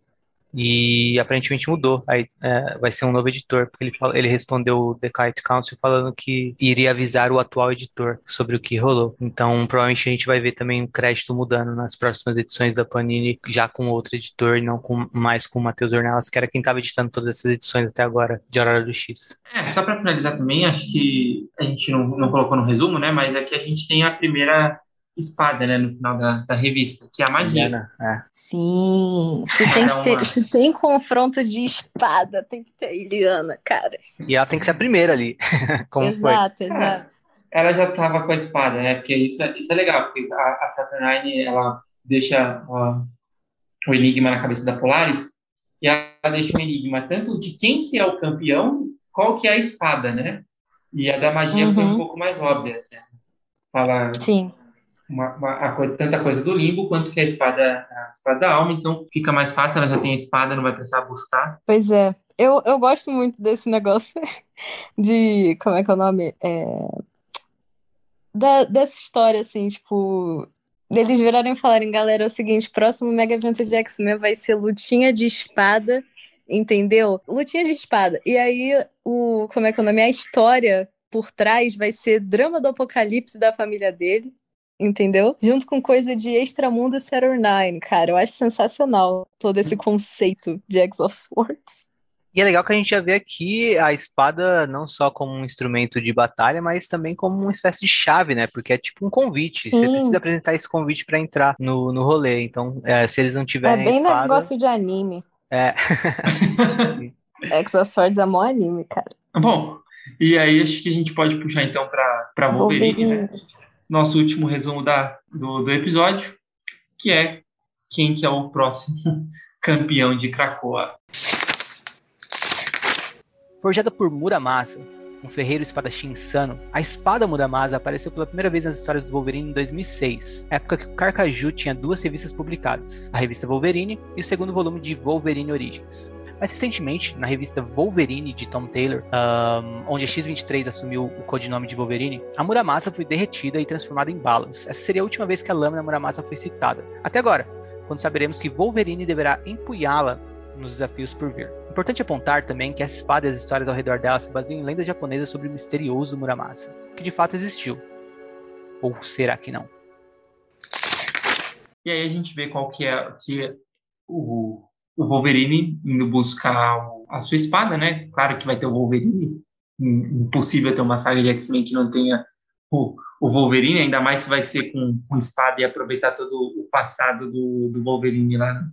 e aparentemente mudou. Aí é, vai ser um novo editor, porque ele, ele respondeu o The Kite Council falando que iria avisar o atual editor sobre o que rolou. Então, provavelmente a gente vai ver também o crédito mudando nas próximas edições da Panini, já com outro editor, não com, mais com o Matheus Ornelas, que era quem estava editando todas essas edições até agora de Aurora do X. É, só para finalizar também, acho que a gente não, não colocou no resumo, né? Mas aqui a gente tem a primeira espada, né, no final da, da revista, que é a magia. É. Sim, se tem, que ter, se tem confronto de espada, tem que ter Iliana, cara. E ela tem que ser a primeira ali. Como exato, foi. exato. É, ela já tava com a espada, né? Porque isso é, isso é legal, porque a, a Saturnine, ela deixa ó, o enigma na cabeça da Polaris, e ela deixa um enigma tanto de quem que é o campeão, qual que é a espada, né? E a da magia uhum. foi um uhum. pouco mais óbvia. Né? Fala, Sim uma, uma, a coisa, tanta coisa do limbo quanto que a espada, a espada da alma, então fica mais fácil, ela já tem a espada, não vai precisar buscar. Pois é. Eu, eu gosto muito desse negócio de. Como é que é o nome? É, da, dessa história, assim, tipo. Deles virarem e falarem, galera, é o seguinte: próximo Mega Evento de X-Men vai ser lutinha de espada, entendeu? Lutinha de espada. E aí, o. Como é que é o nome? A história por trás vai ser drama do apocalipse da família dele entendeu? Junto com coisa de Extramundo e Saturnine, cara. Eu acho sensacional todo esse conceito de X of Swords. E é legal que a gente já vê aqui a espada não só como um instrumento de batalha, mas também como uma espécie de chave, né? Porque é tipo um convite. Você precisa apresentar esse convite para entrar no, no rolê. Então, é, se eles não tiverem. É bem espada... negócio de anime. É. X of Swords é mó anime, cara. Bom, e aí acho que a gente pode puxar então para Wolverine, Wolverine, né? Nosso último resumo da, do, do episódio, que é quem que é o próximo campeão de Krakoa. Forjada por Muramasa, um ferreiro espadachim insano, a espada Muramasa apareceu pela primeira vez nas histórias do Wolverine em 2006, época que o Carcaju tinha duas revistas publicadas, a revista Wolverine e o segundo volume de Wolverine Origins. Mais recentemente, na revista Wolverine de Tom Taylor, um, onde a X-23 assumiu o codinome de Wolverine, a Muramasa foi derretida e transformada em balas. Essa seria a última vez que a lâmina Muramasa foi citada. Até agora, quando saberemos que Wolverine deverá empunhá-la nos desafios por vir. Importante apontar também que essa espada e as histórias ao redor dela se baseiam em lendas japonesas sobre o misterioso Muramasa, que de fato existiu. Ou será que não? E aí a gente vê qual que é, que é o, o Wolverine indo buscar a sua espada, né? Claro que vai ter o Wolverine. Impossível ter uma saga de X-Men que não tenha o, o, Wolverine, ainda mais se vai ser com, com espada e aproveitar todo o passado do, do Wolverine lá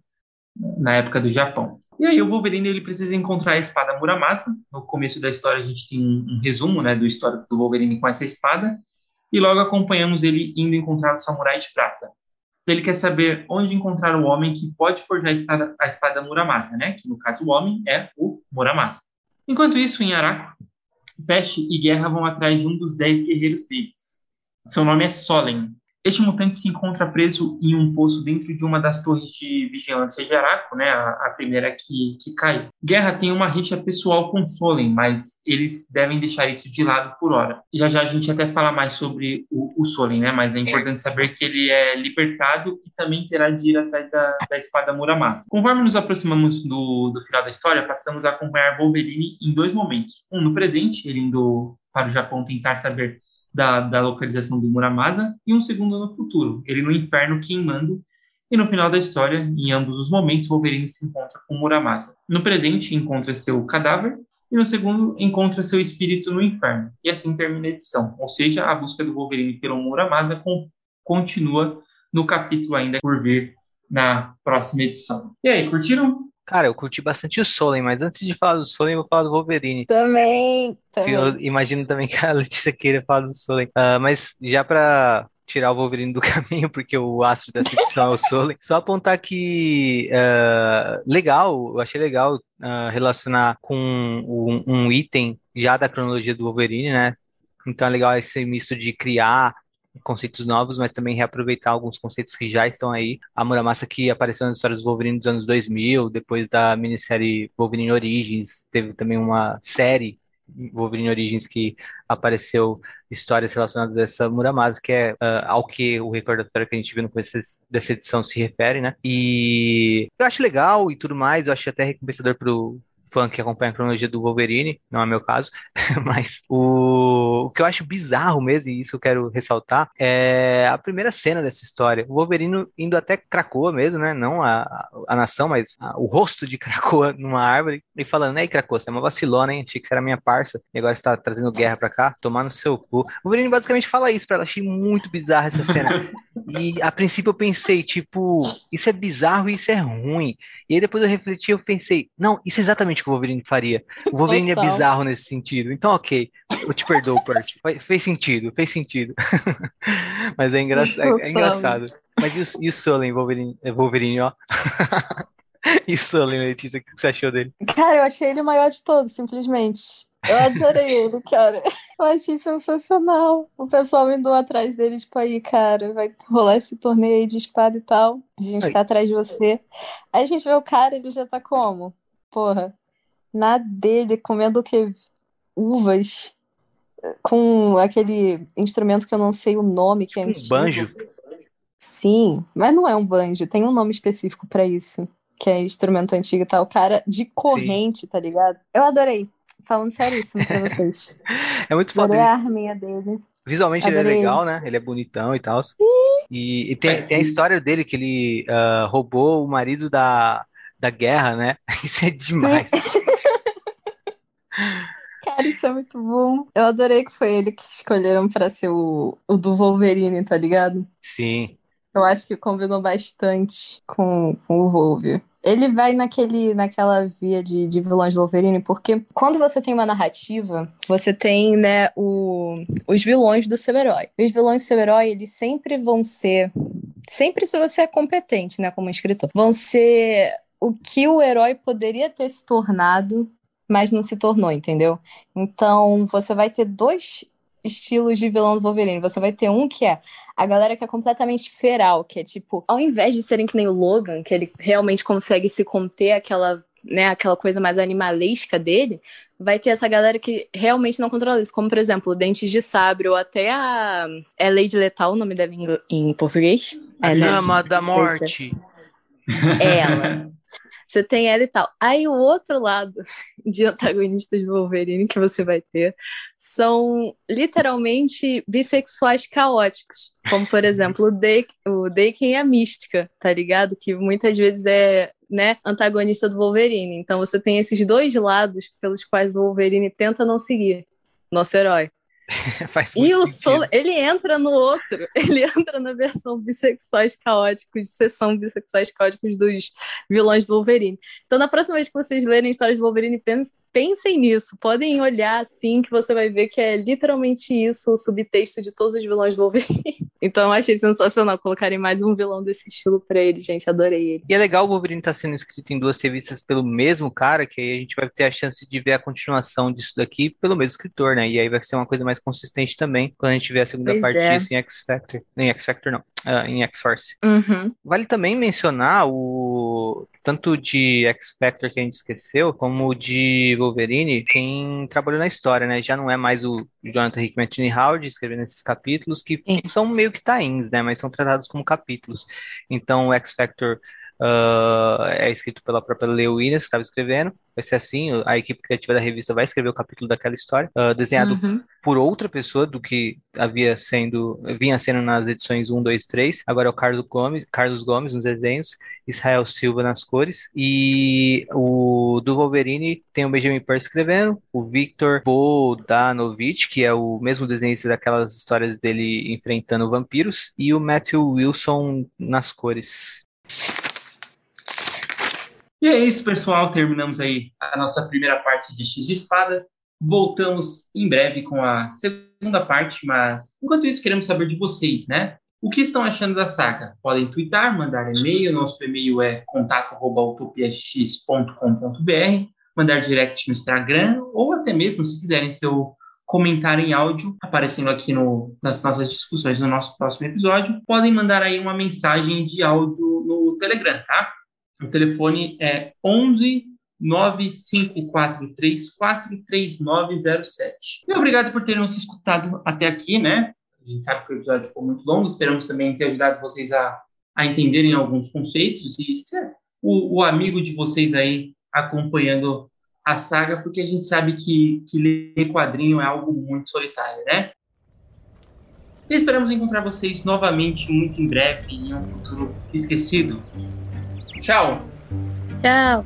na época do Japão. E aí o Wolverine ele precisa encontrar a espada Muramasa. No começo da história a gente tem um, um resumo, né, do histórico do Wolverine com essa espada e logo acompanhamos ele indo encontrar o Samurai de Prata. Ele quer saber onde encontrar o homem que pode forjar a espada, a espada Muramasa, né? Que no caso o homem é o Muramasa. Enquanto isso, em Araco, Peste e Guerra vão atrás de um dos dez guerreiros deles. Seu nome é Solen, este mutante se encontra preso em um poço dentro de uma das torres de vigilância de Araco, né, a, a primeira que, que cai. Guerra tem uma rixa pessoal com Solen, mas eles devem deixar isso de lado por hora. Já já a gente até fala mais sobre o, o Solen, né, mas é importante saber que ele é libertado e também terá de ir atrás da, da espada Muramasa. Conforme nos aproximamos do, do final da história, passamos a acompanhar Wolverine em dois momentos. Um no presente, ele indo para o Japão tentar saber da, da localização do Muramasa, e um segundo no futuro, ele no inferno queimando, e no final da história, em ambos os momentos, Wolverine se encontra com Muramasa. No presente, encontra seu cadáver, e no segundo, encontra seu espírito no inferno. E assim termina a edição, ou seja, a busca do Wolverine pelo Muramasa com, continua no capítulo ainda por vir na próxima edição. E aí, curtiram? Cara, eu curti bastante o Solen, mas antes de falar do Solen, eu vou falar do Wolverine. Também, também. Eu imagino também que a Letícia queira falar do Solen. Uh, mas já pra tirar o Wolverine do caminho, porque o astro dessa edição é o Solen, só apontar que uh, legal, eu achei legal uh, relacionar com um, um item já da cronologia do Wolverine, né? Então é legal esse misto de criar conceitos novos, mas também reaproveitar alguns conceitos que já estão aí. A Muramasa que apareceu nas histórias do Wolverine dos anos 2000, depois da minissérie Wolverine Origins, teve também uma série Wolverine Origins que apareceu histórias relacionadas a essa Muramasa, que é uh, ao que o recordatório que a gente viu no começo dessa edição se refere, né? E eu acho legal e tudo mais, eu acho até recompensador pro fã que acompanha a cronologia do Wolverine, não é meu caso, mas o, o que eu acho bizarro mesmo, e isso eu quero ressaltar, é a primeira cena dessa história. O Wolverine indo até Krakoa mesmo, né? Não a, a nação, mas a, o rosto de Krakoa numa árvore, e falando, ei, Krakoa, você é uma vacilona, hein? Achei que você era minha parça, e agora você tá trazendo guerra pra cá, tomar no seu cu. O Wolverine basicamente fala isso pra ela, achei muito bizarra essa cena. E a princípio eu pensei, tipo, isso é bizarro e isso é ruim. E aí depois eu refleti eu pensei, não, isso é exatamente que o Wolverine faria. O Wolverine é Total. é bizarro nesse sentido. Então, ok, eu te perdoo, Percy. Fez sentido, fez sentido. Mas é, engra é, é engraçado. Mas e o, e o Sullen, Wolverine, é Wolverine, ó? e Sullen, Letícia, o que você achou dele? Cara, eu achei ele o maior de todos, simplesmente. Eu adorei ele, cara. Eu achei sensacional. O pessoal indo atrás dele, tipo, aí, cara, vai rolar esse torneio aí de espada e tal. A gente tá atrás de você. Aí a gente vê o cara, ele já tá como? Porra, na dele, comendo o que? Uvas. Com aquele instrumento que eu não sei o nome, que é um banjo. Sim, mas não é um banjo, tem um nome específico para isso, que é instrumento antigo e tal. O cara de corrente, Sim. tá ligado? Eu adorei. Falando seríssimo pra vocês. é muito foda. Adorei a arminha dele. Visualmente Adorei. ele é legal, né? Ele é bonitão e tal. E, e tem, tem, a história dele que ele uh, roubou o marido da, da guerra, né? Isso é demais. Cara, isso é muito bom. Eu adorei que foi ele que escolheram para ser o, o do Wolverine, tá ligado? Sim. Eu acho que combinou bastante com, com o Wolverine. Ele vai naquele, naquela via de, de vilões do Wolverine, porque quando você tem uma narrativa, você tem, né, o, os vilões do seu herói. Os vilões do seu herói, eles sempre vão ser. Sempre se você é competente, né, como escritor, vão ser o que o herói poderia ter se tornado, mas não se tornou, entendeu? Então, você vai ter dois estilos de vilão do Wolverine. Você vai ter um que é a galera que é completamente feral, que é tipo, ao invés de serem que nem o Logan, que ele realmente consegue se conter aquela, né, aquela coisa mais animalesca dele, vai ter essa galera que realmente não controla isso, como por exemplo, Dentes de Sabre ou até a é Lady Letal, o nome dela em, em português? A é, Dama né? da Morte. Ela. Você tem ela e tal. Aí o outro lado de antagonistas do Wolverine que você vai ter são literalmente bissexuais caóticos. Como, por exemplo, o, Dake, o Daken e a Mística, tá ligado? Que muitas vezes é né, antagonista do Wolverine. Então você tem esses dois lados pelos quais o Wolverine tenta não seguir nosso herói. e o Solo, ele entra no outro, ele entra na versão bissexuais caóticos, sessão bissexuais caóticos dos vilões do Wolverine. Então, na próxima vez que vocês lerem histórias do Wolverine, pensem nisso, podem olhar assim que você vai ver que é literalmente isso o subtexto de todos os vilões do Wolverine. então, eu achei sensacional colocarem mais um vilão desse estilo pra ele, gente, adorei ele. E é legal o Wolverine estar tá sendo escrito em duas revistas pelo mesmo cara, que aí a gente vai ter a chance de ver a continuação disso daqui pelo mesmo escritor, né? E aí vai ser uma coisa mais consistente também quando a gente vê a segunda pois parte é. disso em X Factor. Nem X Factor, não. Uh, em X-Force. Uhum. Vale também mencionar o tanto de X Factor que a gente esqueceu, como de Wolverine, quem trabalhou na história, né? Já não é mais o Jonathan Hickman e Howard escrevendo esses capítulos, que Sim. são meio que tains, né? Mas são tratados como capítulos. Então, o X Factor Uh, é escrito pela própria Leo Williams, que estava escrevendo. Vai ser assim: a equipe criativa da revista vai escrever o capítulo daquela história, uh, desenhado uhum. por outra pessoa do que havia sendo, vinha sendo nas edições 1, 2, 3. Agora é o Carlos Gomes, Carlos Gomes nos desenhos, Israel Silva nas cores. E o do Wolverine tem o Benjamin Pearce escrevendo, o Victor Bodanovich, que é o mesmo desenhista daquelas histórias dele enfrentando vampiros, e o Matthew Wilson nas cores. E é isso, pessoal. Terminamos aí a nossa primeira parte de X de Espadas. Voltamos em breve com a segunda parte, mas enquanto isso, queremos saber de vocês, né? O que estão achando da saga? Podem twittar, mandar e-mail. Nosso e-mail é contato.utopiax.com.br, mandar direct no Instagram ou até mesmo, se quiserem, seu comentário em áudio aparecendo aqui no, nas nossas discussões no nosso próximo episódio, podem mandar aí uma mensagem de áudio no Telegram, tá? O telefone é 11 954343907. E obrigado por terem nos escutado até aqui, né? A gente sabe que o episódio ficou muito longo, esperamos também ter ajudado vocês a, a entenderem alguns conceitos e ser o, o amigo de vocês aí acompanhando a saga, porque a gente sabe que, que ler quadrinho é algo muito solitário, né? E esperamos encontrar vocês novamente muito em breve em um futuro esquecido. Tchau! Tchau!